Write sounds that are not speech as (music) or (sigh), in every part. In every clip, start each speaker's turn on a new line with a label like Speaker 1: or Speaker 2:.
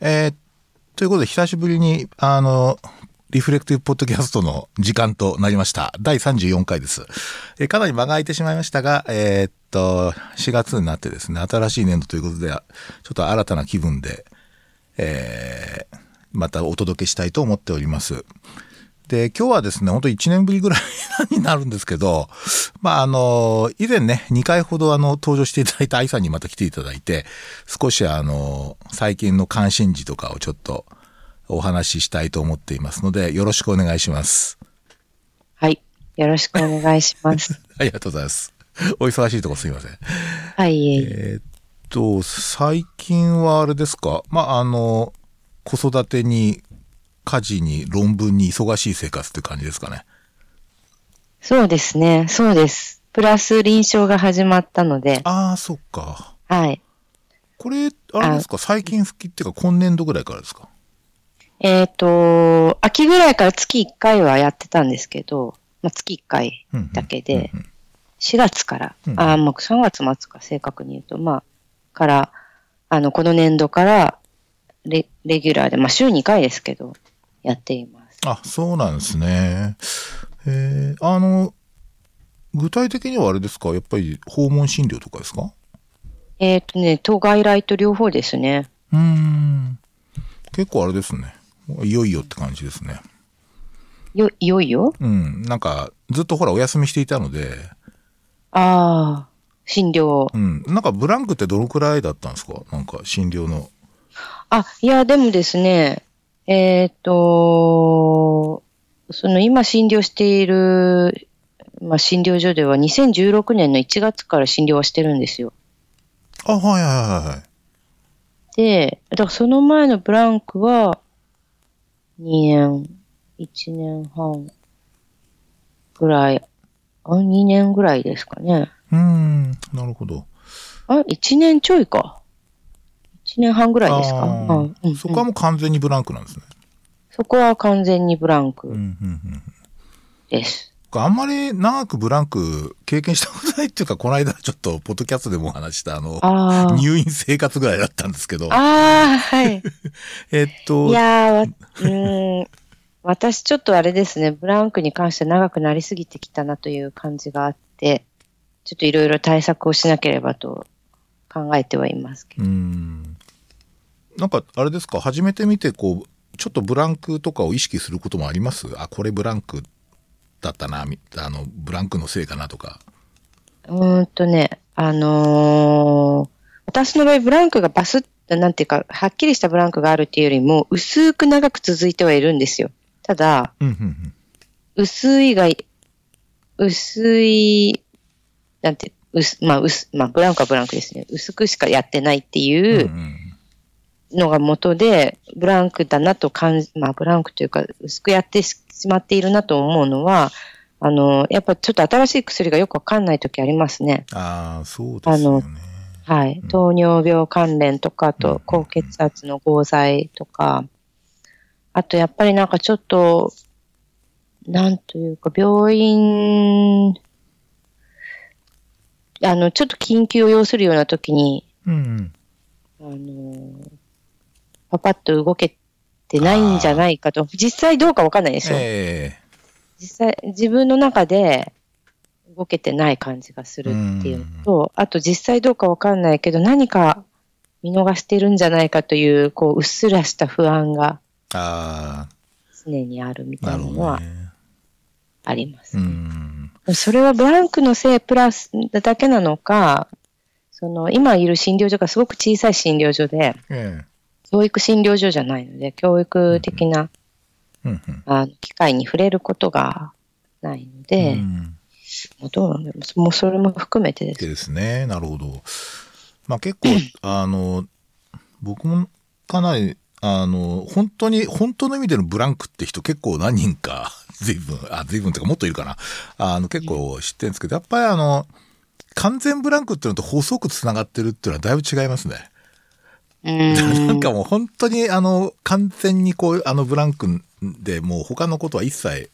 Speaker 1: えー、ということで、久しぶりに、あの、リフレクティブポッドキャストの時間となりました。第34回です。えーかなり間が空いてしまいましたが、えーっと、4月になってですね、新しい年度ということで、ちょっと新たな気分で、えーまたお届けしたいと思っております。で、今日はですね、本当1年ぶりぐらいになるんですけど、まあ、あの、以前ね、2回ほどあの、登場していただいた愛さんにまた来ていただいて、少しあの、最近の関心事とかをちょっとお話ししたいと思っていますので、よろしくお願いします。
Speaker 2: はい。よろしくお願いします。(laughs)
Speaker 1: ありがとうございます。お忙しいとこすいません。
Speaker 2: はい。え
Speaker 1: ーっと、最近はあれですか？まあ、あの、子育てに、家事に、論文に忙しい生活って感じですかね。
Speaker 2: そうですね。そうです。プラス臨床が始まったので、
Speaker 1: ああ、そっか。
Speaker 2: はい。
Speaker 1: これ、あれですか？最近復帰っていうか、今年度ぐらいからですか？
Speaker 2: えっ、と、秋ぐらいから月1回はやってたんですけど、まあ、月1回だけで、
Speaker 1: うんうん
Speaker 2: 4月から、
Speaker 1: うん
Speaker 2: ああ、もう3月末か正確に言うと、まあ、から、あの、この年度からレ、レギュラーで、まあ、週2回ですけど、やっています。
Speaker 1: あ、そうなんですね。えー、あの、具体的にはあれですか？やっぱり訪問診療とかですか？
Speaker 2: えっ、とね、当外来と両方ですね。
Speaker 1: うーん。結構あれですね。いよいよって感じですね。
Speaker 2: よ、いよいよ？
Speaker 1: うん。なんか、ずっとほらお休みしていたので、
Speaker 2: ああ、診療。
Speaker 1: うん。なんかブランクってどのくらいだったんですか？なんか診療の。
Speaker 2: あ、いや、でもですね、えっ、と、その今診療している、まあ、診療所では2016年の1月から診療はしてるんですよ。
Speaker 1: あ、はいはいはいはい。
Speaker 2: で、だからその前のブランクは2年、1年半ぐらい、あ、2年ぐらいですかね。
Speaker 1: うーん。なるほど。
Speaker 2: あ、1年ちょいか。1年半ぐらいですか？うんうん
Speaker 1: そこはもう完全にブランクなんですね。
Speaker 2: そこは完全にブランク。です。
Speaker 1: あんまり長くブランク経験したことないっていうか、この間ちょっとポッドキャストでもお話したあの、
Speaker 2: ああ。
Speaker 1: 入院生活ぐらいだったんですけど、
Speaker 2: ああ、はい。(laughs)
Speaker 1: えっと
Speaker 2: い、やー、わうーん。私ちょっとあれですね、ブランクに関して長くなりすぎてきたなという感じがあって、ちょっといろいろ対策をしなければと考えてはいますけ
Speaker 1: う
Speaker 2: ど。
Speaker 1: ん。なんか、あれですか、初めて見て、こう、ちょっとブランクとかを意識することもあります？あ、これブランクだったな、みあの、ブランクのせいかなとか。
Speaker 2: うーんとね、あのー私の場合ブランクがバスッ、なんていうか、はっきりしたブランクがあるっていうよりも、薄く長く続いてはいるんですよ。ただ、
Speaker 1: うん、うん、うん。
Speaker 2: 薄いが、薄い、なんて、薄、まあ、薄、まあ、ブランクはブランクですね。薄くしかやってないっていう
Speaker 1: うんうん
Speaker 2: のが元で、ブランクだなと感じ、まあ、ブランクというか、薄くやってしまっているなと思うのは、あの、やっぱちょっと新しい薬がよくわかんない時ありますね。
Speaker 1: ああ、そうですよね。
Speaker 2: はい。糖尿病関連とか、あと高血圧の合剤とか、あとやっぱりなんかちょっと、なんというか、病院、あの、ちょっと緊急を要するような時に、
Speaker 1: うん、うん。
Speaker 2: あの、パパッと動けてないんじゃないかと。実際どうかわかんないですよ。
Speaker 1: え
Speaker 2: 実際、自分の中で動けてない感じがするっていうのと、あと実際どうかわかんないけど、何か見逃してるんじゃないかという、こう、うっすらした不安が常にあるみ
Speaker 1: あ、ない
Speaker 2: なのは。あります。
Speaker 1: うん。
Speaker 2: それはブランクのせいプラスだけなのか、その、今いる診療所がすごく小さい診療所で、
Speaker 1: え
Speaker 2: 教育診療所じゃないので、教育的な、
Speaker 1: えうん、うん。
Speaker 2: あの機会に触れることがないので、
Speaker 1: うん
Speaker 2: もうどうなんだろう。もうそれも含めてです。
Speaker 1: ですね。なるほど。まあ結構、(laughs) あの、僕もかなり、あの、本当に、本当の意味でのブランクって人結構何人か、(laughs) 随分、あ、随分っていうかもっといるかな。あの、結構知ってるんですけど、やっぱりあの、完全ブランクっていうのと細く繋がってるっていうのはだいぶ違いますね。なんかもう本当にあの、完全にこう、あのブランクでもう他のことは一切、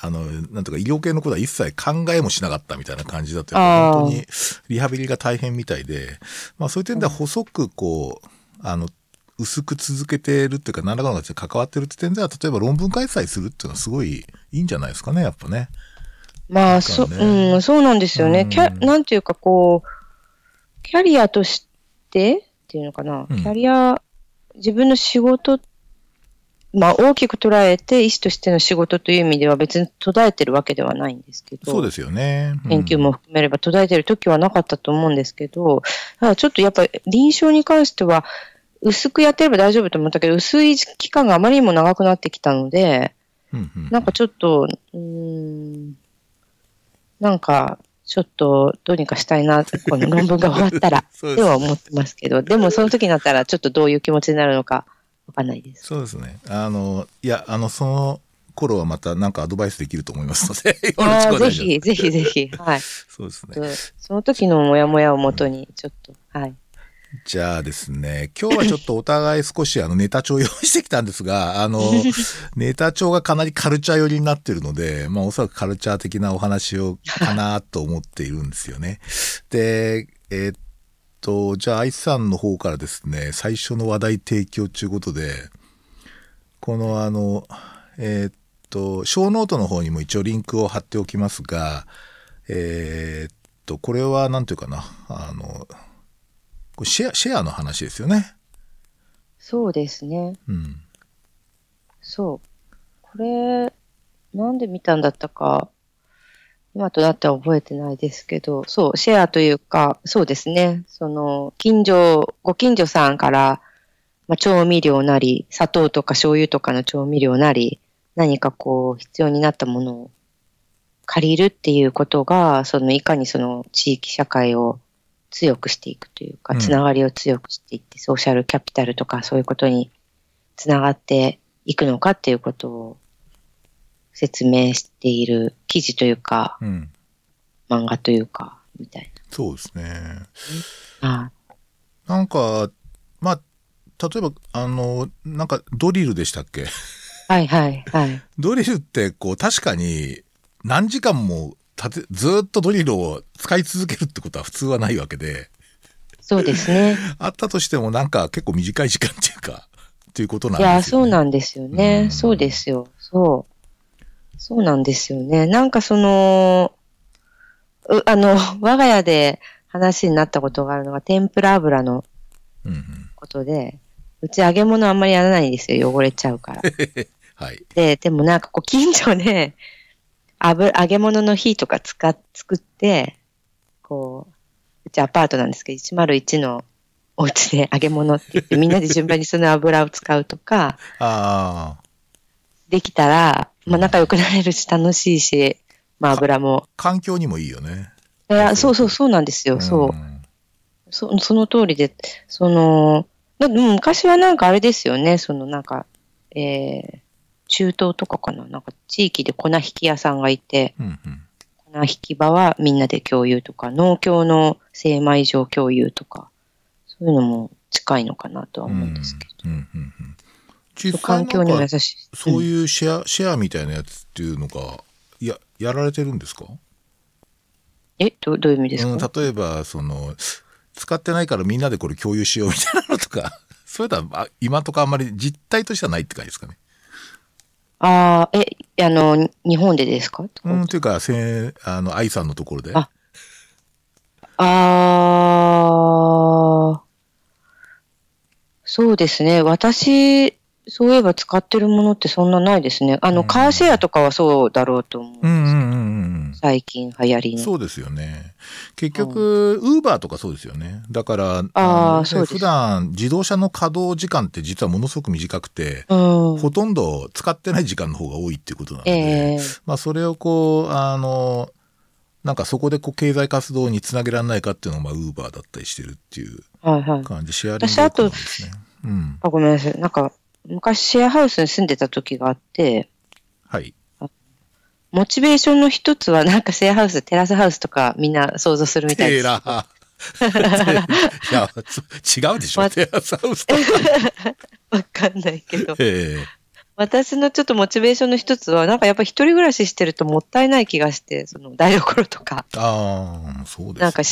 Speaker 1: あの、なんとか医療系のことは一切考えもしなかったみたいな感じだと、
Speaker 2: あー
Speaker 1: 本当にリハビリが大変みたいで、まあそういう点では細くこう、あの、薄く続けてるっていうか、何らかの形で関わってるって点では、例えば論文開催するっていうのはすごいいいんじゃないですかね、やっぱね。
Speaker 2: まあ、そ、うん、そうなんですよね。キャ、なんていうかこう、キャリアとしてっていうのかな、キャリア、自分の仕事、まあ大きく捉えて医師としての仕事という意味では別に途絶えてるわけではないんですけど。
Speaker 1: そうですよね。
Speaker 2: 研究も含めれば途絶えてる時はなかったと思うんですけど、だちょっとやっぱり臨床に関しては、薄くやってれば大丈夫と思ったけど、薄い期間があまりにも長くなってきたので、なんかちょっと、うん、なんか、ちょっとどうにかしたいな、この論文が終わったら、(laughs) では思ってますけど、でもその時になったらちょっとどういう気持ちになるのかわかんないです。
Speaker 1: そうですね。あの、いや、あの、その頃はまたなんかアドバイスできると思いますので、
Speaker 2: あぜひ、ぜひぜひ、はい。(laughs)
Speaker 1: そうですね。
Speaker 2: その時のモヤモヤをもとに、ちょっと、はい。
Speaker 1: じゃあですね、今日はちょっとお互い少しあのネタ帳用意してきたんですが、(laughs) あの、ネタ帳がかなりカルチャー寄りになってるので、まあおそらくカルチャー的なお話をかなと思っているんですよね。で、えー、っと、じゃあ愛さんの方からですね、最初の話題提供ということで、このあの、えー、っと、ショーノートの方にも一応リンクを貼っておきますが、えー、っと、これは何ていうかな、あの、これシェア、シェアの話ですよね。
Speaker 2: そうですね。
Speaker 1: うん。
Speaker 2: そう。これ、なんで見たんだったか、今となっては覚えてないですけど、そう、シェアというか、そうですね。その、近所、ご近所さんから、まあ、調味料なり、砂糖とか醤油とかの調味料なり、何かこう、必要になったものを借りるっていうことが、その、いかにその地域社会を強くしていくというか、つながりを強くしていって、ソーシャルキャピタルとかそういうことにつながっていくのかっていうことを説明している記事というか、
Speaker 1: うん、
Speaker 2: 漫画というか、みたいな。
Speaker 1: そうですね。
Speaker 2: あ
Speaker 1: なんか、まあ、例えば、あの、なんかドリルでしたっけ？
Speaker 2: はいはいはい。
Speaker 1: ドリルってこう確かに何時間もて、ずっとドリルを使い続けるってことは普通はないわけで。
Speaker 2: そうですね。(laughs)
Speaker 1: あったとしてもなんか結構短い時間っていうか、(laughs) ということなんですよ
Speaker 2: ね。いや、そうなんですよね。うん、そうですよ。そう。そうなんですよね。なんかその、あの、(laughs) 我が家で話になったことがあるのが、天ぷら油のことで、うんうん、うち揚げ物あんまりやらないんですよ。汚れちゃうから。
Speaker 1: はい。
Speaker 2: で、でもなんかこう近所で、油、揚げ物の火とか使っ、作って、こう、うちアパートなんですけど、101のお家で揚げ物って言って、(laughs) みんなで順番にその油を使うとか、
Speaker 1: あ
Speaker 2: できたら、まあ仲良くなれるし楽しいし、まあ油も。
Speaker 1: 環境にもいいよね。
Speaker 2: いや、そうそうそうなんですよ、そう。そその通りで、その、昔はなんかあれですよね、そのなんか、えー、中東とかかな？なんか地域で粉引き屋さんがいて、
Speaker 1: うんうん、
Speaker 2: 粉引き場はみんなで共有とか、農協の精米所共有とか、そういうのも近いのかなとは思うんですけど。うんうんうん
Speaker 1: 環境にも優しい。そういうシェア、シェアみたいなやつっていうのが、や、やられてるんですか？
Speaker 2: え？どどういう意味ですか、うん、
Speaker 1: 例えば、その、使ってないからみんなでこれ共有しようみたいなのとか、(laughs) そういうのは今とかあんまり実態としてはないって感じですかね。
Speaker 2: ああ、え、あの、日本でですか？
Speaker 1: うん、というか、せあの、愛さんのところで。
Speaker 2: あ、あそうですね。私、そういえば使ってるものってそんなないですね。あの、うん、カーシェアとかはそうだろうと思うんですけど、うんうんうん、最近流行り
Speaker 1: の。そうですよね。結局、ウーバーとかそうですよね。だから、
Speaker 2: あそう
Speaker 1: 普段自動車の稼働時間って実はものすごく短くて、
Speaker 2: うん、
Speaker 1: ほとんど使ってない時間の方が多いっていうことなので、
Speaker 2: えー、
Speaker 1: まあそれをこう、あの、なんかそこでこう経済活動につなげられないかっていうのが、まあ、ウーバーだったりしてるっていう感じ、はいはい、シェアリング、ね、私あと、うん、
Speaker 2: あ、ごめんなさい。なんか、昔シェアハウスに住んでた時があって、
Speaker 1: はい。
Speaker 2: モチベーションの一つは、なんかシェアハウス、テラスハウスとかみんな想像するみたいです。テラ
Speaker 1: いや、違うでしょ、テラスハウスとか。(laughs)
Speaker 2: わかんないけど。私のちょっとモチベーションの一つは、なんかやっぱ一人暮らししてるともったいない気がして、その台所とか。
Speaker 1: ああ、そうです、
Speaker 2: なんか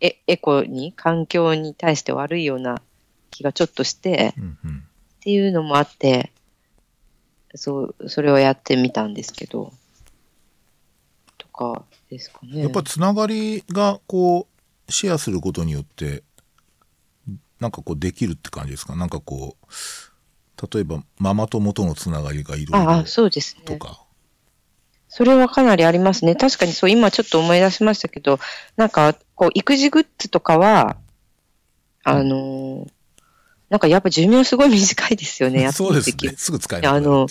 Speaker 2: エエコに、環境に対して悪いような気がちょっとして、
Speaker 1: うんうん。
Speaker 2: っていうのもあって、そう、それをやってみたんですけど、とかですかね。
Speaker 1: やっぱつながりがこうシェアすることによってなんかこうできるって感じですか？なんかこう例えばママ友とのつながりがいろい
Speaker 2: ああ、
Speaker 1: ろ
Speaker 2: そうですね。
Speaker 1: とか。
Speaker 2: それはかなりありますね。確かにそう、今ちょっと思い出しましたけど、なんか、こう、育児グッズとかは、あのーなんかやっぱ寿命すごい短いですよね。(laughs) やって
Speaker 1: そうですね。すぐ使えなくう。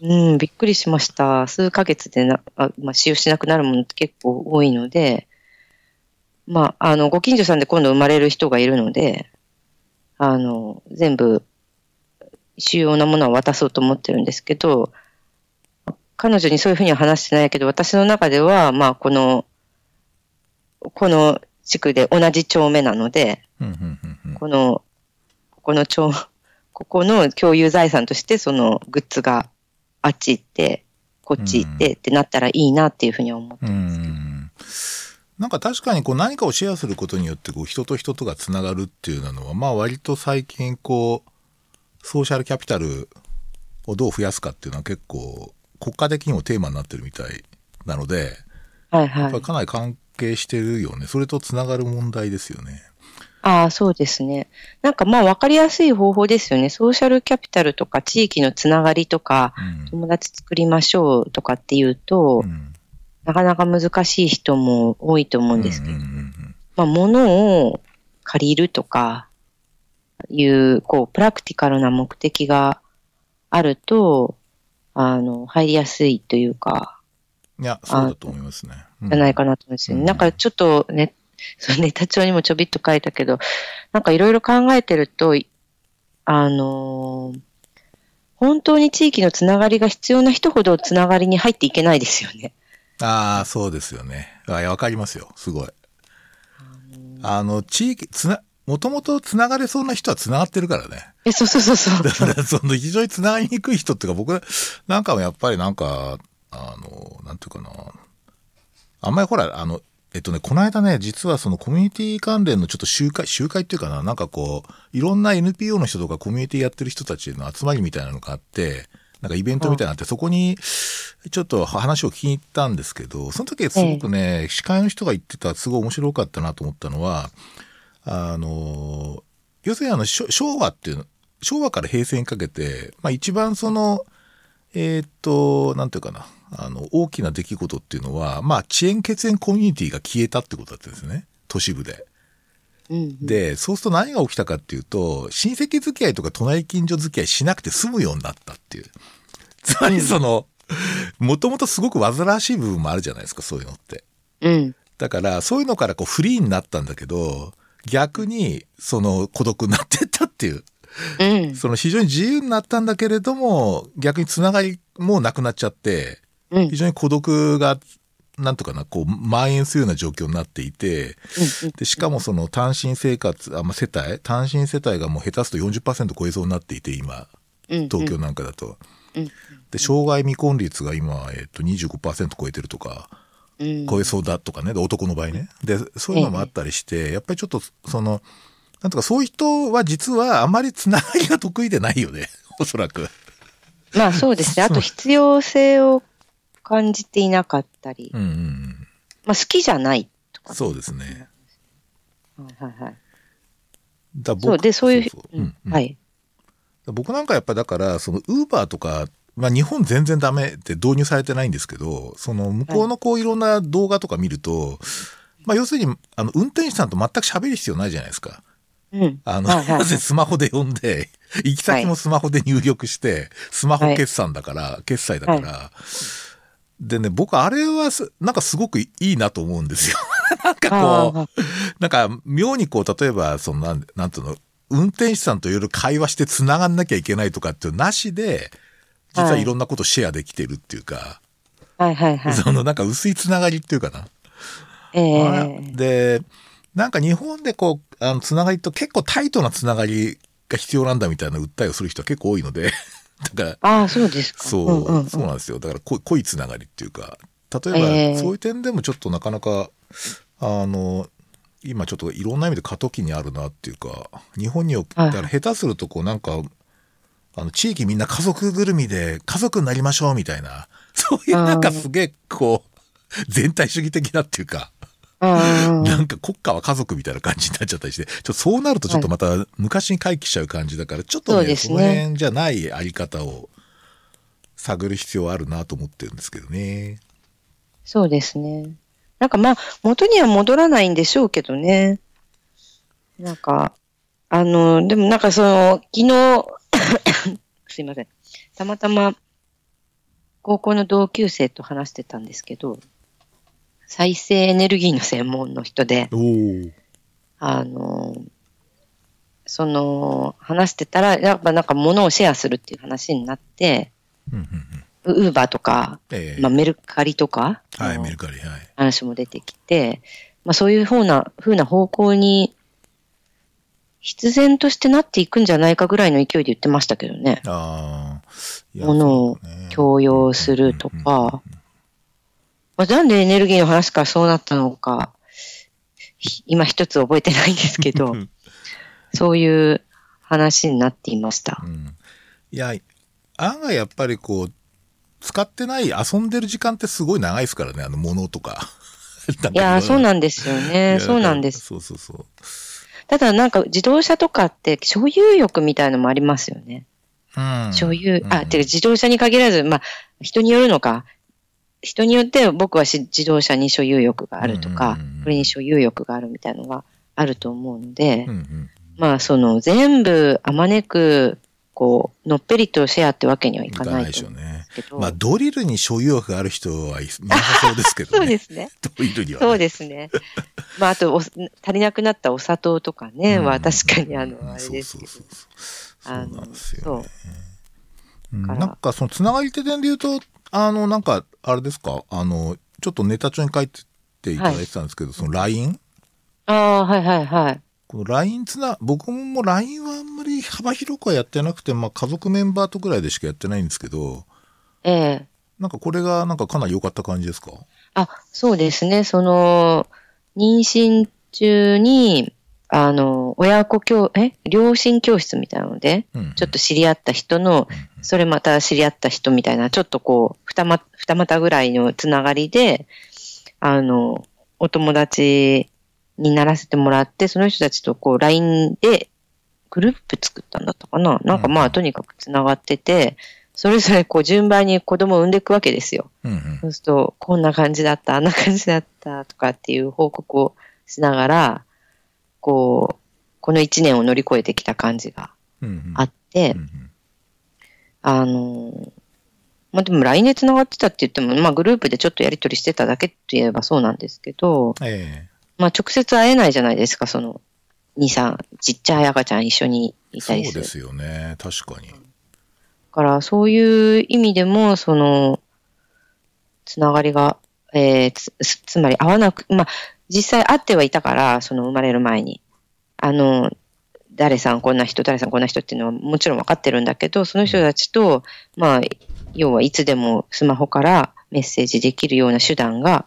Speaker 2: うん、びっくりしました。数ヶ月でな、あまあ、使用しなくなるものって結構多いので、まあ、あの、ご近所さんで今度生まれる人がいるので、あの、全部、主要なものは渡そうと思ってるんですけど、彼女にそういうふうには話してないけど、私の中では、まあ、この、この地区で同じ町目なので、この、ここの町、ここの共有財産として、そのグッズがあっち行って、こっち行ってってなったらいいなっていうふうには思って
Speaker 1: う
Speaker 2: ますけど。
Speaker 1: んなんか確かにこう何かをシェアすることによってこう人と人とがつながるっていうのはまあ割と最近こうソーシャルキャピタルをどう増やすかっていうのは結構国家的にもテーマになってるみたいなので
Speaker 2: はいはい。
Speaker 1: かなり関係してるよねそれとつながる問題ですよね。
Speaker 2: ああ、そうですね。なんかまあ分かりやすい方法ですよね。ソーシャルキャピタルとか地域のつながりとか、
Speaker 1: うん
Speaker 2: 友達作りましょうとかっていうと、
Speaker 1: うん
Speaker 2: なかなか難しい人も多いと思うんですけど、
Speaker 1: うんうんうん
Speaker 2: まあ物を借りるとかいう、こう、プラクティカルな目的があると、あの、入りやすいというか、
Speaker 1: いやそうだと思いますね。うん
Speaker 2: じゃないかなと思うんですよね。
Speaker 1: うん
Speaker 2: なんかちょっとね、(laughs) そのネタ帳にもちょびっと書いたけど、なんかいろいろ考えてると、いあのー本当に地域のつながりが必要な人ほどつながりに入っていけないですよね。
Speaker 1: ああ、そうですよね。わかりますよ。すごい。あの、地域、つな、もともとつながれそうな人はつながってるからね。
Speaker 2: え、そうそうそうそう。(laughs)
Speaker 1: だから、その、非常につながりにくい人っていうか、僕なんかもやっぱりなんか、あの、なんていうかな。あんまりほら、あの、えっとね、この間ね、実はそのコミュニティ関連のちょっと集会、集会っていうかな、なんかこう、いろんな NPO の人とかコミュニティやってる人たちの集まりみたいなのがあって、なんかイベントみたいなのあって、そこにちょっと話を聞きに行ったんですけど、その時すごくね、司会の人が言ってた、すごい面白かったなと思ったのは、あの、要するにあの、昭和っていうの、昭和から平成にかけて、まあ一番その、えーっと、なんていうかな、あの、大きな出来事っていうのは、まあ遅延血縁コミュニティが消えたってことだったんですね。都市部で。
Speaker 2: うんうん
Speaker 1: で、そうすると何が起きたかっていうと、親戚付き合いとか隣近所付き合いしなくて済むようになったっていう。つまりその、もともとすごく煩わしい部分もあるじゃないですか、そういうのって。
Speaker 2: うん。
Speaker 1: だから、そういうのからこうフリーになったんだけど、逆に、その孤独になってったっていう。
Speaker 2: うん。
Speaker 1: その非常に自由になったんだけれども、逆につながりもなくなっちゃって、
Speaker 2: うん
Speaker 1: 非。常に孤独が、なんとかな、こう、蔓延するような状況になっていて、で、しかもその単身生活、あ、まあ、世帯単身世帯がもう下手すると40%超えそうになっていて、今、
Speaker 2: うん。
Speaker 1: 東京なんかだと。
Speaker 2: うん。
Speaker 1: で、障害未婚率が今、えっと、25%超えてるとか、
Speaker 2: うん。
Speaker 1: 超えそうだとかね、で男の場合ね。で、そういうのもあったりして、やっぱりちょっと、その、なんとかそういう人は実はあまりつながりが得意でないよね、おそらく。
Speaker 2: まあそうですね。あと必要性を感じていなかったり、
Speaker 1: うんうんうん。
Speaker 2: まあ好きじゃないとか。
Speaker 1: そうですね。
Speaker 2: はいはいはい。
Speaker 1: だ僕
Speaker 2: そう、で、そういう、
Speaker 1: そう
Speaker 2: うん
Speaker 1: うん
Speaker 2: はい。
Speaker 1: 僕なんかやっぱだから、そのウーバーとか、まあ日本全然ダメって導入されてないんですけど、その向こうのこういろんな動画とか見ると、まあ要するに、あの、運転手さんと全く喋る必要ないじゃないですか。
Speaker 2: うん。
Speaker 1: あの、
Speaker 2: はいはい (laughs)
Speaker 1: スマホで呼んで、行き先もスマホで入力して、スマホ決算だから、決済だから、でね、僕あれはす、なんかすごくいいなと思うんですよ。(laughs) なんかこう、
Speaker 2: あ
Speaker 1: なんか妙にこう、例えば、そのなん、なんていうの、運転手さんといろいろ会話して繋がんなきゃいけないとかっていうなしで、実はいろんなことシェアできてるっていうか、
Speaker 2: はいはいはい。
Speaker 1: そのなんか薄い繋がりっていうかな。
Speaker 2: え
Speaker 1: あ
Speaker 2: え
Speaker 1: で、なんか日本でこう、あの、つながりと結構タイトなつながりが必要なんだみたいな訴えをする人は結構多いので、だから、
Speaker 2: ああ、そうですか。
Speaker 1: そう、
Speaker 2: んんん。
Speaker 1: そうなんですよ。だから濃い、濃いつながりっていうか、例えば、
Speaker 2: えー
Speaker 1: そういう点でもちょっとなかなか、あの、今ちょっといろんな意味で過渡期にあるなっていうか、日本におったら下手するとこうなんか、あの、地域みんな家族ぐるみで家族になりましょうみたいな、そういうなんかすげえこう、全体主義的なっていうか、なんか国家は家族みたいな感じになっちゃったりして、ちょっとそうなるとちょっとまた昔に回帰しちゃう感じだから、ちょっとね、その辺じゃないあり方を探る必要はあるなと思ってるんですけどね。
Speaker 2: そうですね。なんかまあ、元には戻らないんでしょうけどね。なんか、あの、でもなんかその、昨日 (coughs) すいません。たまたま、高校の同級生と話してたんですけど、再生エネルギーの専門の人で、あの、その、話してたら、やっぱなんか物をシェアするっていう話になって、ウーバーとか、えー、まあ、メルカリとか、
Speaker 1: はい、メルカリ、はい。
Speaker 2: 話も出てきて、まあ、そういうふうな、ふうな方向に、必然としてなっていくんじゃないかぐらいの勢いで言ってましたけどね。ああ。ものを強要するとか、まあ、なんでエネルギーの話からそうなったのか、今一つ覚えてないんですけど、そういう話になっていました。うん、
Speaker 1: いや、案外やっぱりこう、使ってない、遊んでる時間ってすごい長いですからね、あの、ものと (laughs) か。
Speaker 2: いや、そうなんですよね。そうなんです。
Speaker 1: そうそうそう。
Speaker 2: ただなんか自動車とかって所有欲みたいのもありますよね。うん、所有、あ、てか自動車に限らず、まあ、人によるのか。人によって僕は自動車に所有欲があるとか、これに所有欲があるみたいなのがあると思うので、うんうん、まあその全部あまねくこう、のっぺりとシェアってわけにはいかないと思うんですけど。
Speaker 1: まあ、ドリルに所有欲がある人はいなさそうですけど
Speaker 2: ね。そうですね。(laughs)
Speaker 1: ドリルには、
Speaker 2: ね、そうですね。まあ、あと足りなくなったお砂糖とかね、は確かにあの、あれですけど。そうそうそうそうなんですよ、ね。
Speaker 1: うん、なんかそのつながり手伝で言うと、あの、なんか、あれですか、あの、ちょっとネタ帳に書いてていただいてたんですけど、はい、その LINE?
Speaker 2: ああ、はいはいはい。
Speaker 1: この LINE つな、僕も LINE はあんまり幅広くはやってなくて、まあ家族メンバーとぐらいでしかやってないんですけど、
Speaker 2: ええ
Speaker 1: なんかこれがなんかかなり良かった感じですか？
Speaker 2: あ、そうですね。その、妊娠中に、あの、親子教、え？両親教室みたいなので、ちょっと知り合った人の、それまた知り合った人みたいな、ちょっとこう、二股、二股ぐらいのつながりで、あの、お友達にならせてもらって、その人たちとこう LINE でグループ作ったんだったかな？なんかまあとにかく繋がってて、それぞれこう順番に子供を産んでいくわけですよ。うんうん、そうすると、こんな感じだった、あんな感じだったとかっていう報告をしながら、こう、この一年を乗り越えてきた感じがあって、うんうん、あの、まあでも LINE で繋がってたって言っても、まあグループでちょっとやりとりしてただけって言えばそうなんですけど、えまあ直接会えないじゃないですか、その、2、3、ちっちゃい赤ちゃん一緒にいたりす
Speaker 1: る。そうですよね、確かに。だ
Speaker 2: からそういう意味でも、その、つながりが、えー、つ、つまり会わなく、まあ、実際会ってはいたから、その生まれる前に。あの、誰さんこんな人、誰さんこんな人っていうのはもちろん分かってるんだけど、その人たちと、まあ、要はいつでもスマホからメッセージできるような手段が、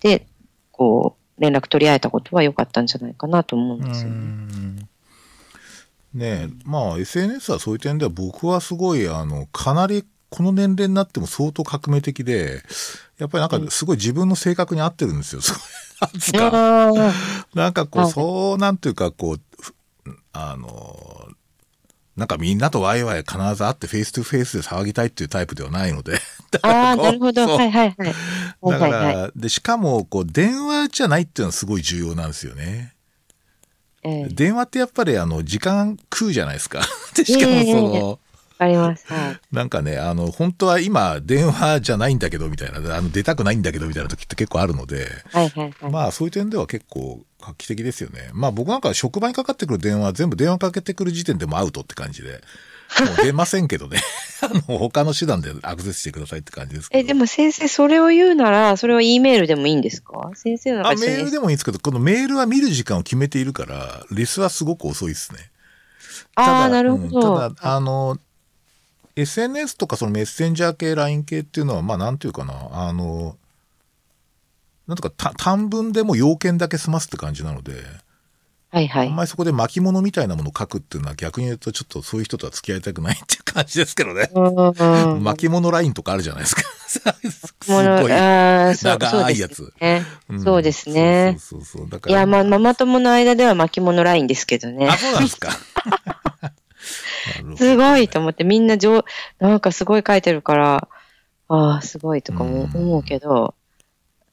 Speaker 2: で、こう、連絡取り合えたことは良かったんじゃないかなと思うんですよね。
Speaker 1: ねまあ SNS はそういう点では僕はすごいあのかなりこの年齢になっても相当革命的でやっぱりなんかすごい自分の性格に合ってるんですよ。(laughs) なんかこう、そうなんていうかこうあのなんかみんなとワイワイ必ず会って face to face で騒ぎたいっていうタイプではないので。(laughs)
Speaker 2: ああ、なるほど。はいはいはい。
Speaker 1: だから、で、しかも、こう、電話じゃないっていうのはすごい重要なんですよね。えー、電話ってやっぱりあの、時間食うじゃないですか。(laughs) で、しかもその、
Speaker 2: あります。はい。
Speaker 1: なんかね、あの、本当は今、電話じゃないんだけど、みたいな、あの、出たくないんだけど、みたいな時って結構あるので、
Speaker 2: はいはいはい。
Speaker 1: まあ、そういう点では結構画期的ですよね。まあ、僕なんか職場にかかってくる電話、全部電話かけてくる時点でもアウトって感じで。もう出ませんけどね。(laughs) あの、他の手段でアクセスしてくださいって感じです
Speaker 2: え、でも先生、それを言うなら、それは E メールでもいいんですか？先生の
Speaker 1: あ、メールでもいいんですけど、このメールは見る時間を決めているから、レスはすごく遅いですね。
Speaker 2: ああ、なるほど。
Speaker 1: うん、ただ、あの、SNS とかそのメッセンジャー系、LINE 系っていうのは、まあなんていうかな、あの、なんとかた短文でも要件だけ済ますって感じなので、
Speaker 2: はいはい。
Speaker 1: あんまりそこで巻物みたいなものを書くっていうのは逆に言うとちょっとそういう人とは付き合いたくないっていう感じですけどね。
Speaker 2: うんうん
Speaker 1: 巻物ラインとかあるじゃないですか。(laughs) すごい長いやつ。
Speaker 2: そうですね。
Speaker 1: ん
Speaker 2: そうですね
Speaker 1: そうそうそう。だから。
Speaker 2: いや、まあ、ママ友の間では巻物ラインですけどね
Speaker 1: あ、。そうなんですか。(laughs)
Speaker 2: すごいと思って、みんな上、なんかすごい書いてるから、ああ、すごいとかも思うけど、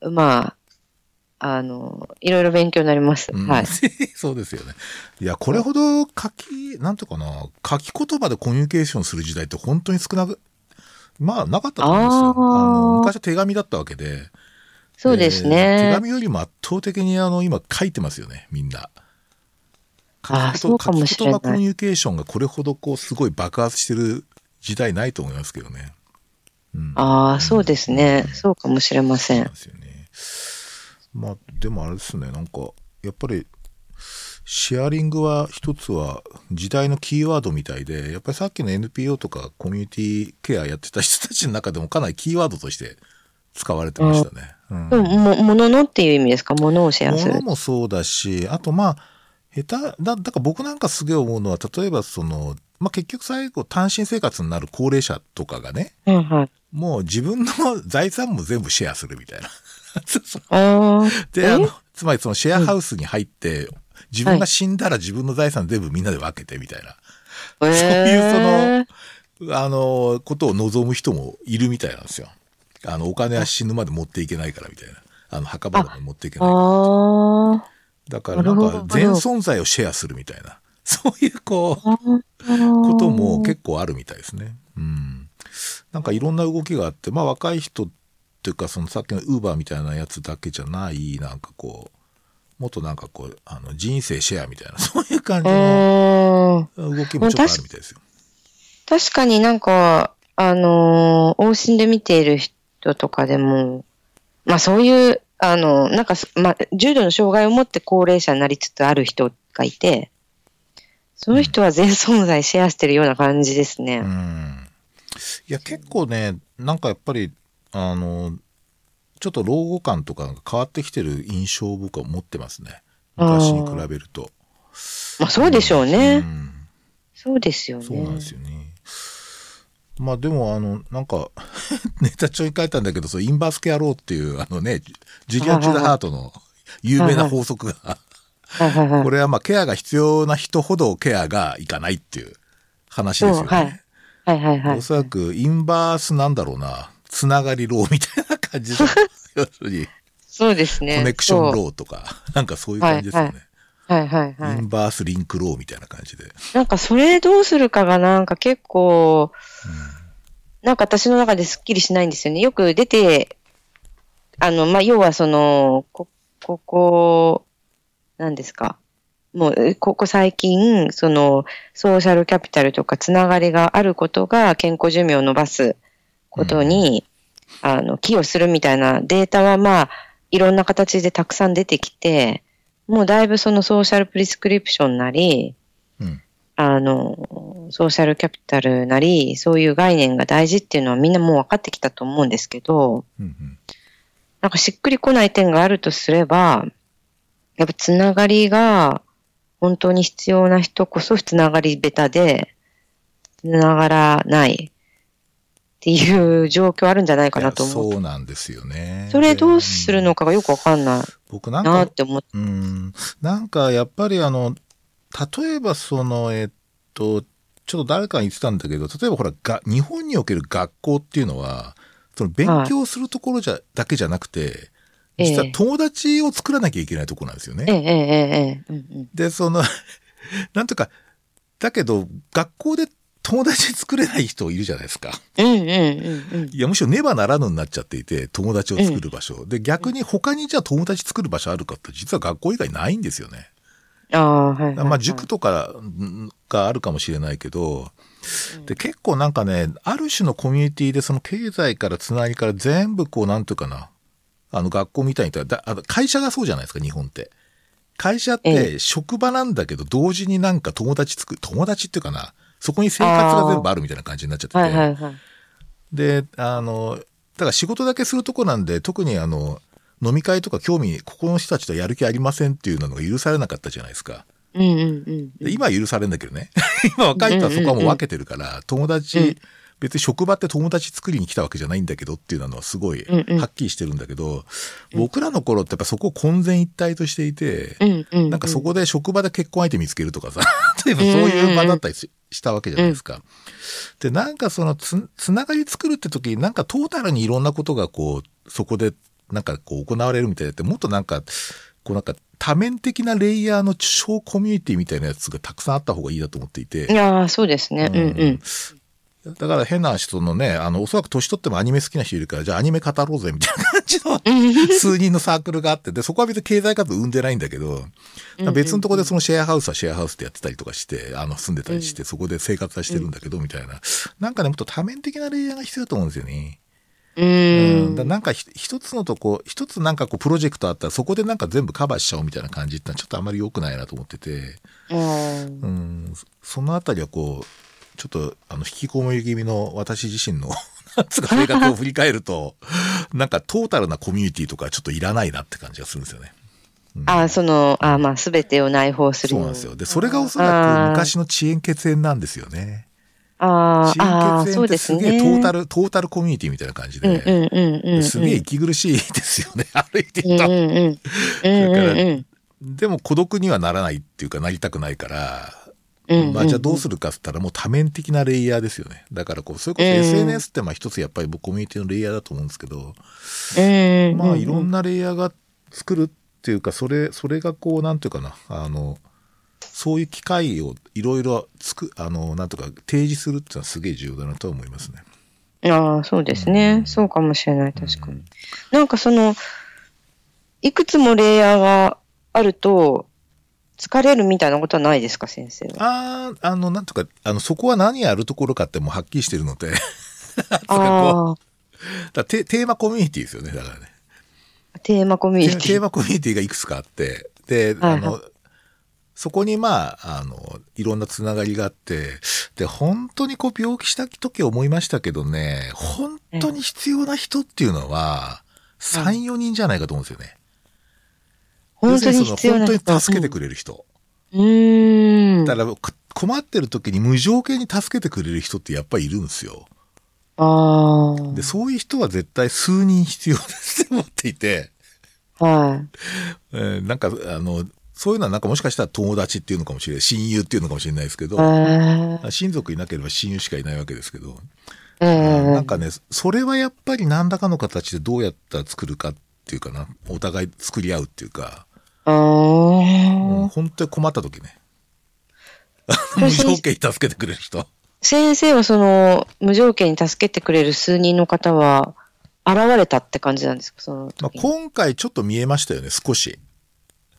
Speaker 2: まあ、あの、いろいろ勉強になります。
Speaker 1: うん
Speaker 2: はい。(laughs)
Speaker 1: そうですよね。いや、これほど書き、なんていうかな、書き言葉でコミュニケーションする時代って本当に少なく、まあ、なかったと思うんですよ。
Speaker 2: あ
Speaker 1: の昔は手紙だったわけで。
Speaker 2: そうです
Speaker 1: 手
Speaker 2: ね。
Speaker 1: 紙よりも圧倒的にあの、今書いてますよね、みんな。
Speaker 2: あーそうかもしれない。
Speaker 1: 書き言葉コミュニケーションがこれほどこう、すごい。爆発してる時代ない。と思いますけどね。うん。
Speaker 2: ああ、そうですね。そうかもしれません
Speaker 1: そう。ですよね。まあ、でもあれですね、なんか、やっぱり、シェアリングは一つは時代のキーワードみたい。で、やっぱりさっきの NPO とかコミュニティケアやってた人たちの中でもかなりキーワードとして使われてましたね。うん
Speaker 2: でも、も、もののっていう意味ですかものをシェアする
Speaker 1: 物。もそうだし、あとまあ、下手、だ、だから僕なんかすげえ思うのは、例えばその、まあ結局最後単身生活になる高齢者とかがね、
Speaker 2: はいはい。
Speaker 1: もう自分の財産も全部シェアするみたいな。(laughs) で、
Speaker 2: え
Speaker 1: あの、つまりそのシェアハウスに入って、自分が死んだら自分の財産全部みんなで分けてみたいな、
Speaker 2: そう
Speaker 1: いうそのあの、ことを望む人もいるみたいなんですよ。あの、お金は死ぬまで持っていけないからみたいな。あの、墓場まで持っていけないから。だからなんか全存在をシェアするみたいな。(laughs) そういうこう、ことも結構あるみたいですね。うん。なんかいろんな動きがあって、まあ若い人っていうか、そのさっきのウーバーみたいなやつだけじゃない、なんかこう、もっとなんかこう、あの、人生シェアみたいな、(laughs) そういう感じの
Speaker 2: うん
Speaker 1: 動きもちょっとあるみたいですよ。
Speaker 2: 確かになんか、あのー往診で見ている人とかでも、まあそういう、あの、なんかす、まあ、重度の障害を持って高齢者になりつつある人がいて、その人は全存在シェアしてるような感じですね。
Speaker 1: うん。いや、結構ね、なんかやっぱり、あの、ちょっと老後感とかが変わってきてる印象を僕は持ってますね。昔に比べると。
Speaker 2: まあそうでしょうね。
Speaker 1: うん
Speaker 2: そうですよね。
Speaker 1: そうなんですよね。まあでもあの、なんか、(laughs) ネタ帳に書いたんだけど、そう、インバースケアローっていう、あのね、ジュリア・チュダハートの有名な法則が、これはまあケアが必要な人ほどケアがいかないっていう話ですよね。
Speaker 2: はいはいはいはい
Speaker 1: お。そらく inverse なんだろうな、つながり law みたいな感じで、(laughs) 要するに
Speaker 2: そうですね。
Speaker 1: connection law とか、なんかそういう感じですよね。
Speaker 2: はいはいはい。
Speaker 1: inverse link law みたいな感じで。
Speaker 2: なんかそれどうするかがなんか結構、なんか私の中ですっきりしないんですよね。よく出て、あの、まあ、要はその、こ、ここ、何ですか？もう、えここ最近、その、ソーシャルキャピタルとかつながりがあることが健康寿命を伸ばすことに、あの、寄与するみたいなデータはまあ、いろんな形でたくさん出てきて、もうだいぶそのソーシャルプリスクリプションなり、
Speaker 1: うん。
Speaker 2: あの、ソーシャルキャピタルなり、そういう概念が大事っていうのはみんなもう分かってきたと思うんですけど、
Speaker 1: うんうん。
Speaker 2: なんかしっくりこない点があるとすれば、やっぱつながりが本当に必要な人こそつながりベタで、つながらないっていう状況あるんじゃないかなと思う。
Speaker 1: そうなんですよね。
Speaker 2: それどうするのかがよくわかんない
Speaker 1: 僕なんか
Speaker 2: なっ、て思って。
Speaker 1: うん、なんかやっぱりあの、例えばその、えっと、ちょっと誰かに言ってたんだけど、例えばほら、が日本における学校っていうのは、その勉強するところじゃ、だけじゃなくて、
Speaker 2: ええ
Speaker 1: 実は友達を作らなきゃいけないところなんですよね。
Speaker 2: ええ、ええ、ええ、うんうん。
Speaker 1: で、その、(laughs) なんとか、だけど、学校で友達作れない人いるじゃないですか。
Speaker 2: うんうんうんうん。
Speaker 1: いや、むしろねばならぬになっちゃっていて、友達を作る場所。で、逆に他にじゃあ友達作る場所あるかって、実は学校以外ないんですよね。
Speaker 2: ああ、はい。
Speaker 1: まあ、塾とかんがあるかもしれないけど、で、結構なんかね、ある種のコミュニティでその経済からつなぎから全部こう、なんていうかな、あの学校みたいに言ったら会社がそうじゃないですか、日本って。会社っ
Speaker 2: え
Speaker 1: て職場なんだけど、同時になんか友達作る、友達っていうかな、そこに生活が全部あるみたいな感じになっちゃってて。
Speaker 2: はいはいはい。
Speaker 1: で、あの、だから仕事だけするとこなんで、特にあの、飲み会とか興味、ここの人たちとやる気ありませんっていうのが許されなかったじゃないですか。
Speaker 2: うんうんうん。
Speaker 1: で今は許されるんだけどね。(laughs) 今若い人はそこはもう分けてるから、友達、
Speaker 2: うん
Speaker 1: 別に職場って友達作りに来たわけじゃないんだけどっていうのはすごい
Speaker 2: うんうん
Speaker 1: はっきりしてるんだけど、僕らの頃ってやっぱそこを混然一体としていて、
Speaker 2: うんうん。
Speaker 1: なんかそこで職場で結婚相手見つけるとかさ、(laughs) 例えばそういう場だったりししたわけじゃないですか。で、なんかそのつ、つながり作るって時になんかトータルにいろんなことがこう、そこでなんかこう行われるみたいでって、もっとなんか、こうなんか多面的なレイヤーの小コミュニティみたいなやつがたくさんあった方がいいなと思っていて。
Speaker 2: いやーそうですね。うんうん。
Speaker 1: だから変な人のね、あの、おそらく年取ってもアニメ好きな人いるから、じゃあアニメ語ろうぜみたいな感じの数人のサークルがあって、で、そこは別に経済活動生んでないんだけど、別のところでそのシェアハウスはシェアハウスでやってたりとかして、あの、住んでたりして、そこで生活はしてるんだけど、みたいな。なんかね、もっと多面的なレイヤーが必要だと思うんですよね。
Speaker 2: う
Speaker 1: うん、
Speaker 2: ん。
Speaker 1: だなんかひ一つのとこ、一つなんかこうプロジェクトあったらそこでなんか全部カバーしちゃおうみたいな感じってちょっとあまり良くないなと思ってて、
Speaker 2: うん。
Speaker 1: そのあたりはこう、ちょっとあの引きこもり気味の私自身の (laughs) なんつうか生活を振り返ると、(laughs) なんかトータルなコミュニティとかちょっといらないなって感じがするんですよね。
Speaker 2: あーその、あーまあ、すべてを内包する
Speaker 1: そうなですよ。で、それがおそらく昔の遅延血縁なんですよね。
Speaker 2: ああー、そうですね。
Speaker 1: すげえトータル、トータルコミュニティみたいな感じで、
Speaker 2: うんうんうんうんうん。
Speaker 1: すげえ息苦しいですよね、(laughs) 歩いて
Speaker 2: うん
Speaker 1: ると。
Speaker 2: うんうん。うんうんうん。
Speaker 1: でも孤独にはならないっていうかなりたくないから、
Speaker 2: うんうん
Speaker 1: まあじゃあどうするかっつったらもう多面的なレイヤーですよね。だからこう、それこそ SNS ってまあ一つやっぱり僕コミュニティのレイヤーだと思うんですけど、
Speaker 2: うん
Speaker 1: まあいろんなレイヤーが作るっていうか、それ、それがこう、なんていうかな、あの、そういう機会をいろいろつく、あの、なんとか提示するっていうのはすげえ重要だなとは思いますね。
Speaker 2: ああ、そうですね。そうかもしれない、確かに。なんかその、いくつもレイヤーがあると、疲れるみたいなことはないですか、先生は？
Speaker 1: ああ、あの、なんとか、あの、そこは何やるところかってもうはっきりしてるので、
Speaker 2: あ (laughs)
Speaker 1: だテテーマコミュニティですよね、だからね。
Speaker 2: あ、テーマコミュニティ。
Speaker 1: テーマコミュニティがいくつかあって、で、
Speaker 2: はいはい
Speaker 1: あの、そこにまあ、あの、いろんなつながりがあって、で、本当にこう病気した時思いましたけどね、本当に必要な人っていうのは、3、4人じゃないかと思うんですよね。
Speaker 2: 本当に必要な人。
Speaker 1: 本当に助けてくれる人。
Speaker 2: うん。
Speaker 1: だから、こ困ってる時に無条件に助けてくれる人ってやっぱりいるんですよ。
Speaker 2: ああ。
Speaker 1: で、そういう人は絶対数人必要ですって思っていて、
Speaker 2: は (laughs)
Speaker 1: えーなんか、あの、そういうのはなんかもしかしたら友達っていうのかもしれない、親友っていうのかもしれないですけど親族いなければ親友しかいないわけですけど、
Speaker 2: ええ
Speaker 1: なんかね、それはやっぱり何らかの形でどうやったら作るかっていうかな、お互い作り合うっていうか、
Speaker 2: あ
Speaker 1: うん
Speaker 2: あ。
Speaker 1: 本当に困った時ね。
Speaker 2: れ
Speaker 1: 無条件に助けてくれる人。
Speaker 2: 先生はその、無条件に助けてくれる数人の方は、現れたって感じなんですか、その
Speaker 1: まあ。今回ちょっと見えましたよね、少し。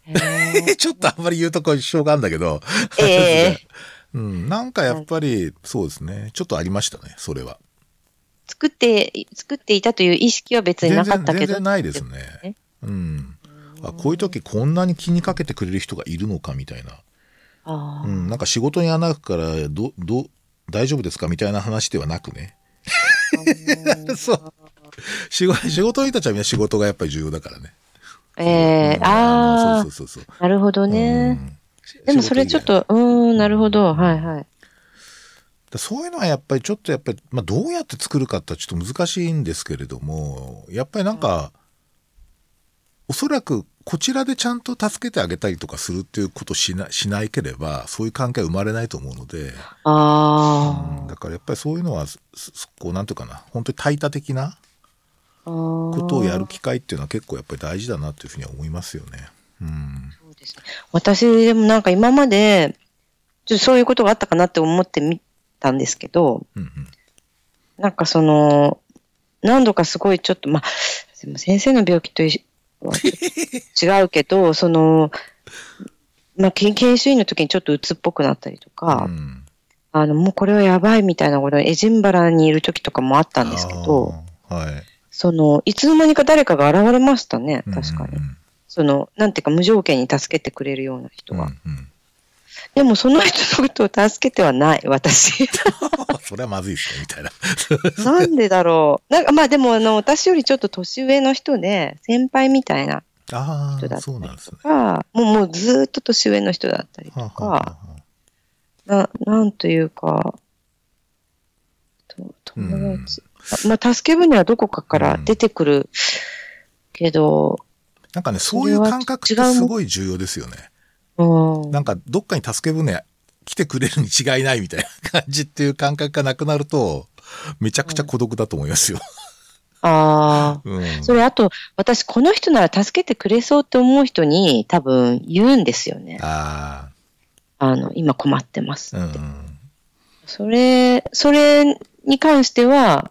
Speaker 1: (laughs) ちょっとあんまり言うとこ一生があるんだけど。
Speaker 2: ええ (laughs)
Speaker 1: うん、なんかやっぱり、そうですね。ちょっとありましたね、それは。
Speaker 2: 作って、作っていたという意識は別になかったけど。
Speaker 1: 全然ないですね。うん。あ、こういう時こんなに気にかけてくれる人がいるのかみたいな。
Speaker 2: あ
Speaker 1: うん、なんか仕事に穴開くから、ど、ど、大丈夫ですかみたいな話ではなくね。(laughs) そう。仕事、仕事の人たちはみんな仕事がやっぱり重要だからね。
Speaker 2: ええ
Speaker 1: うん
Speaker 2: ああ
Speaker 1: そう、そうそうそう。
Speaker 2: なるほどね。
Speaker 1: うん
Speaker 2: でもそれちょっ。と、うーん、なるほど。はいはい。
Speaker 1: だそういうのはやっぱりちょっとやっぱり、まあどうやって作るかってちょっと難しいんですけれども、やっぱりなんか、おそらくこちらでちゃんと助けてあげたりとかするっていうことをしなしないければ、そういう関係は生まれないと思うので、
Speaker 2: あ
Speaker 1: うんだからやっぱりそういうのは、こうなんていうかな、本当に対多的な
Speaker 2: あ。こ
Speaker 1: ことをやる機会っていうのは結構やっぱり大事だなというふうには思いますよね。うん。
Speaker 2: そうですね私、でもなんか今まで、ちょっとそういうことがあったかなって思ってみたんですけど、
Speaker 1: うんうん。
Speaker 2: なんかその、何度かすごいちょっと、まあ、でも先生の病気と一 (laughs) 違うけど、その、まあ、研研修医の時にちょっと鬱っぽくなったりとか、
Speaker 1: うん
Speaker 2: あの、もうこれはやばいみたいなこと、エジンバラにいる時とかもあったんですけど、
Speaker 1: はい。
Speaker 2: その、いつの間にか誰かが現れましたね、確かに。
Speaker 1: うんうん
Speaker 2: その、なんていうか無条件に助けてくれるような人が。
Speaker 1: うんうん
Speaker 2: でもその人のことを助けてはない、私。(laughs)
Speaker 1: それはまずいですね、みたいな。
Speaker 2: なんでだろう。なんかまあでもあの、私よりちょっと年上の人で、先輩みたいな人だったり
Speaker 1: そうなんですね。
Speaker 2: とか、もうもうずーっと年上の人だったりとか、
Speaker 1: は
Speaker 2: な、なんというか、と友達。まあ、助け舟はどこかから出てくるけど、
Speaker 1: あなんかね、そういう感覚ってすごい重要ですよね。
Speaker 2: うん。
Speaker 1: なんか、どっかに助け舟来てくれるに違いないみたいな感じっていう感覚がなくなると、めちゃくちゃ孤独だと思いますよ。
Speaker 2: ああ。(laughs)
Speaker 1: うん。
Speaker 2: それあと、私この人なら助けてくれそうって思う人に多分言うんですよね。
Speaker 1: あ
Speaker 2: あの、今困ってます
Speaker 1: あ、う
Speaker 2: って。
Speaker 1: ん。
Speaker 2: それ、それに関しては、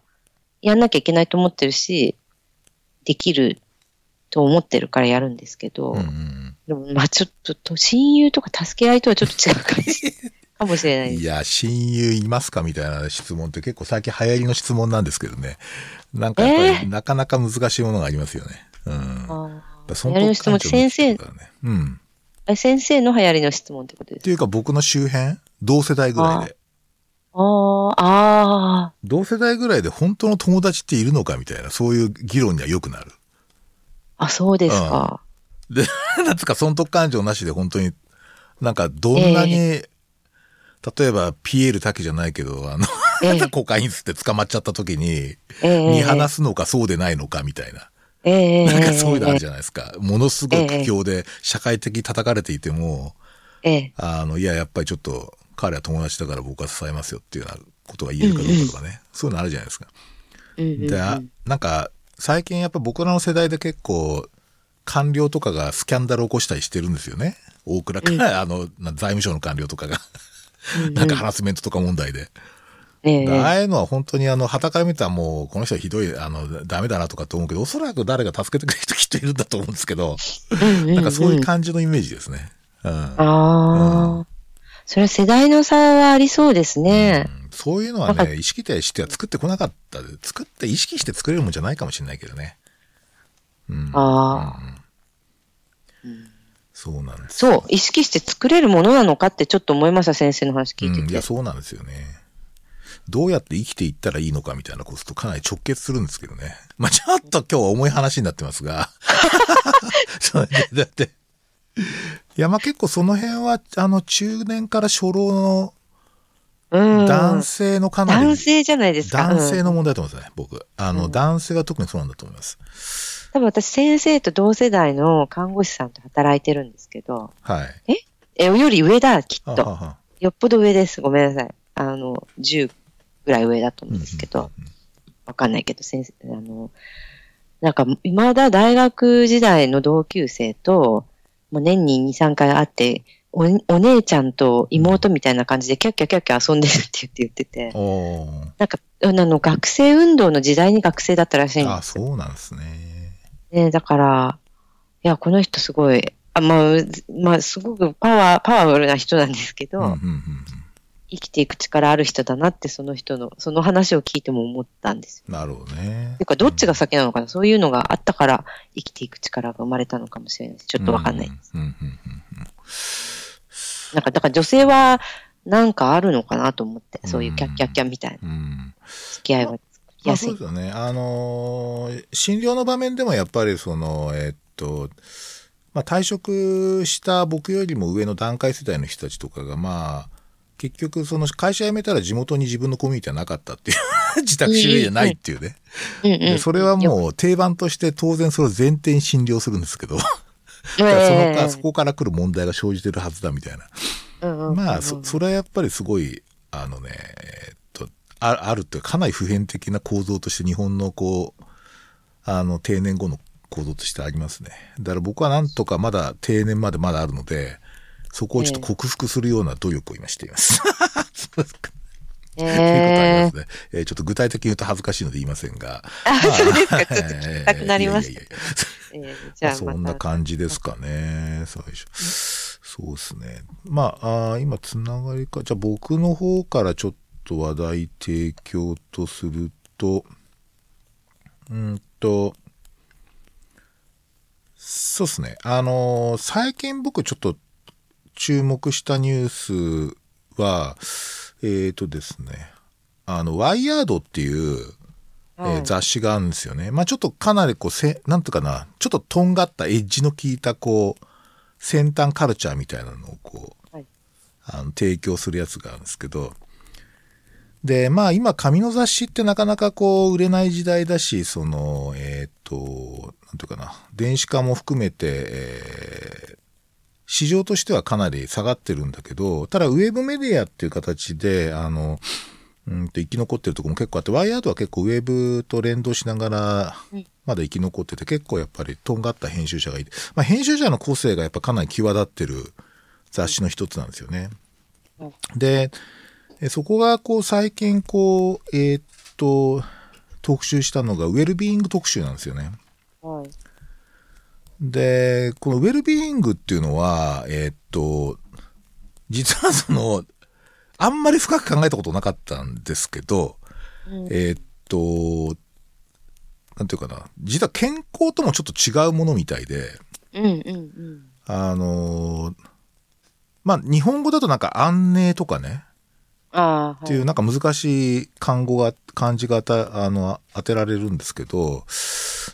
Speaker 2: やんなきゃいけないと思ってるし、できると思ってるからやるんですけど、
Speaker 1: うんうん
Speaker 2: でもまあちょっとと、親友とか助け合いとはちょっと違う感じ (laughs) かもしれない。
Speaker 1: いや、親友いますかみたいな質問って結構最近流行りの質問なんですけどね。なんかやっぱり、
Speaker 2: え
Speaker 1: なかなか難しいものがありますよね。うん。
Speaker 2: あ
Speaker 1: そ
Speaker 2: 流行りの質問先生。
Speaker 1: うん。
Speaker 2: え先生の流行りの質問ってことですか？
Speaker 1: っていうか僕の周辺？同世代ぐらいで。
Speaker 2: あーあ
Speaker 1: 同世代ぐらいで本当の友達っているのかみたいな、そういう議論にはよくなる。
Speaker 2: ー、あ、そうですか。
Speaker 1: で、(laughs) なんつうか損得感情なしで本当に、なんかどんなに、例えばピエール滝じゃないけど、あの、
Speaker 2: ええ (laughs)
Speaker 1: コカイン吸って捕まっちゃった時に、
Speaker 2: ええ
Speaker 1: 見放すのかそうでないのかみたいな。
Speaker 2: ええ
Speaker 1: なんかそういうのあるじ
Speaker 2: ゃ
Speaker 1: ゃないですか。ものすごい苦境で社会的に叩かれていても、
Speaker 2: ええ
Speaker 1: あの、いや、やっぱりちょっと彼は友達だから僕は支えますよっていうようなことが言えるかどうかとかね。そういうのあるじゃないですか。
Speaker 2: うんうんうん
Speaker 1: で、あなんか、最近やっぱ僕らの世代で結構、官僚とかがスキャンダルを起こしたりしてるんですよね。大倉か、(laughs) あの、な財務省の官僚とかが、なんかハラスメントとか問題で。
Speaker 2: ええ
Speaker 1: ああいうのは本当にあの、旗から見たらもう、この人はひどい、あの、ダメだなとかって思うけど、おそらく誰が助けてくれる人きっといるんだと思うんですけど、なんかそういう感じのイメージですね。うん。
Speaker 2: ああ、それは世代の差はありそうですね。
Speaker 1: うんそういうのはね、意識としては作ってこなかったで。作って意識して作れるもんじゃないかもしれないけどね。うん。
Speaker 2: ああ、
Speaker 1: そうなんです
Speaker 2: そう、意識して作れるものなのかってちょっと思いました、先生の話聞いて
Speaker 1: うん、い
Speaker 2: て。
Speaker 1: や、そうなんですよね。どうやって生きていったらいいのかみたいなこととかなり直結するんですけどね。(laughs) まあ、ちょっと今日は重い話になってますが。(laughs) そうだって。いや、まあ結構その辺は、あの、中年から初老の
Speaker 2: うん、
Speaker 1: 男性のかなり、
Speaker 2: 男性じゃないですか。うん
Speaker 1: 男性の問題だと思いますね、僕。あの、男性が特にそうなんだと思います。
Speaker 2: 多分私、先生と同世代の看護師さんと働いてるんですけど、
Speaker 1: はい。
Speaker 2: え、より上だ、きっと。よっぽど上です。ごめんなさい。あの、10ぐらい上だと思うんですけど、わかんないけど、先生、あの、なんか、未だ大学時代の同級生と、もう年に2、3回会って、おお姉ちゃんと妹みたいな感じでキャッキャキャッキャ遊んでるって言って言ってて、なんか、あの、学生運動の時代に学生だったらしいん
Speaker 1: あ、
Speaker 2: です
Speaker 1: そうなんですね。
Speaker 2: ね。だから、いや、この人すごい、あまあ、ずまあ、すごくパワー、パワフルな人なんですけど、
Speaker 1: うんうんうん
Speaker 2: 生きていく力ある人だなって、その人の、その話を聞いても思ったんですよ。
Speaker 1: うん。なるほどね
Speaker 2: て。いうか、どっちが先なのかな、そういうのがあったから、生きていく力が生まれたのかもしれないです。ちょっとわかんないです。
Speaker 1: うんうんうん
Speaker 2: なんか、だから女性は、なんかあるのかなと思って、そういうキャッキャッキャみたいな
Speaker 1: うんうん
Speaker 2: 付き合いはやすい。
Speaker 1: そうですよね。あのー診療の場面でもやっぱりその、えっと、まあ退職した僕よりも上の段階世代の人たちとかが、まあ、結局その会社辞めたら地元に自分のコミュニティはなかったっていう、(laughs) 自宅収入じゃないっていうね。それはもう定番として当然それを前提に診療するんですけど、(laughs) その
Speaker 2: え
Speaker 1: かそこから来る問題が生じてるはずだみたいな。まあ、そ、それはやっぱりすごい、あのね、えーっと、ああるっていうか、かなり普遍的な構造として日本のこう、あの、定年後の構造としてありますね。だから僕はなんとかまだ定年までまだあるので、そこをちょっと克服するような努力を今しています。
Speaker 2: え
Speaker 1: と (laughs) いうことあり
Speaker 2: え
Speaker 1: ますね。えーちょっと具体的に言うと恥ずかしいので言いませんが。
Speaker 2: あ、そうですか。
Speaker 1: まあ
Speaker 2: ちょっと聞きたくなりましええじゃあ、
Speaker 1: そんな。感じですかね、最初。そうですね。まあ、あー今、つながりか。じゃあ、僕の方からちょっと話題提供とすると、うんと、そうですね。あのー最近僕ちょっと、注目したニュースは、えっ、ー、とですね、あの、ワイヤードっていう、えー、雑誌があるんですよね。まあちょっとかなりこう、せ、なんとかな、ちょっととんがったエッジの効いたこう、先端カルチャーみたいなのをこう、はい、あの提供するやつがあるんですけど、で、まあ今紙の雑誌ってなかなかこう売れない時代だし、その、えっ、ー、と、なんていうかな、電子化も含めて、えー、市場としてはかなり下がってるんだけど、ただウェブメディアっていう形で、あの、うんと生き残ってるとこも結構あって、ワイヤードは結構ウェブと連動しながら、まだ生き残ってて、結構やっぱりとんがった編集者がいて、まあ編集者の個性がやっぱかなり際立ってる雑誌の一つなんですよね。で、そこがこう最近こう、えー、っと、特集したのがウェルビーイング特集なんですよね。はい。で、このウェルビーイングっていうのは、えー、っと、実はその、あんまり深く考えたことなかったんですけど、うん、えー、っと、なんていうかな、実は健康ともちょっと違うものみたいで、
Speaker 2: うんうんうん、
Speaker 1: あの、まあ、日本語だとなんか安寧とかね、
Speaker 2: あ
Speaker 1: っていうなんか難しい漢語が、漢字がたあの当てられるんですけど、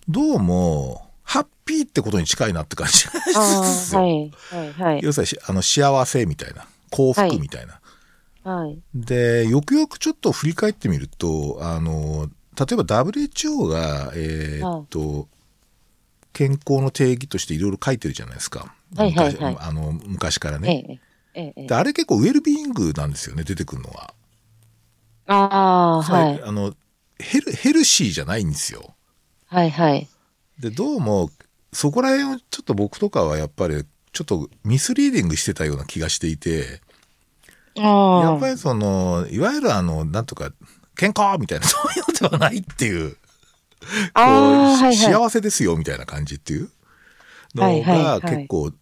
Speaker 1: どうも、ハッピーってことに近いなって感じがし
Speaker 2: ますよ。はい、はい、はい。
Speaker 1: 要するに、あの、幸せみたいな、幸福みたいな。
Speaker 2: はい。
Speaker 1: で、よくよくちょっと振り返ってみると、あの、例えば WHO が、えー、っと、はい、健康の定義としていろいろ書いてるじゃないですか。
Speaker 2: はいはいはい。
Speaker 1: あの、昔からね。
Speaker 2: ええ
Speaker 1: ええ、あれ結構ウェルビーイングなんですよね、出てくるのは。
Speaker 2: ああ、はい。
Speaker 1: あの、ヘル、ヘルシーじゃないんですよ。
Speaker 2: はいはい。
Speaker 1: で、どうも、そこら辺をちょっと僕とかはやっぱり、ちょっとミスリーディングしてたような気がしていて、やっぱりその、いわゆるあの、なんとか、健康みたいな、(laughs) そういうのではないっていう、こう、はいはい、幸せですよみたいな感じっていうのが結構、はいは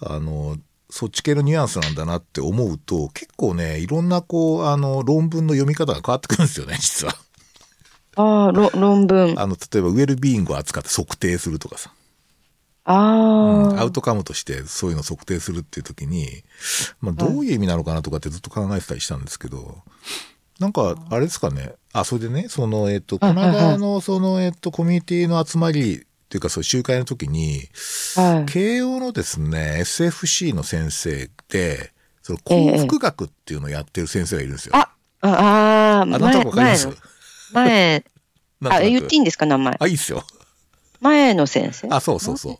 Speaker 1: いはい、あの、そっち系のニュアンスなんだなって思うと、結構ね、いろんなこう、あの、論文の読み方が変わってくるんですよね、実は。
Speaker 2: ああ、論文。
Speaker 1: あの、例えばウェルビーイングを扱って測定するとかさ。
Speaker 2: ああ、
Speaker 1: うん、アウトカムとしてそういうのを測定するっていう時に、まあ、どういう意味なのかなとかってずっと考えてたりしたんですけど、なんか、あれですかね。あ、それでね、その、えっと、この間の、その、えっと、コミュニティの集まりっていうか、そう集会の時に、はい、慶応のですね、SFC の先生で、その幸福学っていうのをやってる先生がいるんですよ。
Speaker 2: あ、ああ、あ、
Speaker 1: なんとかわかります？
Speaker 2: 前、(laughs) あ、言っていいんですか、名前。
Speaker 1: あ、いいっすよ。
Speaker 2: 前の先生？
Speaker 1: あ、そうそうそう。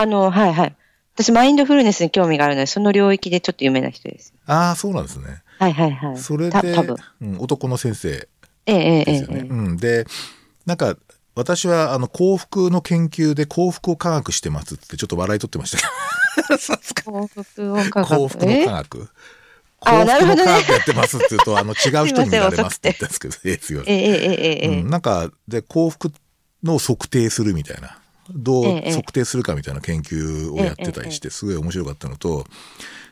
Speaker 2: あの、はいはい。私、マインドフルネスに興味があるので、その領域でちょっと有名な人です。
Speaker 1: ああ、そうなんですね。
Speaker 2: はいはいはい。
Speaker 1: それで、うん、男の先生
Speaker 2: えええええ
Speaker 1: え。うん。で、なんか、私はあの幸福の研究で幸福を科学してますってちょっと笑い取ってましたけ
Speaker 2: ど。(laughs) 幸福を科学
Speaker 1: 幸福の科学。幸福の科学やってますって言うと、あの違う人に見られますって言ったんですけど、(laughs) え
Speaker 2: え、ええ、ええ、
Speaker 1: なんか、で、幸福の測定するみたいな。どう測定するかみたいな研究をやってたりして、すごい面白かったのと、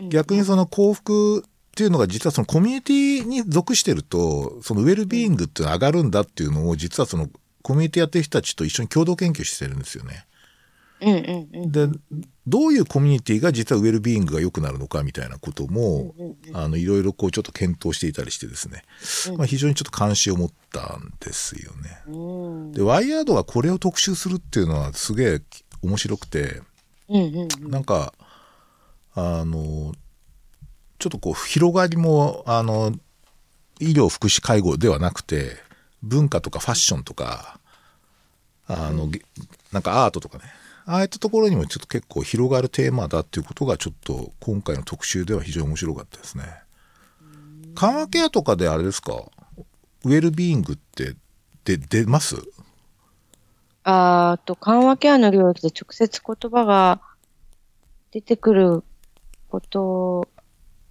Speaker 1: 逆にその幸福っていうのが実はそのコミュニティに属してると、そのウェルビーイングっていうのが上がるんだっていうのを、実はそのコミュニティやってる人たちと一緒に共同研究してるんですよね。
Speaker 2: うんうんうん、
Speaker 1: でどういうコミュニティが実はウェルビーイングが良くなるのかみたいなことも、うんうんうん、あのいろいろこうちょっと検討していたりしてですね、うん、まあ、非常にちょっと関心を持ったんですよね。
Speaker 2: うん、
Speaker 1: でワイヤードがこれを特集するっていうのはすげえ面白くて、
Speaker 2: うんうんうん、
Speaker 1: なんかあのちょっとこう広がりもあの医療福祉介護ではなくて文化とかファッションとかあの、なんかアートとかねああいったところにもちょっと結構広がるテーマだっていうことがちょっと今回の特集では非常に面白かったですね。緩和ケアとかであれですか？ウェルビーイングってで出ます？
Speaker 2: あと緩和ケアの領域で直接言葉が出てくること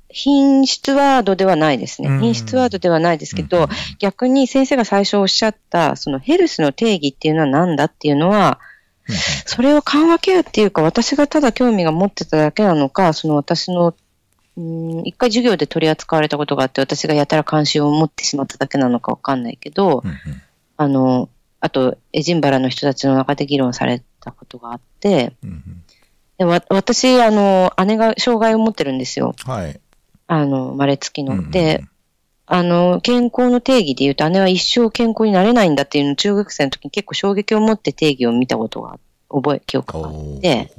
Speaker 2: 品質ワードではないですね。品質ワードではないですけど、逆に先生が最初おっしゃった、そのヘルスの定義っていうのは何だっていうのは、それを緩和ケアっていうか、私がただ興味が持ってただけなのか、その私の、うん、一回授業で取り扱われたことがあって、私がやたら関心を持ってしまっただけなのかわかんないけど、あの、あと、エジンバラの人たちの中で議論されたことがあって、でわ私、あの、姉が障害を持ってるんですよ。
Speaker 1: はい。
Speaker 2: あの、生まれつきの。で、あの、健康の定義で言うと、姉は一生健康になれないんだっていうのを中学生の時に結構衝撃を持って定義を見たことが、覚え、記憶があって、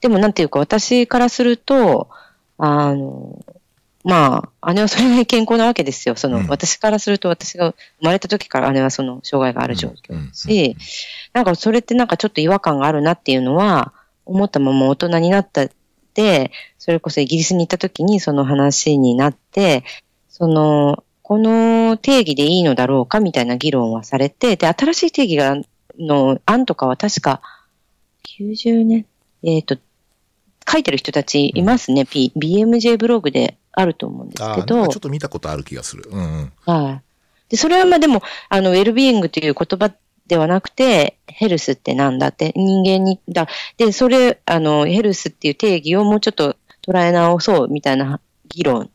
Speaker 2: でもなんていうか私からすると、あの、まあ、姉はそれなりに健康なわけですよ。その、
Speaker 1: うん。
Speaker 2: 私からすると私が生まれた時から姉はその障害がある状況だし、なんかそれってなんかちょっと違和感があるなっていうのは、思ったまま大人になったって、それこそイギリスに行った時にその話になって、その、この定義でいいのだろうかみたいな議論はされて、で、新しい定義が、の案とかは確か、90年、えっ、と、書いてる人たちいますね。P、BMJ ブログであると思うんですけど。
Speaker 1: ちょっと見たことある気がする。うんうん。
Speaker 2: はい。で、それはまあでも、あの、ウェルビーイングという言葉ではなくて、ヘルスってなんだって、人間に、だ、で、それ、あの、ヘルスっていう定義をもうちょっと捉え直そうみたいな議論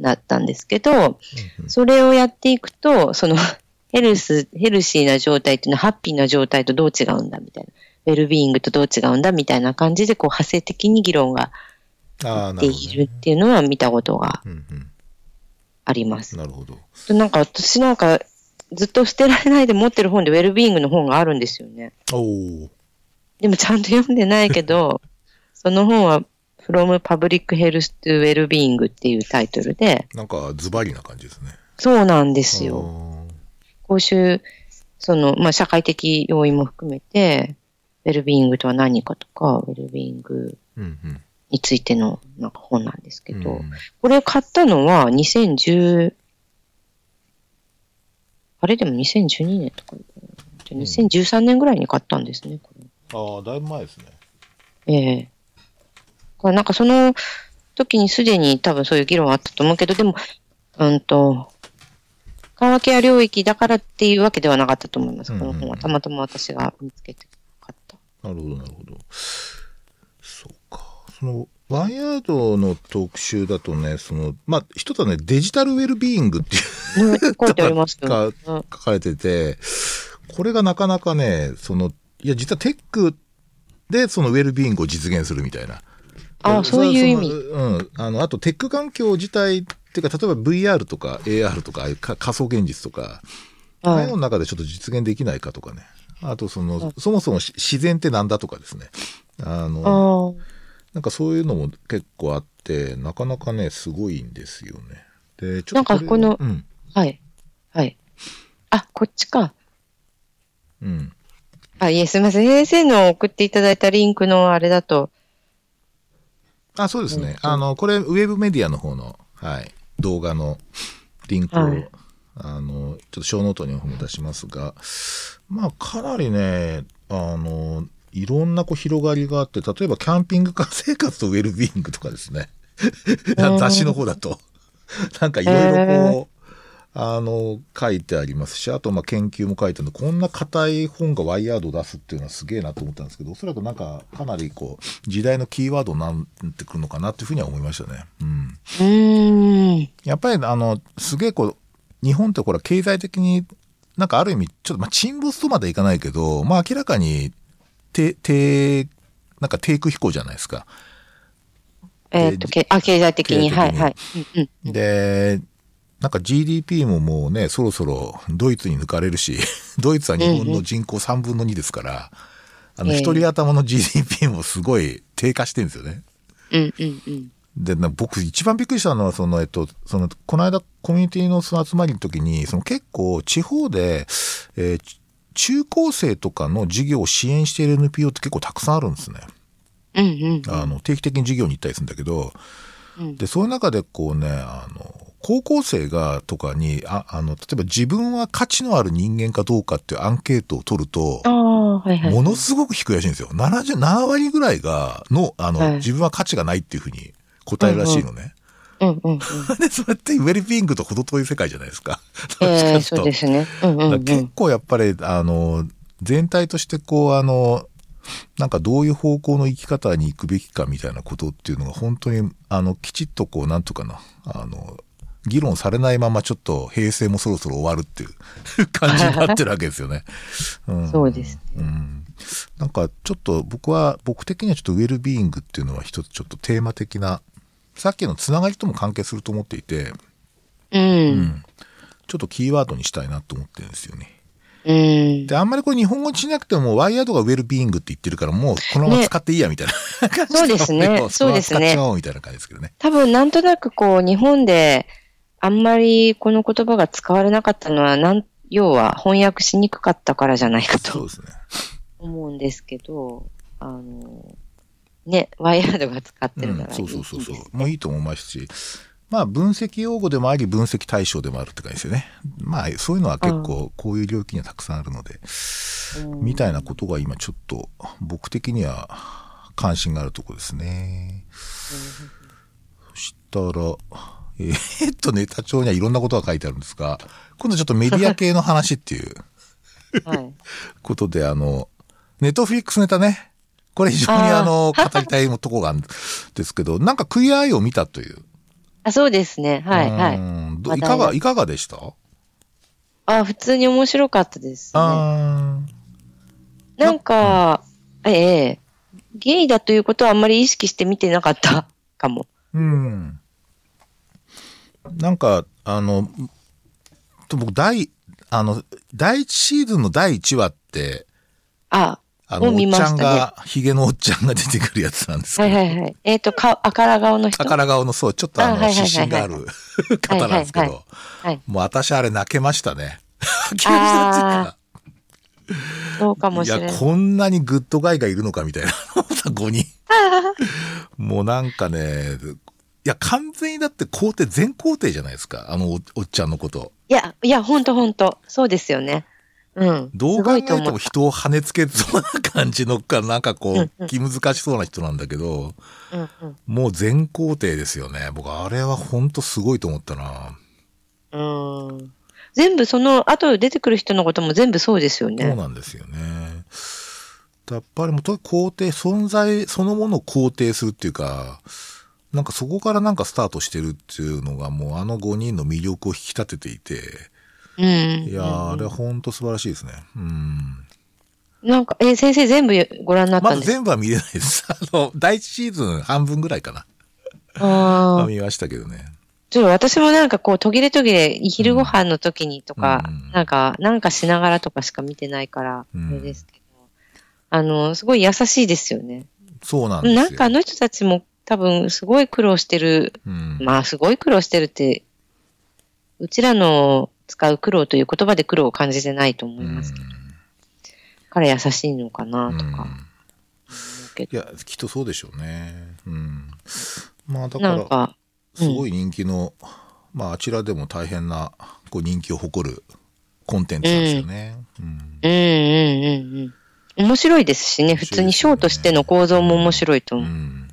Speaker 2: だったんですけど、
Speaker 1: うん
Speaker 2: それをやっていくと、その、(laughs) ヘルス、ヘルシーな状態っていうのはハッピーな状態とどう違うんだみたいな。ウェルビーイングとどう違うんだみたいな感じで、こう、派生的に議論が
Speaker 1: ああ、な
Speaker 2: で
Speaker 1: るほどね、
Speaker 2: いるっていうのは見たことが。あります。
Speaker 1: なるほど。
Speaker 2: なんか私なんかずっと捨てられないで持ってる本でウェルビーイングの本があるんですよね。
Speaker 1: おお。
Speaker 2: でもちゃんと読んでないけど、(laughs) その本は From Public Health to Wellbeing っていうタイトルで、
Speaker 1: なんかズバリな感じですね。
Speaker 2: そうなんですよ。
Speaker 1: よ。
Speaker 2: 公衆、その、まあ、社会的要因も含めて、ウェルビーイングとは何かとか、ウェルビーイング
Speaker 1: うんうん。
Speaker 2: についてのなんか本なんですけど、
Speaker 1: うん
Speaker 2: これを買ったのは2010、あれでも2012年とか、じゃあ2013年ぐらいに買ったんですね、これ。
Speaker 1: ああ、だいぶ前ですね。
Speaker 2: ええなんかその時にすでに多分そういう議論はあったと思うけど、でも、うんと、緩和ケア領域だからっていうわけではなかったと思います。この本はたまたま私が見つけて買った。
Speaker 1: なるほど、なるほど。そうか。その、ワンヤードの特集だとね、その、まあ、一つはね、デジタルウェルビーイングっていう
Speaker 2: ね書いてありますよ。(laughs)
Speaker 1: か
Speaker 2: うん
Speaker 1: 書かれてて、これがなかなかね、その、いや、実はテックでそのウェルビーイングを実現するみたいな。
Speaker 2: あそういう意味
Speaker 1: うん。あの、あとテック環境自体っていうか、例えば VR とか AR とか、か仮想現実とか、ああいうの中でちょっと実現できないかとかね。あとその、そもそもし自然ってなんだとかですね。あの、なんかそういうのも結構あって、なかなかね、すごいんですよね。で、ち
Speaker 2: なんかこの
Speaker 1: うん。
Speaker 2: はい。はい。あ、こっちか。
Speaker 1: うん。
Speaker 2: あ、いえ、すみません。先生の送っていただいたリンクのあれだと、
Speaker 1: あ、そうですね。
Speaker 2: うん
Speaker 1: あの、これ、ウェブメディアの方の、はい、動画のリンクを、
Speaker 2: はい
Speaker 1: あの、ちょっとショーノートにも出しますが、まあ、かなりね、あの、いろんなこう広がりがあって、例えばキャンピングカー生活とウェルビーイングとかですね。
Speaker 2: うん
Speaker 1: 雑誌の方だと。なんかいろいろこう、あの、書いてありますし、あと、まあ、研究も書いてあるので、こんな硬い本が WIRED を出すっていうのはすげえなと思ったんですけど、おそらくなんか、かなりこう、時代のキーワードになってくるのかなっていうふうには思いましたね。うん。
Speaker 2: ん。
Speaker 1: やっぱり、あの、すげえこう、日本ってこれ経済的に、なんかある意味、ちょっと、まあ、沈没とまでいかないけど、まあ、明らかに、低、低、なんか低空飛行じゃないですか。
Speaker 2: えっと、けあ、経済的に、はい、はい。
Speaker 1: で、なんか GDP ももうね、そろそろドイツに抜かれるし、(laughs) ドイツは日本の人口3分の2ですから、あの、
Speaker 2: ええ
Speaker 1: 一人頭の GDP もすごい低下してるんですよね。
Speaker 2: うんうんうん。
Speaker 1: で、な僕一番びっくりしたのは、その、えっと、その、この間コミュニティのその集まりの時に、その結構地方で、えーち中高生とかの事業を支援している NPO って結構たくさんあるんですね。
Speaker 2: うんうん。
Speaker 1: あの、定期的に授業に行ったりするんだけど、
Speaker 2: うん
Speaker 1: で、そういう中でこうね、あの、高校生がとかに、ああの、例えば自分は価値のある人間かどうかっていうアンケートを取ると
Speaker 2: はいはい。
Speaker 1: ものすごく低いらしいんですよ。70、7割ぐらいが、の、あの、
Speaker 2: はい
Speaker 1: 自分は価値がないっていうふうに答えるらしいのね。
Speaker 2: うんうんうん。(laughs)
Speaker 1: で、それってウェルビーイングと程遠い世界じゃないですか。(laughs)
Speaker 2: ええ
Speaker 1: どっちかっていうと
Speaker 2: そうですね。うんうんうん。
Speaker 1: 構やっぱり、あの、全体としてこう、あの、なんかどういう方向の生き方に行くべきかみたいなことっていうのが本当に、あの、きちっとこう、なんとかな、あの、議論されないままちょっと平成もそろそろ終わるっていう (laughs) 感じになってるわけですよね。(laughs) うん
Speaker 2: そうですね
Speaker 1: うんなんかちょっと僕は、僕的にはちょっとウェルビーイングっていうのは一つちょっとテーマ的な、さっきのつながりとも関係すると思っていて、
Speaker 2: うん。
Speaker 1: うんちょっとキーワードにしたいなと思ってるんですよね。
Speaker 2: うん。
Speaker 1: で、あんまりこれ日本語にしなくても、ワイヤードがウェルビーイングって言ってるから、もうこのまま使っていいや、みたいな感 (laughs) じ
Speaker 2: そうですね
Speaker 1: もそ
Speaker 2: うですね
Speaker 1: ちまおうみたいな感じですけどね。
Speaker 2: 多分なんとなくこう、日本であんまりこの言葉が使われなかったのは、なん、要は翻訳しにくかったからじゃないかと
Speaker 1: ね。
Speaker 2: 思うんですけど、あの、ね、ワイヤードが使ってるからいい、
Speaker 1: うん、そうそうそうそうもういいと思いますし、まあ分析用語でもあり分析対象でもあるって感じですよね。まあそういうのは結構こういう領域にはたくさんあるので、
Speaker 2: うん
Speaker 1: みたいなことが今ちょっと僕的には関心があるところですね。そしたら、えーっとネタ帳にはいろんなことが書いてあるんですが、今度ちょっとメディア系の話っていう
Speaker 2: はい。
Speaker 1: ことで、あの、ネットフリックスネタね。これ非常にあの、語りたいとこがあるんですけど、なんかクイアアイを見たという。
Speaker 2: あ、そうですね。はい、はい。
Speaker 1: いかが、いかがでした？
Speaker 2: あ、普通に面白かったですね。
Speaker 1: あ
Speaker 2: なんか、ええ、ゲイだということはあんまり意識して見てなかったかも。
Speaker 1: ーうん。なんか、あの、と僕、第、あの、第一シーズンの第1話って、
Speaker 2: あ、
Speaker 1: あの、おっちゃんが、ヒゲのおっちゃんが出てくるやつなんですけど、
Speaker 2: はいはいはい。えっ、と、か、あから顔の人？
Speaker 1: 宝顔の、そう、ちょっとあの、
Speaker 2: あはいはいはいはい
Speaker 1: 湿疹がある方なんですけ
Speaker 2: はいはい
Speaker 1: ど、
Speaker 2: はい。
Speaker 1: もう私あれ泣けましたね。泣けましたっていうか
Speaker 2: そうかもしれない
Speaker 1: いや、。こんなにグッドガイがいるのかみたいな。(laughs) 5人。(laughs) もうなんかね、いや、完全にだって皇帝、全皇帝じゃないですか。あのお、おっちゃんのこと。
Speaker 2: いや、いや、ほんとほんと。そうですよね。うん。す
Speaker 1: どう考えても人を跳ねつけそうな感じのか、なんかこ
Speaker 2: うんう
Speaker 1: う、気難しそうな人なんだけど、
Speaker 2: た。うんうん。
Speaker 1: もう全皇帝ですよね。僕、あれは本当すごいと思ったな。
Speaker 2: うん。全部その後出てくる人のことも全部そうですよ
Speaker 1: そう
Speaker 2: ね。
Speaker 1: なんですよね。やっぱりもうと肯定、存在そのものを肯定するっていうか、なんかそこからなんかスタートしてるっていうのがもうあの5人の魅力を引き立てていて、
Speaker 2: うん。
Speaker 1: いやー、あれは本当素晴らしいですね。うん。
Speaker 2: なんか、え、先生全部ご覧になった
Speaker 1: ま
Speaker 2: んですか、
Speaker 1: だ全部は見れないです。(laughs) あの、第一シーズン半分ぐらいかな。
Speaker 2: ああ。
Speaker 1: 見ましたけどね。
Speaker 2: ちょっと私もなんかこう、途切れ途切れ、昼ご飯の時にとか、
Speaker 1: うん
Speaker 2: なんか、なんかしながらとかしか見てないから、
Speaker 1: うん
Speaker 2: あれですけど、あの、すごい優しいですよね。
Speaker 1: そうなんですよ。
Speaker 2: なんかあの人たちも多分すごい苦労してる、
Speaker 1: うん、
Speaker 2: まあすごい苦労してるって、うちらの使う苦労という言葉で苦労を感じてないと思います。彼優しいのかなとか
Speaker 1: うん。いや、きっとそうでしょうね。うん。まあだから、
Speaker 2: なんか、
Speaker 1: すごい人気の、まああちらでも大変なこう人気を誇るコンテンツなんですよね。うん。
Speaker 2: うんうんうんうん。面白いですしね、普通にショーとしての構造も面白いと思う
Speaker 1: うん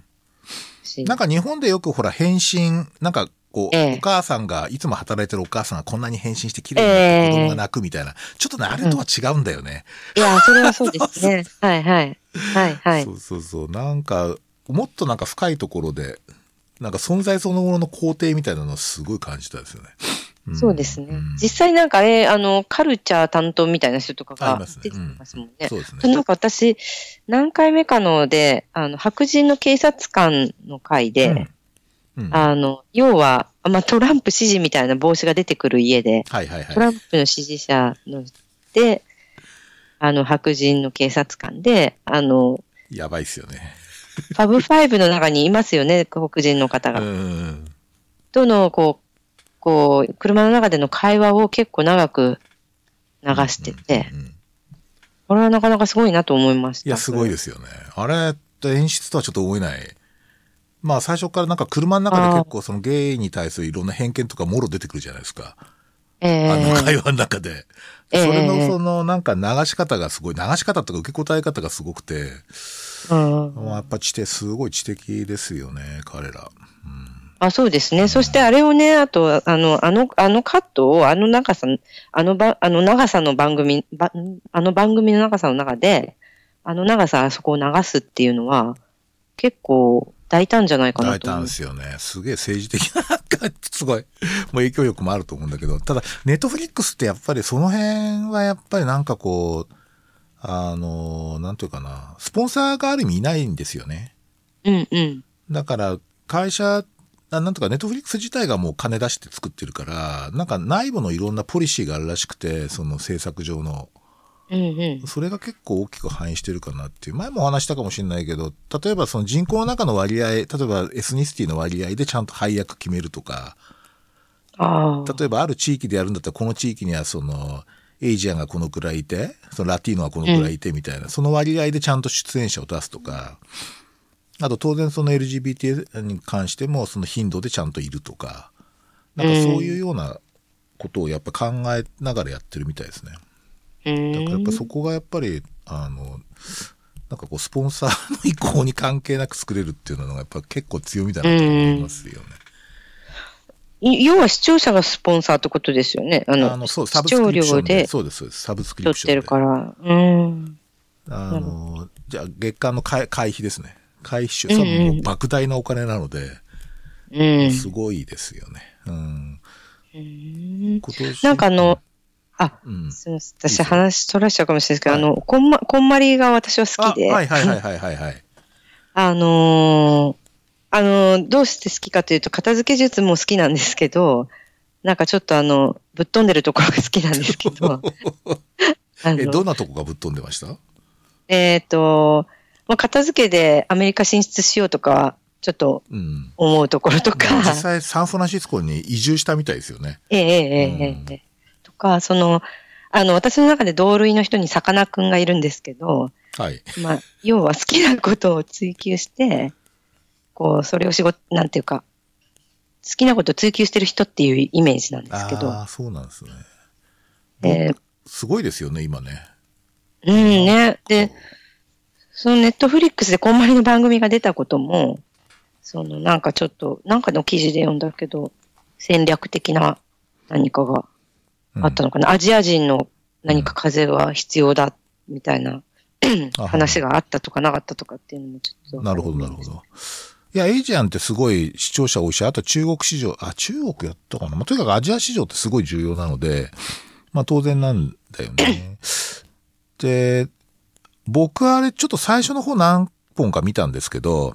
Speaker 2: し。
Speaker 1: なんか日本でよくほら変身、なんかこう、
Speaker 2: ええ
Speaker 1: お母さんが、いつも働いてるお母さんがこんなに変身して綺麗になって子供が泣くみたいな、ちょっとね、あれとは違うんだよね。
Speaker 2: いや、それはそうですね。(laughs) はいはい。はいはい
Speaker 1: そ。うそうそう。なんか、もっとなんか深いところで、なんか存在そのものの肯定みたいなのをすごい感じたですよね。ん
Speaker 2: そうですね。
Speaker 1: ん
Speaker 2: 実際なんかあれ、あの、カルチャー担当みたいな人とかが出てきますもんね。
Speaker 1: そうですね。
Speaker 2: なんか私、何回目かので、あの、白人の警察官の会で、あの、要は、まあ、トランプ支持みたいな帽子が出てくる家で、
Speaker 1: はいはいはい。
Speaker 2: トランプの支持者ので、あの、白人の警察官で、あの、
Speaker 1: やばいっすよね。
Speaker 2: ファブファイブの中にいますよね、黒人の方
Speaker 1: う
Speaker 2: が。
Speaker 1: ん。
Speaker 2: との、こう、こう、車の中での会話を結構長く流してて、
Speaker 1: うんうん
Speaker 2: これはなかなかすごいなと思いました。
Speaker 1: いや、すごいですよね。あれって演出とはちょっと思えない。まあ最初からなんか車の中で結構そのゲイに対するいろんな偏見とかもろ出てくるじゃないですか。
Speaker 2: ええ
Speaker 1: あの会話の中で。
Speaker 2: ええ
Speaker 1: それのそのなんか流し方がすごい、流し方とか受け答え方がすごくて、
Speaker 2: うん
Speaker 1: もうやっぱ知的、すごい知的ですよね、彼ら。
Speaker 2: あそうですね。そしてあれをね、あと、あの、あの、あのカットを、あの長さ、あのば、あの長さの番組、ばあの番組の長さの中で、あの長さ、あそこを流すっていうのは、結構大胆じゃないかな
Speaker 1: 大胆
Speaker 2: と思う。
Speaker 1: ですよね。すげえ政治的な、すごい、もう影響力もあると思うんだけど、ただ、ネットフリックスってやっぱりその辺はやっぱりなんかこう、あの、なんていうかな、スポンサーがある意味いないんですよね。
Speaker 2: うんうん。
Speaker 1: だから、会社、あなんとかネットフリックス自体がもう金出して作ってるから、なんか内部のいろんなポリシーがあるらしくて、その制作上の。
Speaker 2: うんうん。
Speaker 1: それが結構大きく反映してるかなっていう。前もお話したかもしれないけど、例えばその人口の中の割合、例えばエスニシティの割合でちゃんと配役決めるとか。例えばある地域でやるんだったらこの地域にはそのエイジアンがこのくらいいてそのラティーノはこのくらいいてみたいな、その割合でちゃんと出演者を出すとかあと当然その LGBT に関してもその頻度でちゃんといるとかなんかそういうようなことをやっぱ考えながらやってるみたいですね。
Speaker 2: うん。
Speaker 1: だからやっぱそこがやっぱりあのなんかこうスポンサーの意向に関係なく作れるっていうのがやっぱ結構強みだなと思いますよね。
Speaker 2: い要は視聴者がスポンサーってことですよね。あの、
Speaker 1: あのそうサブ
Speaker 2: 視聴
Speaker 1: スクリプション
Speaker 2: 料で
Speaker 1: そうですそうですサブスクリ
Speaker 2: 撮っ
Speaker 1: プションで
Speaker 2: てるから。うん。
Speaker 1: あの、じゃあ月間の会会費ですね。会費収、それももう莫大なお金なので、
Speaker 2: うん。
Speaker 1: すごいですよね。うん。
Speaker 2: うん
Speaker 1: 今年。
Speaker 2: なんかあの、あ、
Speaker 1: うん。
Speaker 2: すみません。私話取らしちゃうかもしれないですけど、
Speaker 1: はい
Speaker 2: あの、こんま、こんまりが私は好
Speaker 1: あ
Speaker 2: きで、
Speaker 1: はいはいはいはいはいはい。
Speaker 2: あのーあのーどうして好きかというと、片付け術も好きなんですけど、なんかちょっとあの、ぶっ飛んでるところが好きなんですけど、あ (laughs)
Speaker 1: え、
Speaker 2: の
Speaker 1: どんなとこがぶっ飛んでました？
Speaker 2: えっ、と、まあ、片付けでアメリカ進出しようとか、ちょっと
Speaker 1: うん。
Speaker 2: 思うところとか、
Speaker 1: 実際サンフランシスコに移住したみたいですよね。
Speaker 2: ええええええとか、その、あの、私の中で同類の人にさかなクンがいるんですけど、
Speaker 1: はい。
Speaker 2: まあ、要は好きなことを追求して、こう、それを仕事、なんていうか、好きなことを追求してる人っていうイメージなんですけど、
Speaker 1: ああ、そうなんですね。
Speaker 2: えー
Speaker 1: すごいですよね、今ね。
Speaker 2: うんね。で、そのネットフリックスでこんまりの番組が出たことも、そのなんかちょっと、なんかの記事で読んだけど、戦略的な何かが
Speaker 1: うん
Speaker 2: あったのかな。アジア人の何か風が必要だ、みたいな
Speaker 1: あ
Speaker 2: 話があったとかなかったとかっていうのもちょっと。
Speaker 1: なるほど、なるほど。いや、エイジアンってすごい視聴者多いし、あと中国市場、あ、中国やったかな。まあ、とにかくアジア市場ってすごい重要なので、まあ当然なんだよね。で、僕あれちょっと最初の方何本か見たんですけど、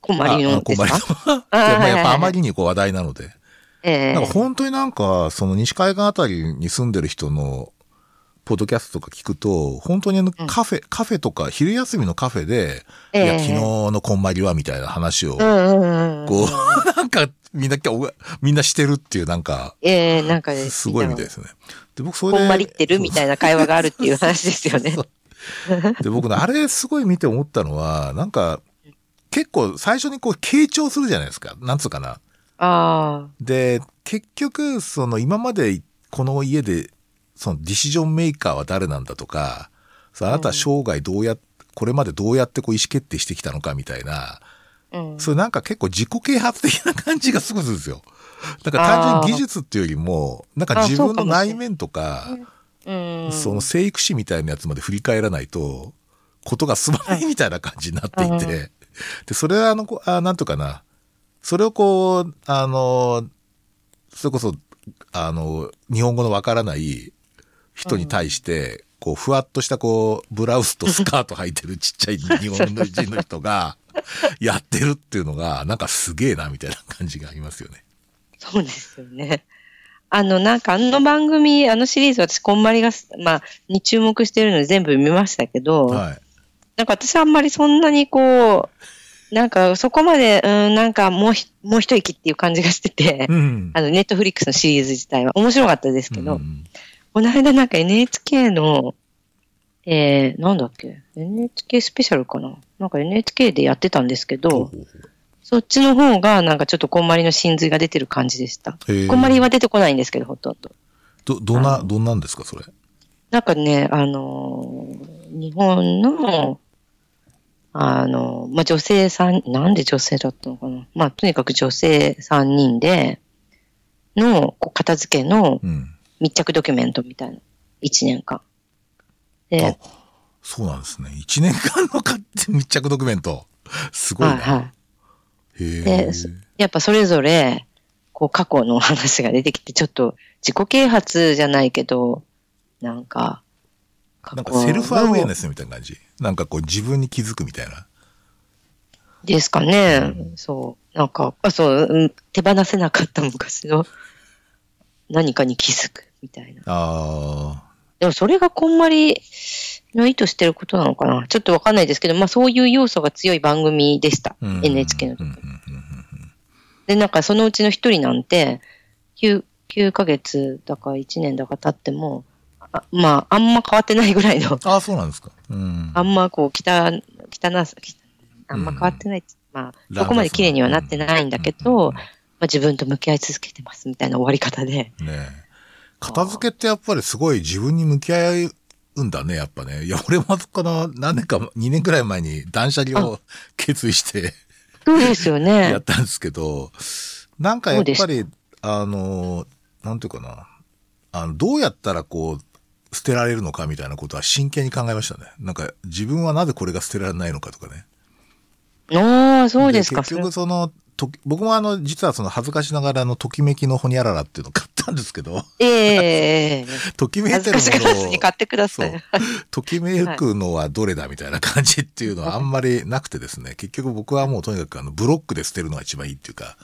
Speaker 2: こんまりのです
Speaker 1: こんまりのやっぱあま
Speaker 2: り。
Speaker 1: りにこう話題なので。
Speaker 2: ええ
Speaker 1: なんか本当になんか、その西海岸あたりに住んでる人の、ポッドキャストとか聞くと、本当にあのカフェ、カフェとか、昼休みのカフェで、
Speaker 2: ええ
Speaker 1: いや、昨日のこんまりはみたいな話を、
Speaker 2: うんうんうん。
Speaker 1: こう、(laughs) なんか、みんな、みんなしてるっていう、なんか、
Speaker 2: ええなんかね
Speaker 1: すごいみたいですね。で、僕それで。
Speaker 2: こんまりってるみたいな会話があるっていう話ですよね。(laughs)
Speaker 1: で、僕ね、あれすごい見て思ったのは、なんか、結構最初にこう、傾聴するじゃないですか。なんつうかな。
Speaker 2: ああ。
Speaker 1: で、結局、その今までこの家で、そのディシジョンメーカーは誰なんだとか、あなたは生涯どうやっ、これまでどうやってこう意思決定してきたのかみたいな、
Speaker 2: うん。
Speaker 1: それなんか結構自己啓発的な感じがすごいするんですよ。なんか単純に技術っていうよりも、なんか自分の内面とか、
Speaker 2: うん。
Speaker 1: その生育史みたいなやつまで振り返らないと、ことが進まないみたいな感じになっていて、で、それはあの、こあなんとかな、それをこう、あの、それこそ、あの、日本語のわからない人に対して、こう、ふわっとしたこう、ブラウスとスカート履いてるちっちゃい日本の人の人が、やってるっていうのが、なんかすげえな、みたいな感じがありますよね。
Speaker 2: そうですよね。あの、なんかあの番組、あのシリーズ私、こんまりが、まあ、に注目してるので全部見ましたけど、
Speaker 1: はい。
Speaker 2: なんか私はあんまりそんなにこう、なんかそこまで、うん、なんかもうひ、もう一息っていう感じがしてて、
Speaker 1: うん。
Speaker 2: あの、ネットフリックスのシリーズ自体は面白かったですけど、
Speaker 1: うん
Speaker 2: この間なんか NHK の、えー、なんだっけ ?NHK スペシャルかな？なんか NHK でやってたんですけど、
Speaker 1: ほうほうほう
Speaker 2: そっちの方がなんかちょっとこんまりの真髄が出てる感じでした。こんまりは出てこないんですけど、ほとんど。
Speaker 1: ど、どんな、どんなんですか、それ？
Speaker 2: なんかね、あのー日本の、あのーまあ、女性さん、なんで女性だったのかな？まあ、とにかく女性3人で、の、こう片付けの
Speaker 1: うん。
Speaker 2: 密着ドキュメントみたいな。1年間。
Speaker 1: あ
Speaker 2: で、
Speaker 1: そうなんですね。一年間のか密着ドキュメント。すごいな。
Speaker 2: はいはい。
Speaker 1: へ
Speaker 2: でやっぱそれぞれ、こう過去の話が出てきて、ちょっと自己啓発じゃないけど、なんか、か
Speaker 1: なんかセルフアウェアネスみたいな感じ？なんかこう自分に気づくみたいな？
Speaker 2: ですかね。そう。なんか、あ、そう、うん手放せなかった昔の何かに気づくみたいな。
Speaker 1: あ
Speaker 2: でもそれがこんまりの意図してることなのかな？ちょっとわかんないですけど、まあそういう要素が強い番組でした。NHK の時
Speaker 1: うんうんうん
Speaker 2: で、なんかそのうちの一人なんて、9、9ヶ月だか1年だか経っても、あまあ、あんま変わってないぐらいの、
Speaker 1: ああ、そうなんですか。うん。
Speaker 2: あんまこう、汚、汚さ、あんま変わってない、まあ、そこまで綺麗にはなってないんだけど、まあ自分と向き合い続けてますみたいな終わり方で。
Speaker 1: ねえ。片付けってやっぱりすごい自分に向き合うんだね、やっぱね。いや、俺もかな、何年か、2年くらい前に断捨離を決意して
Speaker 2: そうですよ (laughs)
Speaker 1: や
Speaker 2: ね
Speaker 1: っ。たんですけど、なんかやっぱり、あの、なんていうかな。あの、どうやったらこう、捨てられるのかみたいなことは真剣に考えましたね。なんか自分はなぜこれが捨てられないのかとかね。
Speaker 2: ああ、そうですか。
Speaker 1: 結局その、と僕もあの、実はその恥ずかしながらあの、ときめきのホニャララっていうのを買ったんですけど、
Speaker 2: ええ
Speaker 1: ときめい
Speaker 2: 恥
Speaker 1: てるのを
Speaker 2: に買ってくだ
Speaker 1: そう
Speaker 2: さい。。
Speaker 1: ときめくのはどれだみたいな感じっていうのはあんまりなくてですね、結局僕はもうとにかくあの、ブロックで捨てるのが一番いいっていうか、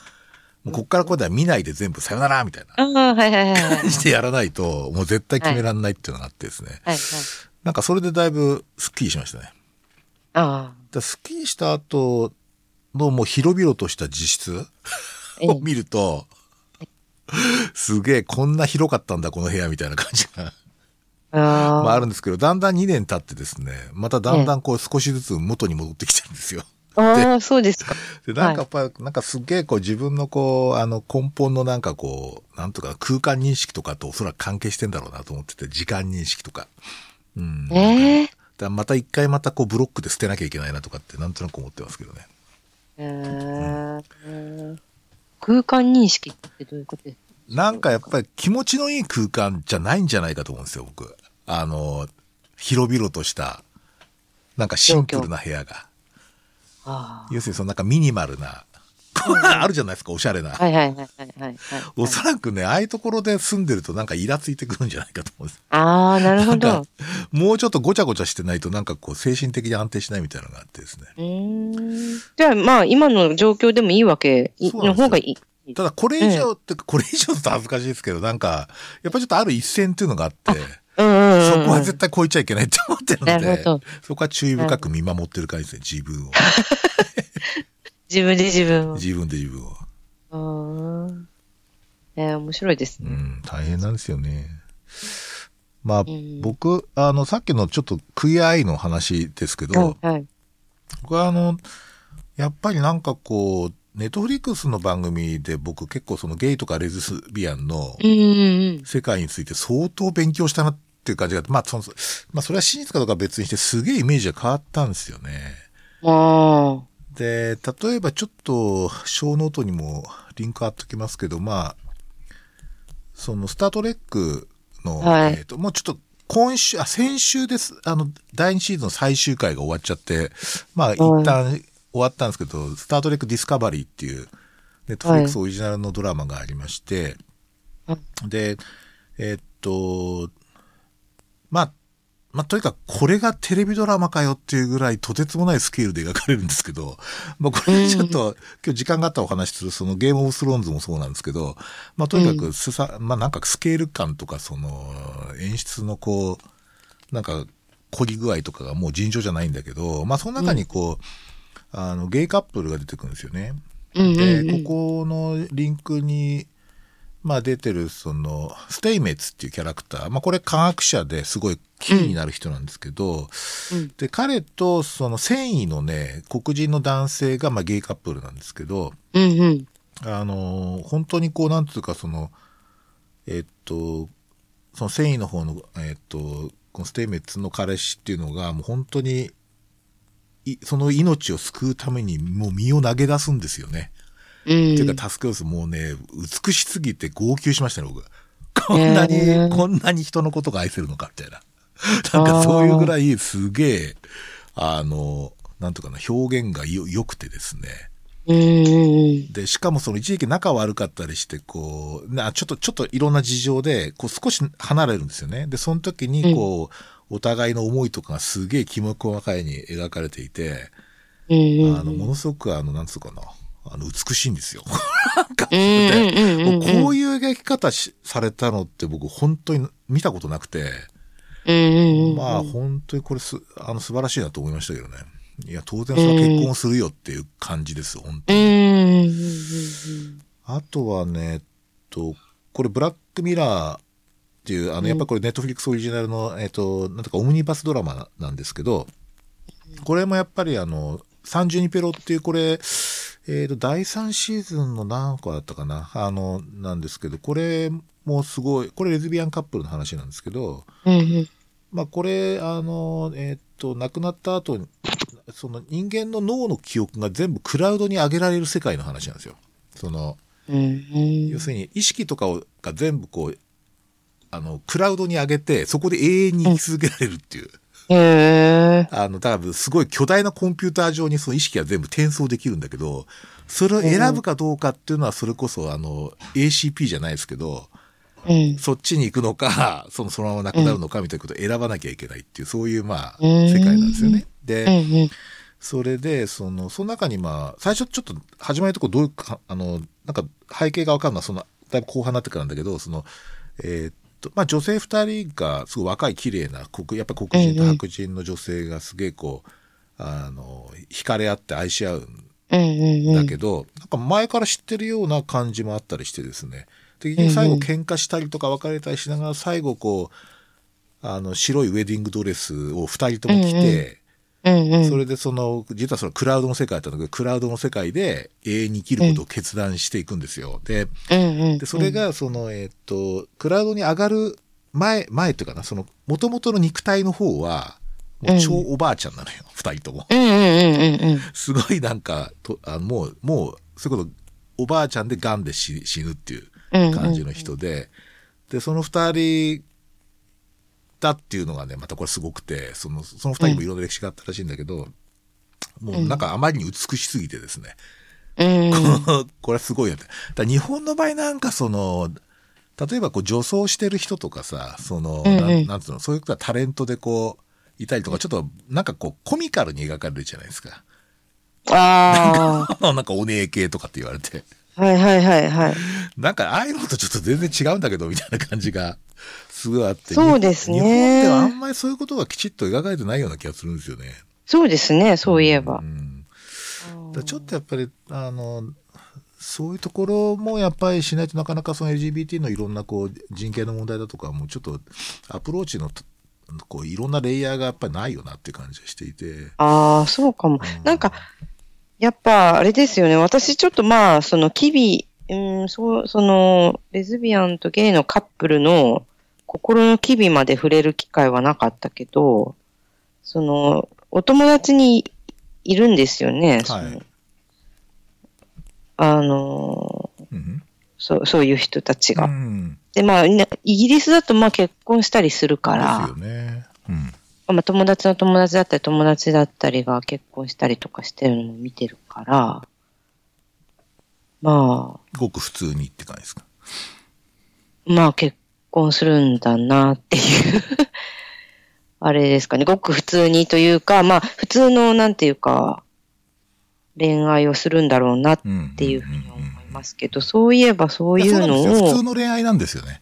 Speaker 1: もうこっからここでは見ないで全部さよならみたいな。感じでやらないと、もう絶対決めらんないっていうのがあってですね。
Speaker 2: はいはい。
Speaker 1: なんかそれでだいぶスッキリしましたね。
Speaker 2: あ
Speaker 1: だスッキリした後のもう広々とした自室
Speaker 2: ええ
Speaker 1: を見ると、すげえこんな広かったんだこの部屋みたいな感じが。まああるんですけど、だんだん2年経ってですね、まただんだんこう少しずつ元に戻ってきてるんですよ。
Speaker 2: ああ、そうですか。
Speaker 1: で、なんかやっぱり、なんかすっげえこう自分のこう、あの根本のなんかこう、なんとか空間認識とかとおそらく関係してんだろうなと思ってて、時間認識とか。うん。
Speaker 2: ええ
Speaker 1: だからまた一回またこうブロックで捨てなきゃいけないなとかってなんとなく思ってますけどね。
Speaker 2: えー空間認識ってどういうことですか？
Speaker 1: なんかやっぱり気持ちのいい空間じゃないんじゃないかと思うんですよ、僕。あの、広々とした、なんかシンプルな部屋が。
Speaker 2: あ
Speaker 1: 要するにそのなんかミニマルな、あるじゃないですか、おしゃれな。
Speaker 2: あ。はいはいはいはいはいはい。
Speaker 1: おそらくね、ああいうところで住んでるとなんかイラついてくるんじゃないかと思うんです。
Speaker 2: ああ、なるほ
Speaker 1: なんか
Speaker 2: ど。
Speaker 1: もうちょっとごちゃごちゃしてないとなんかこう精神的に安定しないみたいなのがあってですね。
Speaker 2: うーん。じゃあまあ今の状況でもいいわけの方がいい。
Speaker 1: ただこれ以上って、これ以上だと恥ずかしいですけど、なんか、やっぱりちょっとある一線っていうのがあって、
Speaker 2: うんうんうん。
Speaker 1: そこは絶対超えちゃいけないって思ってるのでそこは注意深く見守ってる感じですね、自分を。
Speaker 2: 自分で自分を。
Speaker 1: 自分で自分を。
Speaker 2: あーえー、面白いですね。
Speaker 1: うん、大変なんですよね。まあ、
Speaker 2: ん
Speaker 1: 僕、あの、さっきのちょっとクイアアイの話ですけど、
Speaker 2: はいはい。
Speaker 1: 僕はあの、やっぱりなんかこう、ネットフリックスの番組で僕結構そのゲイとかレズビアンの世界について相当勉強したなっていう感じが、まあその、まあそれは真実かどうかは別にしてすげえイメージが変わったんですよね。
Speaker 2: うん。あ
Speaker 1: で、例えばちょっとショーノートにもリンク貼っときますけど、まあ、そのスタートレックの、
Speaker 2: はい。
Speaker 1: えっ、と、もうちょっと今週、あ、先週です。あの、第2シーズンの最終回が終わっちゃって、まあ一旦終わったんですけど、スタートレックディスカバリーっていう、ネットフリックスオリジナルのドラマがありまして、
Speaker 2: は
Speaker 1: で、えっと、まあ、まあ、とにかくこれがテレビドラマかよっていうぐらいとてつもないスケールで描かれるんですけど、(laughs) まあ、これちょっと、今日時間があったらお話しするそのゲームオブスローンズもそうなんですけど、まあ、とにかくすさ、まあ、なんかスケール感とかその演出のこう、なんか凝り具合とかがもう尋常じゃないんだけど、まあ、その中にこう、あの、ゲイカップルが出てくるんですよね。で、
Speaker 2: うん。
Speaker 1: ここのリンクに、まあ出てる、その、ステイメツっていうキャラクター。まあこれ科学者ですごいキーになる人なんですけど、
Speaker 2: うん
Speaker 1: で、彼とその繊維のね、黒人の男性がまあゲイカップルなんですけど、
Speaker 2: うんうん。
Speaker 1: あのー本当にこう、なんつうかその、えっと、その繊維の方の、えっと、このステイメツの彼氏っていうのが、もう本当に、いその命を救うためにもう身を投げ出すんですよね。
Speaker 2: うん。
Speaker 1: っていうか、助けをすもうね、美しすぎて号泣しましたね、僕。こんなに、
Speaker 2: へー
Speaker 1: こんなに人のことが愛せるのか、みたいな。なんかそういうぐらいすげえ、あの、なんとかな、表現がよ、良くてですね。
Speaker 2: うん。
Speaker 1: で、しかもその一時期仲悪かったりして、こう、なちょっと、ちょっといろんな事情で、こう少し離れるんですよね。で、その時に、こう、お互いの思いとかがすげえきめ細かいに描かれていて、
Speaker 2: うん。
Speaker 1: あの、ものすごく、あの、なんつうかな、あの、美しいんですよ。(laughs) こういう描き方しされたのって僕本当に見たことなくて。まあ本当にこれす、あの、素晴らしいなと思いましたけどね。いや、当然それは結婚するよっていう感じです、本当
Speaker 2: う
Speaker 1: に。あとはね、えっと、これブラックミラーっていう、あの、やっぱこれネットフリックスオリジナルの、えっと、なんとかオムニバスドラマなんですけど、これもやっぱりあの、三十二ペロっていうこれ、えっ、と、第3シーズンの何個だったかな？あの、なんですけど、これもすごい、これレズビアンカップルの話なんですけど、
Speaker 2: うんうん。
Speaker 1: まあこれ、あの、えっ、と、亡くなった後に、その人間の脳の記憶が全部クラウドに上げられる世界の話なんですよ。その、
Speaker 2: うんうん。
Speaker 1: 要するに意識とかをが全部こう、あの、クラウドに上げて、そこで永遠に生き続けられるっていう。あの、だからすごい巨大なコンピューター上にその意識が全部転送できるんだけど、それを選ぶかどうかっていうのはそれこそあの、ACP じゃないですけど、
Speaker 2: うん。
Speaker 1: そっちに行くのか、(laughs) そのそのままなくなるのかみたいなことを選ばなきゃいけないっていう、そういうまあ、
Speaker 2: うん
Speaker 1: 世界なんですよね。
Speaker 2: うん
Speaker 1: で、
Speaker 2: うん。
Speaker 1: それで、その、その中にまあ、最初ちょっと始まりのとこどういうか、あの、なんか背景がわかるのは、その、だいぶ後半になってからなんだけど、その、えーっと、まあ女性二人がすごい若い綺麗な黒、やっぱ黒人と白人の女性がすげえこう、あの、惹かれ合って愛し合うん。だけど、なんか前から知ってるような感じもあったりしてですね。で、結局最後喧嘩したりとか別れたりしながら、最後こう、あの、白いウェディングドレスを二人とも着て、
Speaker 2: うんうん。
Speaker 1: それでその、実はそのクラウドの世界だったんだけど、クラウドの世界で永遠に生きることを決断していくんですよ。で、
Speaker 2: うんうん。
Speaker 1: でそれがその、えーっと、クラウドに上がる前、前っていうかな、その、元々の肉体の方は、もう超おばあちゃんなのよ、二、人とも。
Speaker 2: うんうんうんうんうん。
Speaker 1: すごいなんか、とあもう、もう、そういうこと、おばあちゃんで癌で死死ぬっていう感じの人で、で、その二人だっていうのがね、またこれすごくて、その、その二人もいろんな歴史があったらしいんだけど、もうなんかあまりに美しすぎてですね、
Speaker 2: うん。(laughs)
Speaker 1: これはすごいよね。だから日本の場合なんかその、例えばこう女装してる人とかさ、その、
Speaker 2: うんうん
Speaker 1: なんなんつうの、そういう人はタレントでこう、いたりとか、ちょっとなんかこうコミカルに描かれるじゃないですか。
Speaker 2: あ (laughs)
Speaker 1: なんかお姉系とかって言われて。
Speaker 2: あ。はいはいはいはい。
Speaker 1: なんかああいうのとちょっと全然違うんだけど、みたいな感じがすごいあって。
Speaker 2: そうですね
Speaker 1: 日本ではあんまりそういうことがきちっと描かれてないような気がするんですよね。
Speaker 2: そうですね、そういえば
Speaker 1: う。んだからちょっとやっぱり、あの、そういうところもやっぱりしないとなかなかその LGBT のいろんなこう人権の問題だとかもちょっとアプローチのこういろんなレイヤーがやっぱりないよなって感じがしていて。
Speaker 2: ああ、そうかも。なんか、やっぱ、あれですよね。私ちょっとまあ、その、キビ、うん、そう、その、レズビアンとゲイのカップルの心の機微まで触れる機会はなかったけど、その、お友達にいるんですよね。そのあの、
Speaker 1: うん
Speaker 2: そう、そういう人たち
Speaker 1: う
Speaker 2: が。
Speaker 1: ん。
Speaker 2: で、まあ、ねイギリスだとまあ結婚したりするから、
Speaker 1: ですよね。うん。
Speaker 2: まあ、友達の友達だったり友達だったりが結婚したりとかしてるのも見てるから、まあ、
Speaker 1: ごく普通にって感じですか？
Speaker 2: まあ結婚するんだなっていうあれですかね。ごく普通にというか、まあ普通のなんていうか、恋愛をするんだろうなっていうふうに思いますけど、そういえばそういうの
Speaker 1: やそうなんですよ普
Speaker 2: を
Speaker 1: 通、の恋愛なんですよね。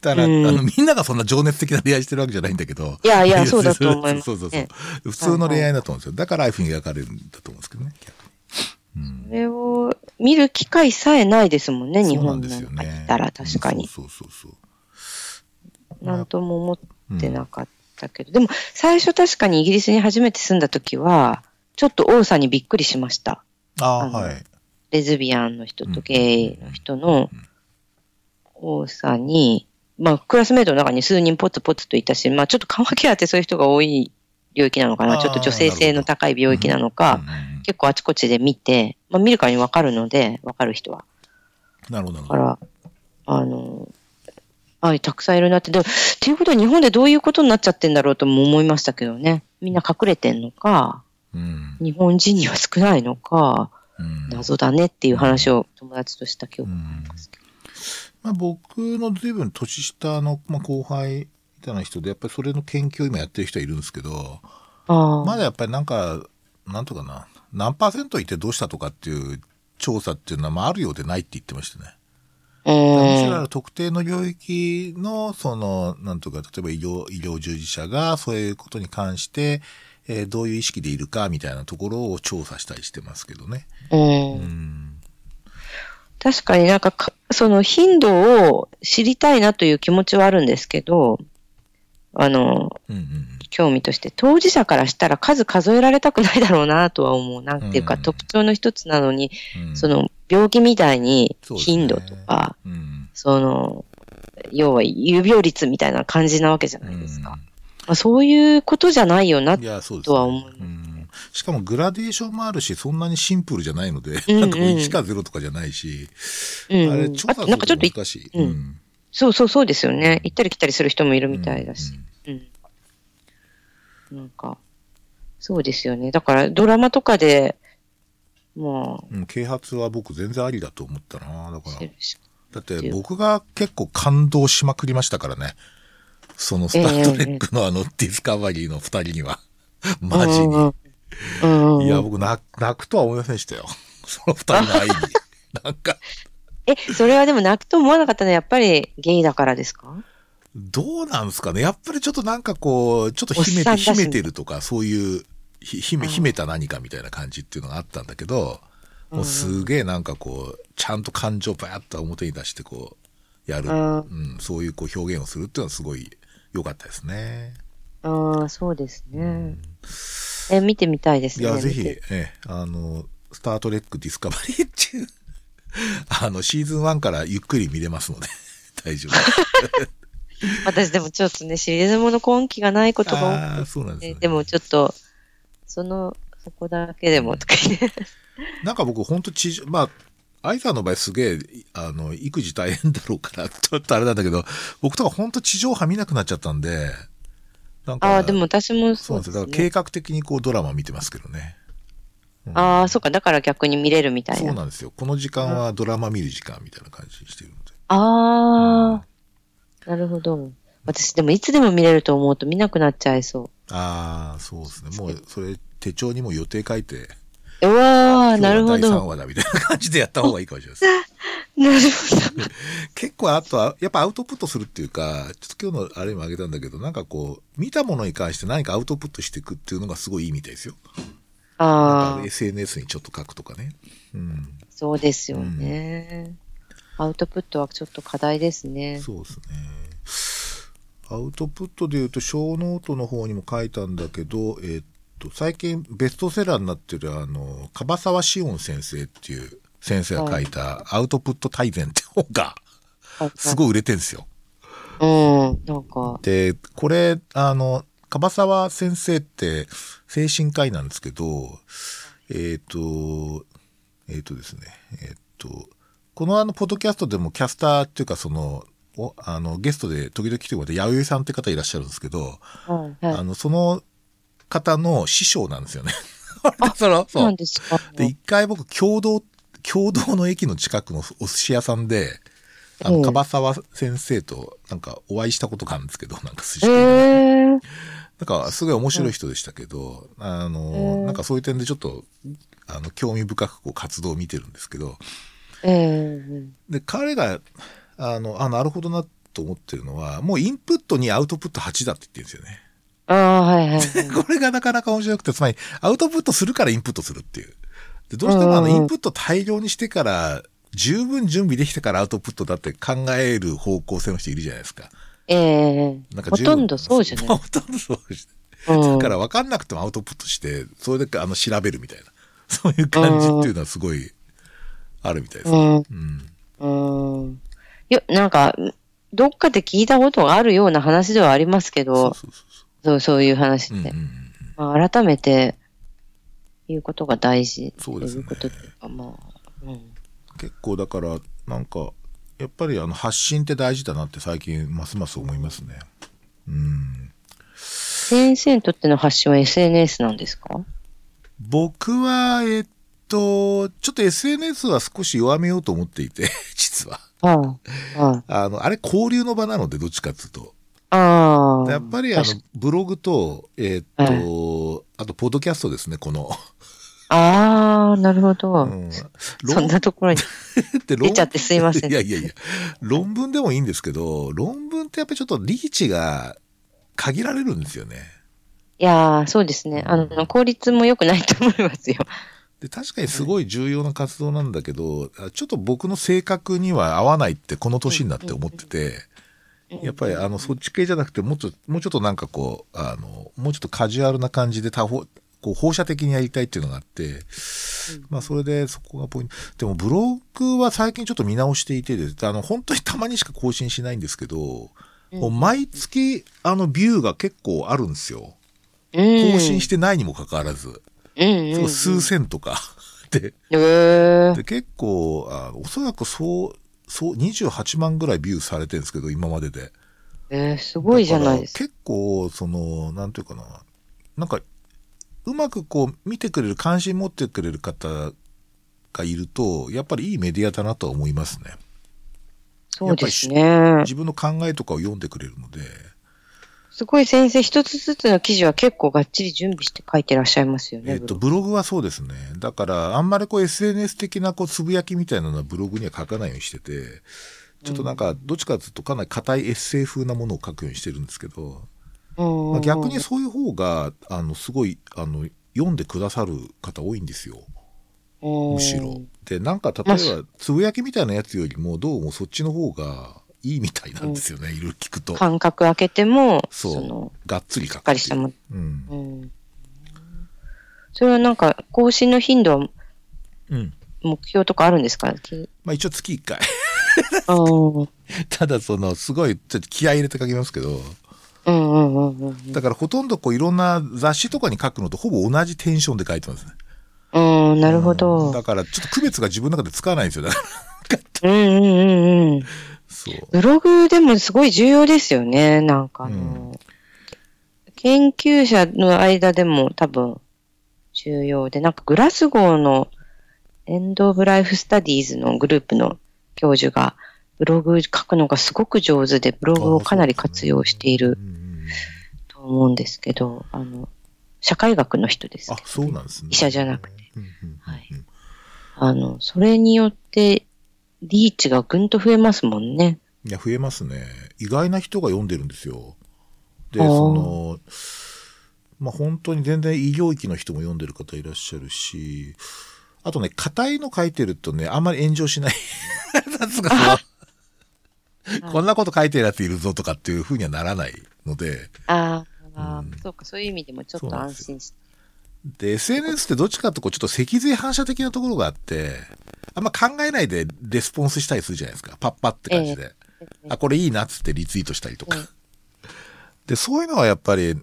Speaker 1: だから、
Speaker 2: うん
Speaker 1: あの、みんながそんな情熱的な恋愛してるわけじゃないんだけど。
Speaker 2: いやいや (laughs) そうだと思います
Speaker 1: そうそうそう
Speaker 2: ね。
Speaker 1: 普通の恋愛だと思うんですよ。だからああいうふうに描かれるんだと思うんですけどね。逆に
Speaker 2: それを見る機会さえないですもんね、日本なん
Speaker 1: んですよ
Speaker 2: か
Speaker 1: ね
Speaker 2: 来。たら確かに。
Speaker 1: そうそうそうそう。
Speaker 2: なんとも思ってなかったけど、でも最初確かにイギリスに初めて住んだ時は、ちょっと多さにびっくりしました。
Speaker 1: あはい。
Speaker 2: レズビアンの人とゲイの人の多さに、まあ、クラスメイトの中に数人ポツポツといたし、まあ、ちょっと緩和ケアってそういう人が多い領域なのかな。ちょっと女性性の高い領域なのか、結構あちこちで見て、まあ、見るからにわかるので、わかる人は。
Speaker 1: なるほど、なるほど。
Speaker 2: だから、あの、あたくさんいるなって。でも、っていうことは日本でどういうことになっちゃってんだろうとも思いましたけどね。みんな隠れてんのか、
Speaker 1: うん。
Speaker 2: 日本人には少ないのか、
Speaker 1: うん
Speaker 2: 謎だねっていう話を友達とした記憶がありますけど。
Speaker 1: まあ、僕の随分年下の、まあ、後輩みたいな人で、やっぱりそれの研究を今やってる人はいるんですけど。まだやっぱりなんか、なんとかな、何パーセントいてどうしたとかっていう調査っていうのは、まあ、あるようでないって言ってましたね。むしろ特定の領域の、その、なんとか、例えば医療、医療従事者がそういうことに関して、えーどういう意識でいるかみたいなところを調査したりしてますけどね。
Speaker 2: うん。
Speaker 1: うん。
Speaker 2: 確かになんかか、その頻度を知りたいなという気持ちはあるんですけど、あの、
Speaker 1: うんうん
Speaker 2: 興味として、当事者からしたら数数えられたくないだろうなとは思う。なんていうか、
Speaker 1: うん
Speaker 2: 特徴の一つなのに、
Speaker 1: うん。
Speaker 2: その病気みたいに頻度とか、
Speaker 1: うん、
Speaker 2: その、要は有病率みたいな感じなわけじゃないですか。
Speaker 1: うん
Speaker 2: まあ、そういうことじゃないよな、とは思う
Speaker 1: うん。しかもグラデーションもあるし、そんなにシンプルじゃないので、
Speaker 2: うんうん (laughs)
Speaker 1: なんか1か0とかじゃないし、
Speaker 2: うん
Speaker 1: あれ、調査
Speaker 2: あとなんかちょっとい、
Speaker 1: 難しい。
Speaker 2: うんそうそうそうですよね。行ったり来たりする人もいるみたいだし。うん。なんか、そうですよね。だからドラマとかで、も
Speaker 1: うん。うん、啓発は僕全然ありだと思ったな。だか
Speaker 2: う、
Speaker 1: らだって僕が結構感動しまくりましたからね。そのスタートレックのあのディスカバリーの二人には。マジに。いや、僕泣泣くとは思いませんでしたよ。(laughs) その二人の愛に。なんか、
Speaker 2: え、それはでも泣くと思わなかったのはやっぱりゲイだからですか？
Speaker 1: どうなんですかね。やっぱりちょっとなんかこう、ちょっと秘めて、秘めてるとか、そういう、ひ秘め、秘めた何かみたいな感じっていうのがあったんだけど、もうすげえなんかこう、ちゃんと感情バーッと表に出してこう、やる。
Speaker 2: うん
Speaker 1: うん、そういうこう表現をするっていうのはすごい良かったですね。
Speaker 2: ああ、そうですね。え、見てみたいですね。
Speaker 1: いや、ぜひ、え、あの、スタートレックディスカバリーっていう、あの、シーズン1からゆっくり見れますので、(laughs) 大丈夫。(laughs)
Speaker 2: 私でもちょっとね、シリーズもの今期がないことが多く
Speaker 1: そうなんです
Speaker 2: て、
Speaker 1: ね。
Speaker 2: でもちょっと、その、そこだけでもとか言って。(laughs)
Speaker 1: なんか僕、本当地上、まあ、愛さんの場合すげえ、あの、育児大変だろうから、ちょっとあれなんだけど、僕とか本当地上波見なくなっちゃったんで、なんか、
Speaker 2: ああ、でも私も
Speaker 1: そ
Speaker 2: そううですす
Speaker 1: なんでよ。だから
Speaker 2: ね。
Speaker 1: 計画的にこうドラマ見てますけどね。
Speaker 2: ああ、そっか、だから逆に見れるみたいな。
Speaker 1: そうなんですよ。この時間はドラマ見る時間みたいな感じにしてるので。
Speaker 2: ああ、なるほど。私でもいつでも見れると思うと見なくなっちゃいそ
Speaker 1: ああ、そうですね。もう、それ、手帳にも予定書いて、
Speaker 2: う。うわあ、なるほ
Speaker 1: 今日は第3
Speaker 2: ど。
Speaker 1: 話だみたいな感じでやった方がいいかもしれないです。
Speaker 2: なるほど。
Speaker 1: 結構あとは、やっぱアウトプットするっていうか、ちょっと今日のあれにもあげたんだけど、なんかこう、見たものに関して何かアウトプットしていくっていうのがすごいいいみたいですよ。
Speaker 2: ああ、
Speaker 1: SNS にちょっと書くとかね。うん。
Speaker 2: そうですよね。アウトプットはちょっと課題ですね。
Speaker 1: そうですね。アウトプットで言うと、ショーノートの方にも書いたんだけど、えーっと、最近ベストセラーになってる、あの、樺沢紫苑先生っていう先生が書いた、アウトプット大全って本が、すごい売れてんですよ。
Speaker 2: うん、なんか、
Speaker 1: で、これ、あの、樺沢先生って精神科医なんですけど、えっ、と、えっ、とですね、えっ、と、このあの、ポッドキャストでもキャスターっていうか、その、おあの、ゲストで時々来てもらって、弥生さんって方いらっしゃるんですけど、
Speaker 2: はい、はい。
Speaker 1: あの、その方の師匠なんですよね。その
Speaker 2: そう。(laughs) なんですか。
Speaker 1: で、一回僕、共同、共同の駅の近くのお寿司屋さんで、あの、
Speaker 2: うん。
Speaker 1: 樺沢先生となんかお会いしたことがあるんですけど、なんか寿司
Speaker 2: え
Speaker 1: 店で。
Speaker 2: え
Speaker 1: なんかすごい面白い人でしたけど、あの、
Speaker 2: うん
Speaker 1: なんかそういう点でちょっと、あの、興味深くこう活動を見てるんですけど、
Speaker 2: ええ
Speaker 1: で、彼が、あの、あ、なるほどなと思ってるのは、もうインプットにアウトプット8だって言ってるんですよね。
Speaker 2: ああ、はいはいはい。(laughs)
Speaker 1: これがなかなか面白くて、つまり、アウトプットするからインプットするっていう。でどうしてもあの、インプット大量にしてから、十分準備できてからアウトプットだって考える方向性の人いるじゃないですか。
Speaker 2: ええ
Speaker 1: なんか
Speaker 2: ほとんどそうじゃない。(laughs)
Speaker 1: ほとんどそうです。
Speaker 2: うん
Speaker 1: だから分かんなくてもアウトプットして、それであの調べるみたいな。そういう感じっていうのはすごいあるみたいですね。うん。
Speaker 2: うん。いや、なんか、どっかで聞いたことがあるような話ではありますけ
Speaker 1: そう
Speaker 2: ど、
Speaker 1: そうそ
Speaker 2: そうそういう話
Speaker 1: う。うん
Speaker 2: って。まあ、改めて言うことが大事。
Speaker 1: そうですね
Speaker 2: 言うことっていうか、まあ、うん。
Speaker 1: 結構だから、なんか、やっぱりあの発信って大事だなって最近ますます思いますね。うん。
Speaker 2: 先生にとっての発信は SNS なんですか？
Speaker 1: 僕は、えっと、ちょっと SNS は少し弱めようと思っていて、(laughs) 実は。
Speaker 2: ああ、
Speaker 1: あの、あれ交流の場なので、どっちかっていうと。
Speaker 2: ああ。
Speaker 1: やっぱりあのブログと、えーっと、あと、ポッドキャストですね、この。
Speaker 2: ああ、なるほど。
Speaker 1: うん
Speaker 2: そんなところに。(laughs) 出ちゃってすいません
Speaker 1: いやいやいや、論文でもいいんですけど、論文ってやっぱりちょっとリーチが限られるんですよね。
Speaker 2: いやー、そうですね。あの、効率も良くないと思いますよ。
Speaker 1: で、確かにすごい重要な活動なんだけど、あちょっと僕の性格には合わないってこの年になって思ってて、やっぱりあの、そっち系じゃなくて、もうちょっと、もうちょっとなんかこう、あの、もうちょっとカジュアルな感じで多方、こう放射的にやりたいっていうのがあって、まあそれでそこがポイント。でもブログは最近ちょっと見直していてです、あの、本当にたまにしか更新しないんですけど、もう毎月あのビューが結構あるんですよ。
Speaker 2: うん。
Speaker 1: 更新してないにもかかわらず。
Speaker 2: うん、うん。
Speaker 1: そう数千とか。(laughs) で、
Speaker 2: へー
Speaker 1: で結構あ、おそらくそう、そう、28万ぐらいビューされてるんですけど、今までで。
Speaker 2: えー、すごいじゃないです
Speaker 1: か。結構、その、なんていうかな、なんか、うまくこう、見てくれる、関心持ってくれる方がいると、やっぱりいいメディアだなとは思いますね。
Speaker 2: そうですね。
Speaker 1: 自分の考えとかを読んでくれるので、
Speaker 2: すごい先生、一つずつの記事は結構がっちり準備して書いてらっしゃいますよね。
Speaker 1: えっと、ブログはそうですね。だから、あんまりこう SNS 的なこうつぶやきみたいなのはブログには書かないようにしてて、ちょっとなんか、どっちかというとかなり硬いエッセイ風なものを書くようにしてるんですけど、
Speaker 2: うん
Speaker 1: まあ、逆にそういう方が、あの、すごい、あの、読んでくださる方多いんですよ。
Speaker 2: む
Speaker 1: むしろ。で、なんか、例えば、つぶやきみたいなやつよりも、どうもそっちの方がいいみたいなんですよね。いろいろ聞くと。
Speaker 2: 間隔空けても、
Speaker 1: そうがっつり書く
Speaker 2: しっかりしたも
Speaker 1: うん。
Speaker 2: うん。それはなんか、更新の頻度は
Speaker 1: うん。
Speaker 2: 目標とかあるんですか？き
Speaker 1: まあ一応月1回。
Speaker 2: うん。(laughs)
Speaker 1: ただその、すごい、ちょっと気合い入れて書きますけど、
Speaker 2: うんうんうんうん。
Speaker 1: だからほとんどこういろんな雑誌とかに書くのとほぼ同じテンションで書いてますね。
Speaker 2: うん、なるほど。
Speaker 1: だからちょっと区別が自分の中でつかないんですよ。だから
Speaker 2: うんうんうんうん。
Speaker 1: そう。
Speaker 2: ブログでもすごい重要ですよね。なんかあの、
Speaker 1: うん
Speaker 2: 研究者の間でも多分重要で、なんかグラスゴーのエンド・オブ・ライフ・スタディーズのグループの教授がブログ書くのがすごく上手で、ブログをかなり活用していると思うんですけど、あの、社会学の人です
Speaker 1: あ
Speaker 2: け、ど、
Speaker 1: そうなんですね。
Speaker 2: 医者じゃなくて。はいあの、それによってリーチがぐんと増えますもんね。
Speaker 1: いや、増えますね。意外な人が読んでるんですよ。で、その、まあ、本当に全然医療域の人も読んでる方いらっしゃるし、あとね、硬いの書いてるとね、あんまり炎上しない。(laughs) (laughs) こんなこと書いてるやついるぞとかっていうふうにはならないので、
Speaker 2: ああ、
Speaker 1: うん
Speaker 2: そうか、そういう意味でもちょっと安心して。
Speaker 1: で、SNS ってどっちかってこうちょっと脊髄反射的なところがあって、あんま考えないでレスポンスしたりするじゃないですか。パッパって感じで。あ、これいいなっつってリツイートしたりとか。
Speaker 2: うん
Speaker 1: で、そういうのはやっぱり、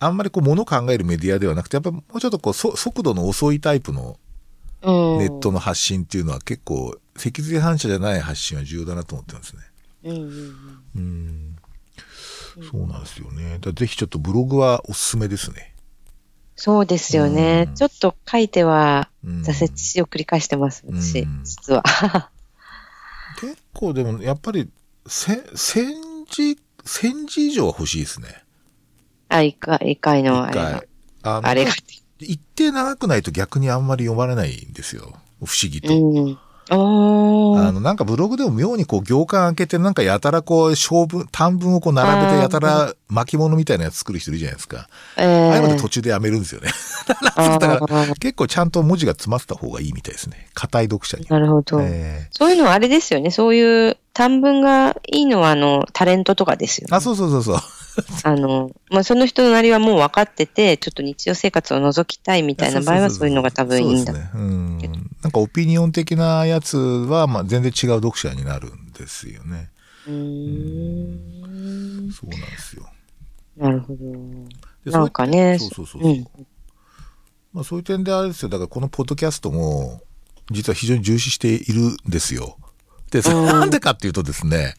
Speaker 1: あんまりこう物考えるメディアではなくて、やっぱもうちょっとこうそ速度の遅いタイプの
Speaker 2: うん。
Speaker 1: ネットの発信っていうのは結構、脊髄反射じゃない発信は重要だなと思ってますね。
Speaker 2: うんうん。
Speaker 1: そうなんですよね。ぜひちょっとブログはおすすめですね。
Speaker 2: そうですよね。
Speaker 1: うん
Speaker 2: ちょっと書いては
Speaker 1: うん
Speaker 2: 挫折しを繰り返してます、私、
Speaker 1: うん
Speaker 2: 実は。(laughs)
Speaker 1: 結構でもやっぱり、せ、千字、千字以上は欲しいですね。
Speaker 2: あ、一回、一回のあ
Speaker 1: 一
Speaker 2: れが
Speaker 1: 回。。あの
Speaker 2: あれが。
Speaker 1: 一定長くないと逆にあんまり読まれないんですよ。不思議と。
Speaker 2: うん。
Speaker 1: あの、なんかブログでも妙にこう行間開けて、なんかやたらこう、小文、短文をこう並べてやたら巻物みたいなやつ作る人いるじゃないですか。
Speaker 2: え
Speaker 1: ああいうので
Speaker 2: ー
Speaker 1: 途中でやめるんですよね。
Speaker 2: あ (laughs)
Speaker 1: だから
Speaker 2: ー
Speaker 1: 結構ちゃんと文字が詰まってた方がいいみたいですね。硬い読者に。
Speaker 2: なるほど。
Speaker 1: え
Speaker 2: そういうのはあれですよね。そういう短文がいいのは、あの、タレントとかですよね。
Speaker 1: ーあ、そうそうそうそう。(laughs)
Speaker 2: あの、まあ、その人のなりはもう分かってて、ちょっと日常生活を覗きたいみたいな場合はそういうのが多分いいんだ。
Speaker 1: そうですね。うん。なんかオピニオン的なやつは、まあ全然違う読者になるんですよね。
Speaker 2: うーん。
Speaker 1: そうなんですよ。
Speaker 2: なるほど。
Speaker 1: で
Speaker 2: なんかね。
Speaker 1: そうそうそうそう。
Speaker 2: うん
Speaker 1: まあそういう点であれですよ。だからこのポッドキャストも、実は非常に重視しているんですよ。で、(laughs) なんでかっていうとですね、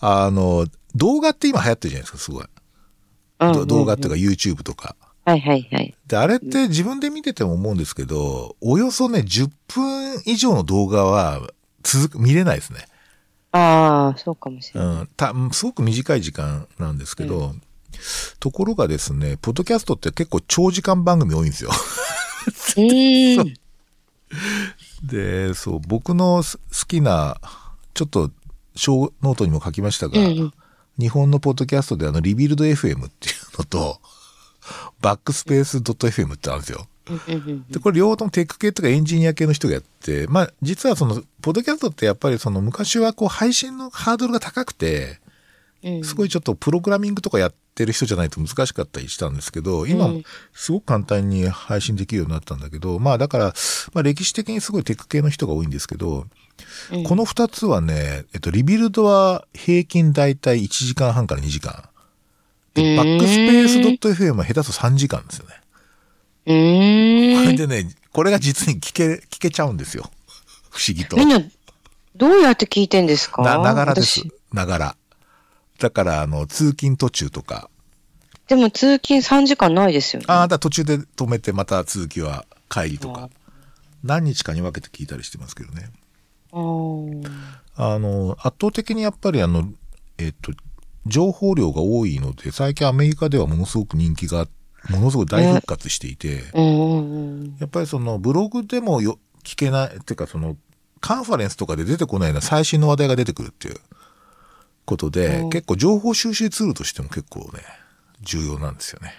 Speaker 1: あの、動画って今流行ってるじゃないですか、すごい。
Speaker 2: うん
Speaker 1: ど動画っていうか YouTube とか。
Speaker 2: はいはいはい。
Speaker 1: で、あれって自分で見てても思うんですけど、およそね、10分以上の動画は続く、見れないですね。
Speaker 2: ああ、そうかもしれない。
Speaker 1: うん、た、すごく短い時間なんですけど、ところがですね、ポッドキャストって結構長時間番組多いんですよ。
Speaker 2: うーん。(laughs)
Speaker 1: で、そう、僕のす好きな、ちょっとショーノートにも書きましたが、
Speaker 2: うんうん。
Speaker 1: 日本のポッドキャストであの、 Rebuild FM っていうのと、(laughs) backspace .fm ってあるんですよ。で、これ両方ともテック系とかエンジニア系の人がやって、まあ、実はその、ポッドキャストってやっぱりその昔はこう配信のハードルが高くて、
Speaker 2: うん。
Speaker 1: すごいちょっとプログラミングとかやってる人じゃないと難しかったりしたんですけど、今
Speaker 2: うん、
Speaker 1: すごく簡単に配信できるようになったんだけど、まあだから、まあ歴史的にすごいテック系の人が多いんですけど、
Speaker 2: うん
Speaker 1: この二つはね、えっと、リビルドは平均だいたい1時間半から2時間。で、バックスペース .fm は下手すると3時間ですよね。
Speaker 2: うーん。
Speaker 1: これでね、これが実に聞け、聞けちゃうんですよ。不思議と。
Speaker 2: みんな、どうやって聞いてんですか？
Speaker 1: な、ながらです
Speaker 2: 私。
Speaker 1: ながら。だから、あの、通勤途中とか、
Speaker 2: でも通勤3時間ないですよね。
Speaker 1: ああ、だ途中で止めてまた続きは帰りとか、何日かに分けて聞いたりしてますけどね。
Speaker 2: あ
Speaker 1: の、圧倒的にやっぱりあの、えっと、情報量が多いので、最近アメリカではものすごく人気が、ものすごく大復活していて。やっぱりそのブログでもよ聞けない、っていうかその、カンファレンスとかで出てこないような最新の話題が出てくるっていうことで、
Speaker 2: うん
Speaker 1: 結構情報収集ツールとしても結構ね、重要なんですよね。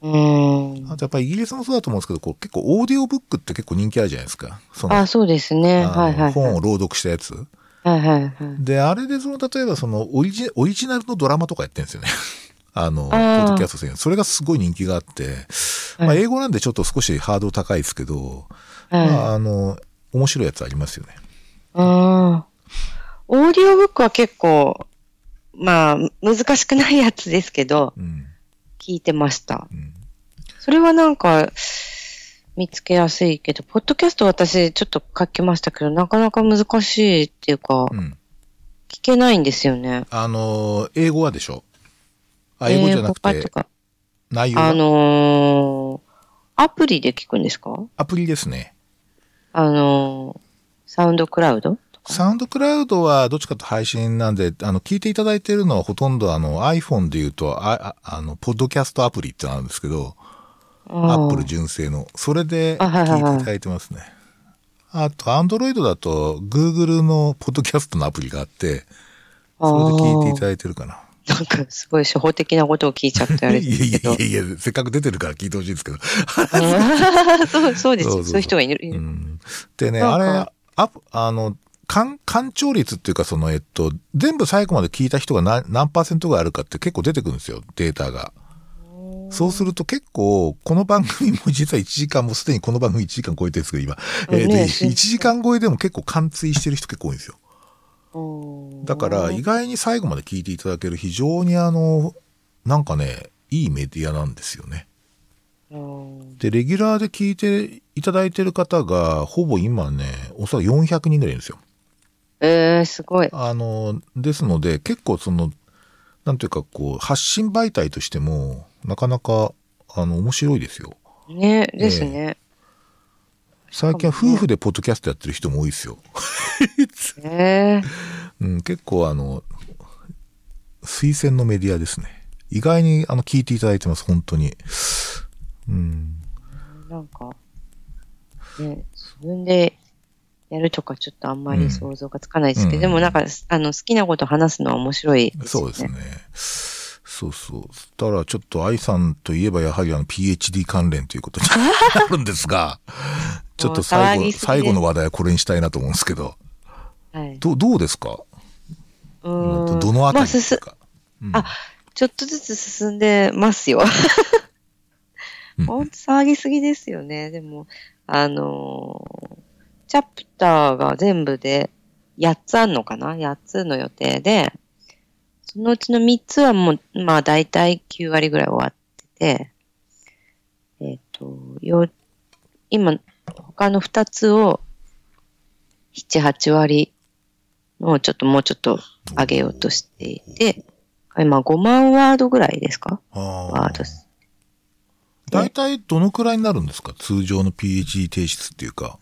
Speaker 2: うん。
Speaker 1: あとやっぱりイギリスもそうだと思うんですけど、こう結構オーディオブックって結構人気あるじゃないですか。その
Speaker 2: あ、そうですね。はいはいはい。
Speaker 1: 本を朗読したやつ。
Speaker 2: はいはいはい。
Speaker 1: で、あれでその、例えばそのオリジ、オリジナルのドラマとかやってるんですよね。(laughs) あの、ポッドキャスト戦。それがすごい人気があって、まあ
Speaker 2: はい
Speaker 1: 英語なんでちょっと少しハードル高いですけど、
Speaker 2: はい
Speaker 1: まああの、面白いやつありますよね。
Speaker 2: ああ。オーディオブックは結構、まあ、難しくないやつですけど、
Speaker 1: うん。
Speaker 2: 聞いてました。
Speaker 1: うん。
Speaker 2: それはなんか、見つけやすいけど、ポッドキャスト私ちょっと書きましたけど、なかなか難しいっていうか、
Speaker 1: うん。
Speaker 2: 聞けないんですよね。
Speaker 1: あの、英語はでしょ？あ、英語じゃなくて内容は？
Speaker 2: あのーアプリで聞くんですか？
Speaker 1: アプリですね。
Speaker 2: あのーサウンドクラウド？
Speaker 1: サウンドクラウドはどっちかと配信なんで、あの、聞いていただいてるのはほとんどあの iPhone で言うと、あ、ああの、ポッドキャストアプリってのあるんですけど、アップル純正の。それで
Speaker 2: あはいはいはい
Speaker 1: 聞いていただいてますね。あと、アンドロイドだと、Google のポッドキャストのアプリがあって、それで聞いていただいてるかな。
Speaker 2: なんかすごい初歩的なことを聞いちゃってあれ
Speaker 1: いやいや。いやいや、せっかく出てるから聞いてほしいですけど。
Speaker 2: うん (laughs) そうそうです
Speaker 1: そうそうそう
Speaker 2: そういう人がいる。
Speaker 1: うん、でね、あれ、アプ、あの、干、干潮率っていうか、その、えっと、全部最後まで聞いた人が何何パーセントがあるかって結構出てくるんですよ、データが。そうすると結構、この番組も実は1時間もすでにこの番組1時間超えてるんですけど、今。えーで、
Speaker 2: ね
Speaker 1: 1時間超えでも結構貫通してる人結構多いんですよ。
Speaker 2: うん
Speaker 1: だから、意外に最後まで聞いていただける非常にあの、なんかね、いいメディアなんですよね。
Speaker 2: うん
Speaker 1: で、レギュラーで聞いていただいてる方が、ほぼ今ね、おそらく400人ぐらいいるんですよ。
Speaker 2: えー、すごい。
Speaker 1: あの、ですので、結構その、なんていうか、こう、発信媒体としても、なかなか、あの、面白いですよ。
Speaker 2: ね、ですね。
Speaker 1: 最近は夫婦でポッドキャストやってる人も多いですよ。(laughs)
Speaker 2: えー、
Speaker 1: うん、結構あの、推薦のメディアですね。意外に、あの、聞いていただいてます、本当に。うん。
Speaker 2: なんか、ね、自分でやるとかちょっとあんまり想像がつかないですけど、
Speaker 1: うん
Speaker 2: でもなんか、あの、好きなこと話すのは面白いですよね。
Speaker 1: そうですね。そうそう。ただちょっと愛さんといえばやはりあの PhD 関連ということになるんですが、(laughs) ちょっと最後、最後の話題はこれにしたいなと思うんですけど、
Speaker 2: はい。
Speaker 1: どどうですか？
Speaker 2: うーん
Speaker 1: どのあたりですか、うん
Speaker 2: あちょっとずつ進んでますよ。
Speaker 1: うん
Speaker 2: ほんと騒ぎすぎですよね。でも、あのーチャプターが全部で8つあんのかな ?8 つの予定で、そのうちの3つはもう、まあ大体9割ぐらい終わってて、えっ、と、よ、今、他の2つを7、8割のちょっともうちょっと上げようとしていて、今5万ワードぐらいですか？ワード。
Speaker 1: 大体どのくらいになるんですか？通常の PhD 提出っていうか。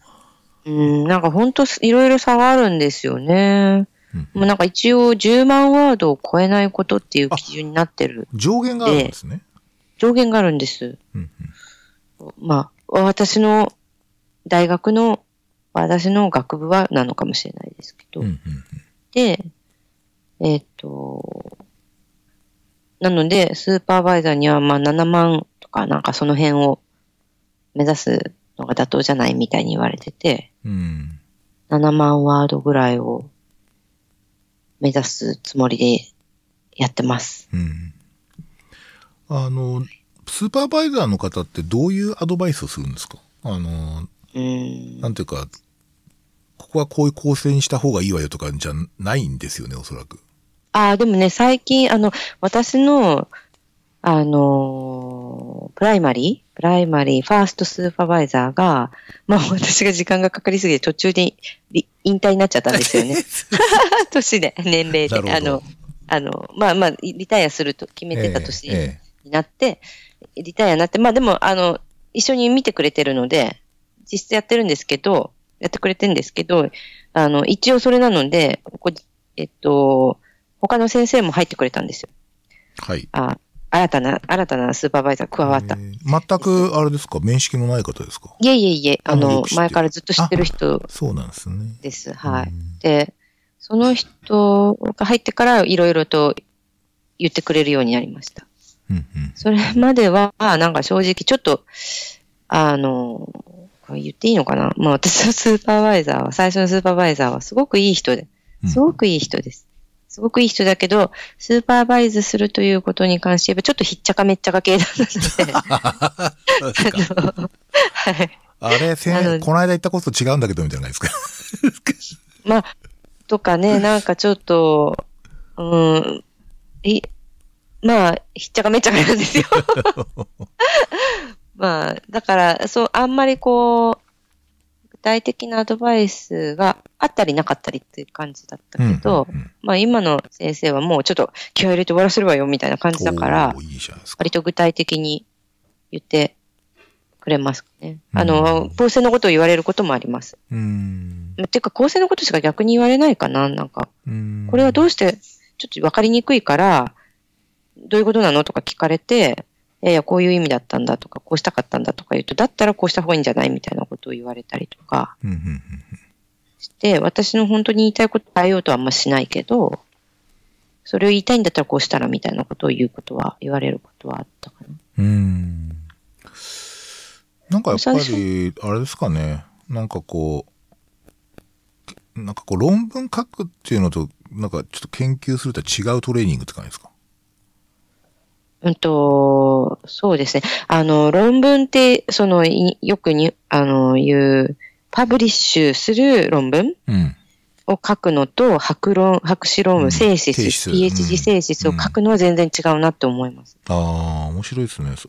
Speaker 2: うん、なんか本当いろいろ差があるんですよね。
Speaker 1: うん
Speaker 2: もうなんか一応10万ワードを超えないことっていう基準になってる。
Speaker 1: 上限があるんですね。
Speaker 2: 上限があるんです。
Speaker 1: うん
Speaker 2: まあ、私の大学の、私の学部はなのかもしれないですけど。
Speaker 1: うんうん
Speaker 2: で、えっ、と、なので、スーパーバイザーにはまあ7万とかなんかその辺を目指すのが妥当じゃないみたいに言われてて、
Speaker 1: うん。
Speaker 2: 7万ワードぐらいを目指すつもりでやってます。
Speaker 1: うん。あの、スーパーバイザーの方ってどういうアドバイスをするんですか？あの、
Speaker 2: うん。
Speaker 1: なんていうか、ここはこういう構成にした方がいいわよとかじゃないんですよね、おそらく。
Speaker 2: ああ、でもね、最近、あの、私の、あのー primary primary、first supervisor が、まあ (laughs) 私が時間がかかりすぎて途中でり引退になっちゃったんですよね。年で、年齢で。あの、あの、まあまあ、リタイアすると決めてた年
Speaker 1: え
Speaker 2: になって、リタイアになって、まあでも、あの、一緒に見てくれてるので、実質やってるんですけど、やってくれてるんですけど、あの、一応それなので、ここ、えっと、他の先生も入ってくれたんですよ。
Speaker 1: えはい。
Speaker 2: あ、新たな、新たなスーパーバイザー加わった。
Speaker 1: えー全く、あれですか、面識のない方ですか？
Speaker 2: いえいえいえ、あの前からずっと知ってる人
Speaker 1: そうなんですね。
Speaker 2: です。はい。
Speaker 1: うん
Speaker 2: で、その人が入ってからいろいろと言ってくれるようになりました。
Speaker 1: うんうん。
Speaker 2: それまでは、なんか正直ちょっと、あの、これ言っていいのかな？まあ私のスーパーバイザーは、最初のスーパーバイザーはすごくいい人で、
Speaker 1: うん
Speaker 2: すごくいい人です。すごくいい人だけど、スーパーバイズするということに関して言えば、ちょっとひっちゃかめっちゃか系だった (laughs) ので、はい。
Speaker 1: あれ、せんこの間言ったことと違うんだけど、みたいないですか？(laughs)
Speaker 2: まあ、とかね、(laughs) なんかちょっと、うん、い、まあ、ひっちゃかめっちゃかなんですよ。まあ、だから、そう、あんまりこう、具体的なアドバイスがあったりなかったりっていう感じだったけど、
Speaker 1: うんうんうん
Speaker 2: まあ今の先生はもうちょっと気合い入れて終わらせるわよみたいな感じだから
Speaker 1: いいか。
Speaker 2: 割と具体的に言ってくれますね。あ
Speaker 1: う
Speaker 2: の
Speaker 1: ん、
Speaker 2: 構成のことを言われることもあります。
Speaker 1: うん。
Speaker 2: ていうか構成のことしか逆に言われないかななんか、
Speaker 1: うん
Speaker 2: これはどうして、ちょっと分かりにくいから、どういうことなのとか聞かれて、いやいや、こういう意味だったんだとか、こうしたかったんだとか言うと、だったらこうした方がいいんじゃないみたいなことを言われたりとかして、私の本当に言いたいことを変えようとはあんましないけど、それを言いたいんだったらこうしたらみたいなことを言うことは、言われることはあったかな。
Speaker 1: うん。なんかやっぱ
Speaker 2: 最
Speaker 1: り、あれですかね。なんかこう、なんかこう論文書くっていうのと、なんかちょっと研究するとは違うトレーニングって感じですか？
Speaker 2: うんと、そうですね。あの、論文って、その、いよくに、あの、言う、パブリッシュする論文
Speaker 1: うん。
Speaker 2: を書くのと、博論、博士論
Speaker 1: うん
Speaker 2: 文、セシス、
Speaker 1: テーシス
Speaker 2: PhD セシスを書くのは全然違うなって思います。
Speaker 1: ああ、面白いですね。そ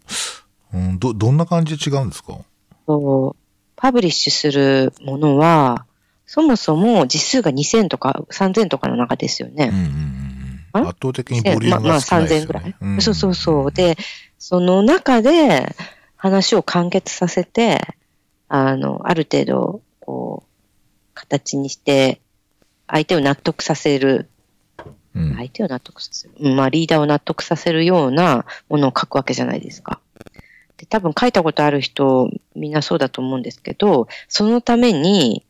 Speaker 1: うん、ど、どんな感じで違うんですか？
Speaker 2: そうパブリッシュするものは、そもそも実数が2000とか3000とかの中ですよね。
Speaker 1: うんうんうんうん。
Speaker 2: あ？
Speaker 1: 圧倒的にボリューム
Speaker 2: まあまあ
Speaker 1: が少ないです
Speaker 2: 3000ぐ
Speaker 1: よ
Speaker 2: らい、
Speaker 1: ね。
Speaker 2: そうそうそう。で、その中で話を完結させて、あの、ある程度、こう、形にして、相手を納得させる、
Speaker 1: うん。
Speaker 2: 相手を納得させる、うんまあリーダーを納得させるようなものを書くわけじゃないですか。で、多分書いたことある人、みんなそうだと思うんですけど、そのために、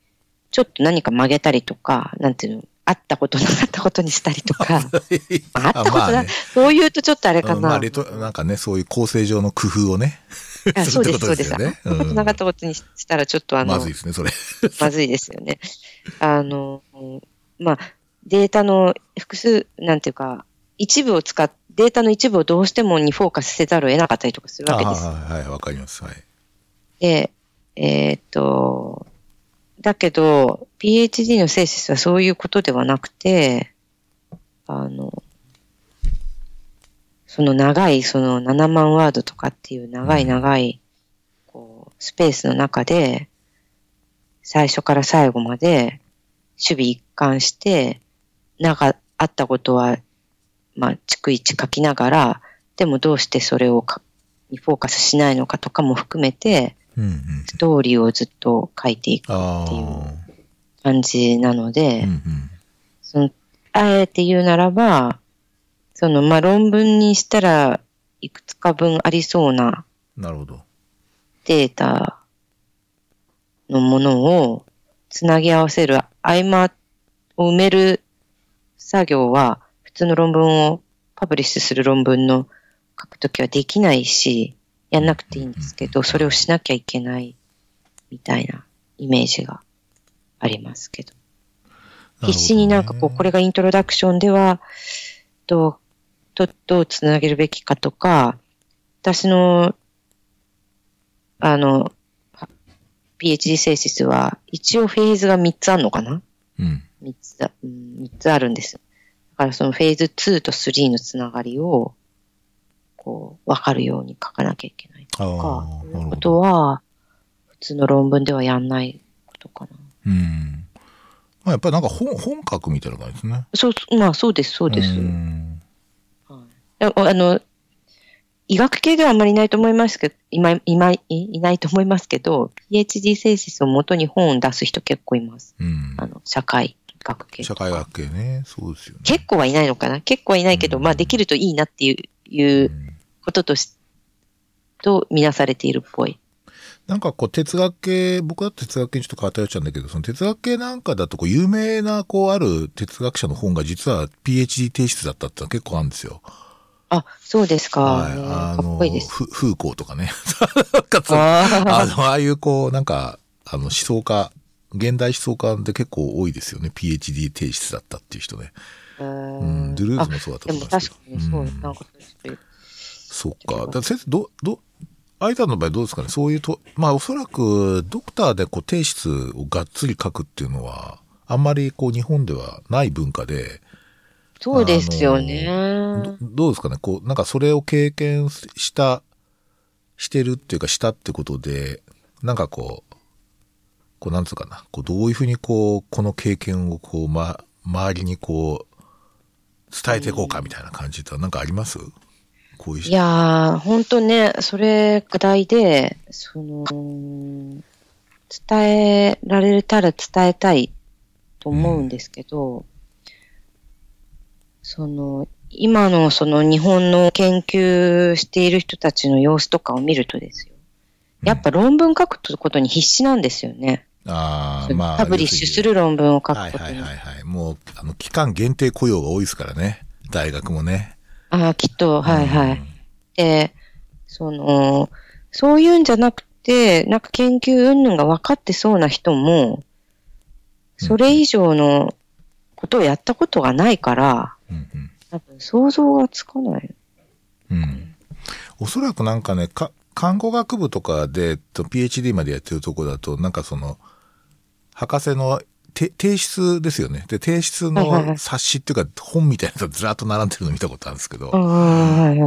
Speaker 2: ちょっと何か曲げたりとか、なんていうの、あったことなかったことにしたりとか、(laughs) あったことだ、
Speaker 1: まあね
Speaker 2: そう言うとちょっとあれかな。
Speaker 1: うんまあ、レト、なんかね、そういう構成上の工夫をね。
Speaker 2: あ (laughs) そうです、そうです。
Speaker 1: するってこと
Speaker 2: なかったことにしたらちょっとあの、
Speaker 1: まずいですね、それ。(laughs)
Speaker 2: まずいですよね。あの、まあ、データの複数、なんていうか、一部を使っ、データの一部をどうしてもにフォーカスせざるを得なかったりとかする
Speaker 1: あ
Speaker 2: わけです。
Speaker 1: はいはい、わかります。はい。
Speaker 2: で、えーっと、だけど、PhD のセーシスはそういうことではなくて、あの、その長い、その7万ワードとかっていう長い長い、こう、スペースの中で、最初から最後まで、守備一貫して、なんかあったことは、まあ、逐一書きながら、でもどうしてそれをかにフォーカスしないのかとかも含めて。ストーリーをずっと書いていく
Speaker 1: あ
Speaker 2: っていう
Speaker 1: あ。
Speaker 2: 感じなので、
Speaker 1: うんうん。
Speaker 2: その、あえて言うならば、その、まあ、論文にしたらいくつか分ありそうな。データのものをつなぎ合わせる合間を埋める作業は、普通の論文をパブリッシュする論文の書くときはできないし、やんなくていいんですけど、それをしなきゃいけないみたいなイメージがありますけど。必死になんかこう、これがイントロダクションでは、どう、と、どうつなげるべきかとか、私の、あの、は PhD セーシスは、一応フェーズが3つあるのかな？
Speaker 1: うん。
Speaker 2: ?3 つだ、うん、3つあるんです。だからそのフェーズ2と3のつながりを、こう、わかるように書かなきゃいけないと
Speaker 1: あ
Speaker 2: か
Speaker 1: あ、、
Speaker 2: そういうこ。とは、普通の論文ではやんないことかな。
Speaker 1: うん。まあ、やっぱりなんか本、本書くみたいな感じですね。
Speaker 2: そう、まあそうです、そうです。
Speaker 1: ん
Speaker 2: はいああの、医学系ではあんまりいないと思いますけど、今、今、いいないと思いますけど、PhD セーシスを元に本を出す人結構います。
Speaker 1: うん。
Speaker 2: あの、社会学系。
Speaker 1: 社会学系ね。そうですよね。
Speaker 2: 結構はいないのかな結構はいないけど、
Speaker 1: うん
Speaker 2: まあできるといいなっていう、いううんこととし、とみなされているっぽい。
Speaker 1: なんかこう哲学系、僕は哲学系にちょっと偏っちゃうんだけど、その哲学系なんかだとこう有名なこうある哲学者の本が実は PhD 提出だったってのは結構あるんですよ。
Speaker 2: あ、そうですか。
Speaker 1: はい。あの、
Speaker 2: かっこいいです。
Speaker 1: フフーコーとかね。(laughs)
Speaker 2: あ
Speaker 1: あの、ああいうこう、なんか、あの思想家、現代思想家で結構多いですよね。PhD 提出だったっていう人ね。
Speaker 2: ー
Speaker 1: うん、ドゥルーズもそうだった
Speaker 2: でも
Speaker 1: と思います
Speaker 2: 確かにそう、
Speaker 1: うん
Speaker 2: なんかそういう
Speaker 1: そっか。だ先生、ど、ど、アイタの場合どうですかね？そういうと、まあおそらくドクターでこう提出をがっつり書くっていうのは、あんまりこう日本ではない文化で、
Speaker 2: そうですよね。
Speaker 1: どどうですかね？こう、なんかそれを経験した、してるっていうかしたってことで、なんかこう、こうなんつうかな、こうどういうふうにこう、この経験をこう、ま、周りにこう、伝えていこうかみたいな感じってなんかあります？こういう
Speaker 2: いやー、ほんとね、それ課題で、その、伝えられたら伝えたいと思うんですけど、その、今のその日本の研究している人たちの様子とかを見るとですよ。やっぱ論文書くことに必死なんですよね。
Speaker 1: ああ、まあ。
Speaker 2: パブリッシュする論文を書く
Speaker 1: はい
Speaker 2: ことに。
Speaker 1: はいはいはい。もう、あの、期間限定雇用が多いですからね。大学もね。
Speaker 2: ああ、きっと、はいは
Speaker 1: うん
Speaker 2: い。で、その、そういうんじゃなくて、なんか研究云々が分かってそうな人も、それ以上のことをやったことがないから、
Speaker 1: うんうん
Speaker 2: 多分想像がつかない。
Speaker 1: うん。おそらくなんかね、か、看護学部とかで、と PhD までやってるとこだと、なんかその、博士のて提出ですよね。で、提出の冊子っていうか、本みたいなのがずらっと並んでるの見たことあるんですけど。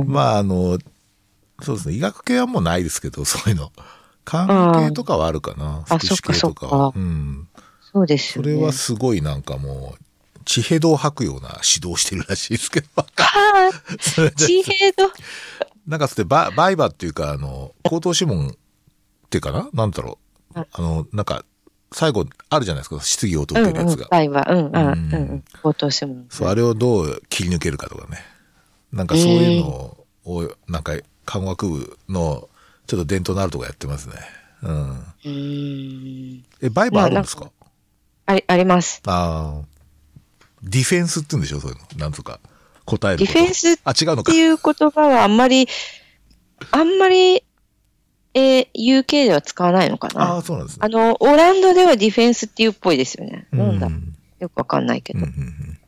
Speaker 1: まあ、あの、そうですね、医学系はもうないですけど、そういうの。看護系とかはあるかな。
Speaker 2: あ
Speaker 1: 福祉系とか
Speaker 2: そっかそっか
Speaker 1: うん。
Speaker 2: そうですよね。
Speaker 1: それはすごいなんかもう、地平道を吐くような指導してるらしいですけど、(laughs)
Speaker 2: 地平道。
Speaker 1: なんかつってバ、バイバっていうか、あの、口頭諮問っていうかな？なんだろう
Speaker 2: あ。
Speaker 1: あの、なんか、最後あるじゃないですか、質疑応答
Speaker 2: うんうん
Speaker 1: っていうやつが。。
Speaker 2: うん、うん、
Speaker 1: う
Speaker 2: うんん、うん。応答しても。
Speaker 1: そう、あれをどう切り抜けるかとかね。なんかそういうのを、なんか、看護学部の、ちょっと伝統のあるとこやってますね。うん。
Speaker 2: うーん。
Speaker 1: え、バイバあるんですか、
Speaker 2: あり、あります。
Speaker 1: ああ。ディフェンスって言うんでしょ？そういうの。なんとか。答える。
Speaker 2: ディフェンス
Speaker 1: あ、違うのか
Speaker 2: って。いう言葉はあんまり、あんまり、えー UK では使わないのか
Speaker 1: あ
Speaker 2: な
Speaker 1: あ、そうなんですね。
Speaker 2: あの、オランダではディフェンスっていうっぽいですよね。なんだ
Speaker 1: うん
Speaker 2: よくわかんないけど。
Speaker 1: うんうんうん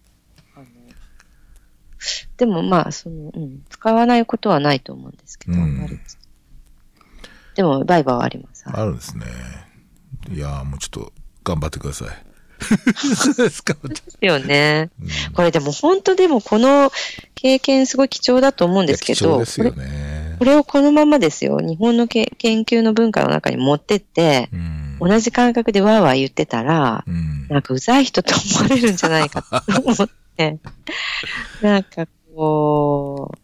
Speaker 2: あのでもまあ、その、うん、使わないことはないと思うんですけど、
Speaker 1: うん
Speaker 2: でも、バイバーはあります。
Speaker 1: あるんですね。いやーもうちょっと頑張ってください。(laughs) そうです
Speaker 2: よね。
Speaker 1: うん
Speaker 2: これでも本当でもこの経験すごい貴重だと思うんですけ
Speaker 1: いや貴重
Speaker 2: ど、
Speaker 1: ですよね
Speaker 2: これをこのままですよ、日本のけ研究の文化の中に持ってって、
Speaker 1: うん。
Speaker 2: 同じ感覚でわーわー言ってたら、
Speaker 1: うん。
Speaker 2: なんかうざい人と思われるんじゃないかと思って、なんかこう、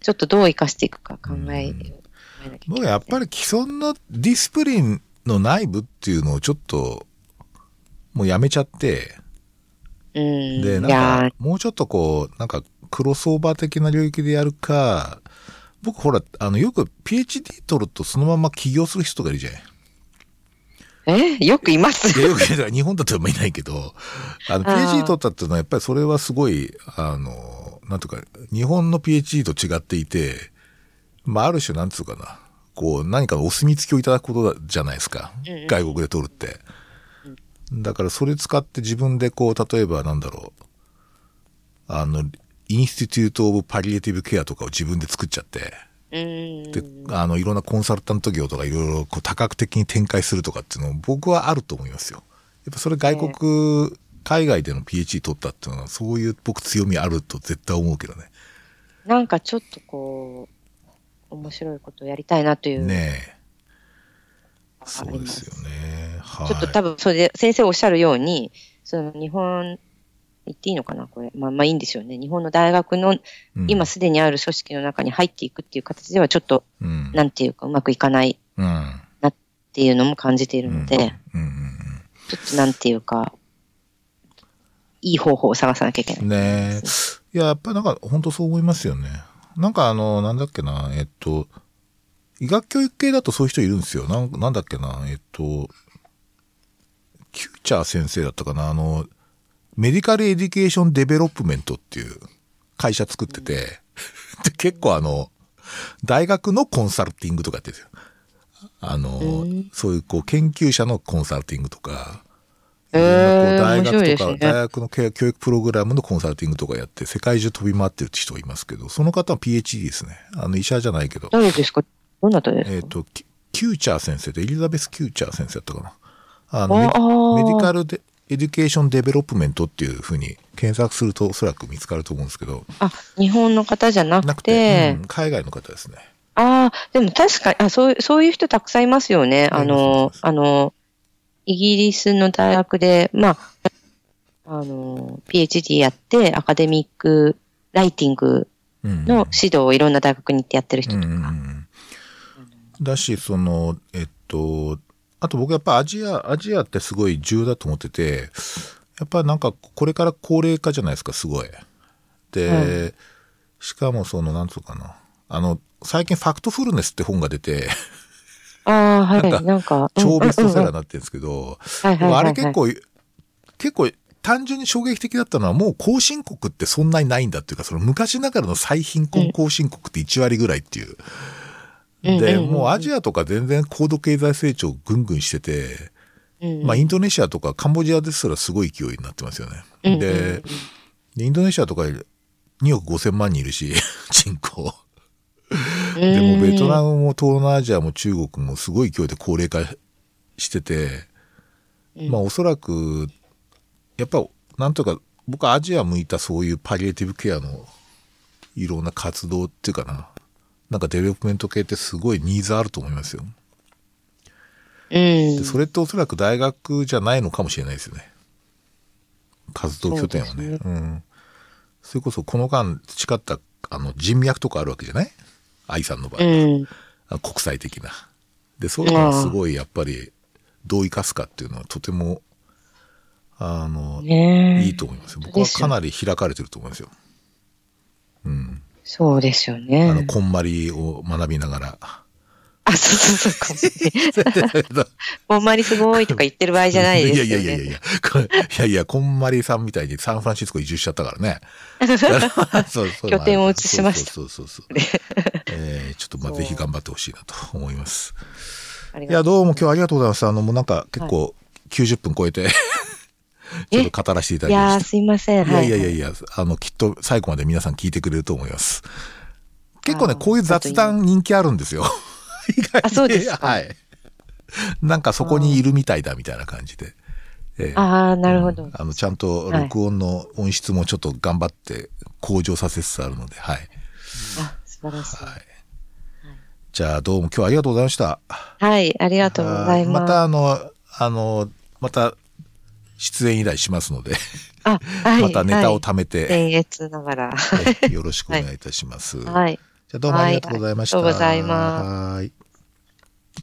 Speaker 2: ちょっとどう生かしていくか考えようえなきゃいけない
Speaker 1: 僕はやっぱり既存のディスプリンの内部っていうのをちょっと、もうやめちゃって、
Speaker 2: うん。
Speaker 1: で、なんか、もうちょっとこう、なんか、クロスオーバー的な領域でやるか、僕ほら、あの、よく PhD 取るとそのまま起業する人とかいるじゃない。
Speaker 2: ーえよくいます。
Speaker 1: いや、よく言うのは日本だとあんまいないけど、あの、PhD 取ったっていうのはやっぱりそれはすごい、あの、なんとか、日本の PhD と違っていて、まあ、ある種なんつうかな、こう、何かのお墨付きをいただくことじゃないですか。
Speaker 2: うんうん。
Speaker 1: 外国で取るって。だからそれ使って自分でこう、例えばなんだろう、あの、インスティテュート・オブ・パリエティブ・ケアとかを自分で作っちゃって、
Speaker 2: うん。
Speaker 1: で、あの、いろんなコンサルタント業とかいろいろこう多角的に展開するとかっていうのも僕はあると思いますよ。やっぱそれ外国、海外での PhD 取ったっていうのはそういう僕強みあると絶対思うけどね。
Speaker 2: なんかちょっとこう、面白いことをやりたいなという。
Speaker 1: ねそうですよね。はい。
Speaker 2: ちょっと多分それで先生おっしゃるように、その日本、言っていいのかな？これ。まあまあいいんですよね。日本の大学の
Speaker 1: うん
Speaker 2: 今すでにある組織の中に入っていくっていう形ではちょっと、
Speaker 1: うん。
Speaker 2: なんていうかうまくいかない
Speaker 1: うん。
Speaker 2: っていうのも感じているので、ちょっとなんていうか、いい方法を探さなきゃいけない。
Speaker 1: うん。ねえ。いや、やっぱりなんか本当そう思いますよね。なんかあの、なんだっけな、えっと、医学教育系だとそういう人いるんですよ。なんなんだっけな、えっと、キューチャー先生だったかな、あの、 Medical Education Development っていう会社作ってて、で結構あの、大学のコンサルティングとかやってるんですよ。あの、
Speaker 2: うん
Speaker 1: そういうこう研究者のコンサルティングとか、
Speaker 2: へー
Speaker 1: いろんなこう大学とか、大学の教教育プログラムのコンサルティングとかやって、世界中飛び回ってるって人いますけど、その方は PhD ですね。あの、医者じゃないけど。
Speaker 2: 誰ですか？どなたですか？
Speaker 1: えっ、と、キキューチャー先生で、エリザベス・キューチャー先生だったかな。あの、 Medical で、 Education Development っていうふうに検索するとおそらく見つかると思うんですけど、
Speaker 2: あ、日本の方じゃなく
Speaker 1: なく
Speaker 2: て、
Speaker 1: て、うん海外の方ですね。
Speaker 2: ああ、でも確かに、あ、そういう、そういう人たくさんいますよね。あのあの、イギリスの大学で、まあ、あの、PhD やって、アカデミックライティング
Speaker 1: うん
Speaker 2: の指導をいろんな大学に行ってやってる人
Speaker 1: うんうんう
Speaker 2: とか。
Speaker 1: んだし、その、えっと、あと僕やっぱアジア、アジアってすごい重要だと思ってて、やっぱなんかこれから高齢化じゃないですか、すごい。で、しかもその、なんつうかな。あの、最近ファクトフルネスって本が出て、
Speaker 2: ああ、はい。
Speaker 1: なんか
Speaker 2: なんか、
Speaker 1: 超ベストセラー
Speaker 2: うん
Speaker 1: になってるんですけど、あれ結構、結構単純に衝撃的だったのはもう後進国ってそんなにないんだっていうか、その昔ながらの最貧困後進国って1割ぐらいっていう。
Speaker 2: うん
Speaker 1: で、もうアジアとか全然高度経済成長ぐんぐんしてて、
Speaker 2: うん
Speaker 1: まあインドネシアとかカンボジアですらすごい勢いになってますよね。で、でインドネシアとか2億5千万人いるし、(laughs) 人口。でもベトナムも東南アジアも中国もすごい勢いで高齢化してて、まあおそらく、やっぱなんとか僕はアジア向いたそういう palliative care のいろんな活動っていうかな。なんかデベロップメント系ってすごいニーズあると思いますよ。
Speaker 2: うん
Speaker 1: でそれっておそらく大学じゃないのかもしれないですよね。活動拠点はね。
Speaker 2: そうです
Speaker 1: うん。それこそこの間培ったあの人脈とかあるわけじゃない？愛さんの場合は、
Speaker 2: うん。
Speaker 1: あ国際的な。で、そういうのはすごいやっぱりどう生かすかっていうのはとても、あの、
Speaker 2: ねえ
Speaker 1: いいと思いますよ。僕はかなり開かれてると思いますよ。うん。
Speaker 2: そうですよ
Speaker 1: あの、
Speaker 2: ね。
Speaker 1: こんまりを学びながら。
Speaker 2: あ、そうそうそう。ほんまに (laughs) すごいとか言ってる場合じゃないですよね。
Speaker 1: いやいやいやいやいや、いやいや、こんまりさんみたいにサンフランシスコ移住しちゃったからね。(laughs) そうそう
Speaker 2: 拠点を移しました
Speaker 1: そうそうそうそう。(laughs) えーちょっとまあぜひ頑張ってほしいなと思います。いや、どうも今日はありがとうございます。あの、もうなんか結構90分超えて、ちょっと語らせていた
Speaker 2: ういやー、
Speaker 1: だきまし
Speaker 2: すいません。
Speaker 1: た。いや
Speaker 2: はい
Speaker 1: やいやいや、あの、きっと最後まで皆さん聞いてくれると思います。結構ね、こういう雑談人気あるんですよ。意外に
Speaker 2: あそうですか (laughs)
Speaker 1: はい。なんかそこにいるみたいだみたいな感じで。ええ
Speaker 2: ああ、なるほど。
Speaker 1: あの、ちゃんと録音の音質もちょっと頑張って向上させつつあるので、はい。
Speaker 2: あ、素晴らしい。
Speaker 1: じゃあ、どうも今日はありがとうございました。
Speaker 2: はい、ありがとうございます。
Speaker 1: また、あの、あの、また、出演依頼しますので、
Speaker 2: あ、はい。
Speaker 1: またネタを
Speaker 2: はい
Speaker 1: 貯めて、
Speaker 2: 僭越ながら。
Speaker 1: はいよろしくお願いいたします。
Speaker 2: はい。
Speaker 1: じゃあどうもありがとうございました。
Speaker 2: はいありがとうございます
Speaker 1: はい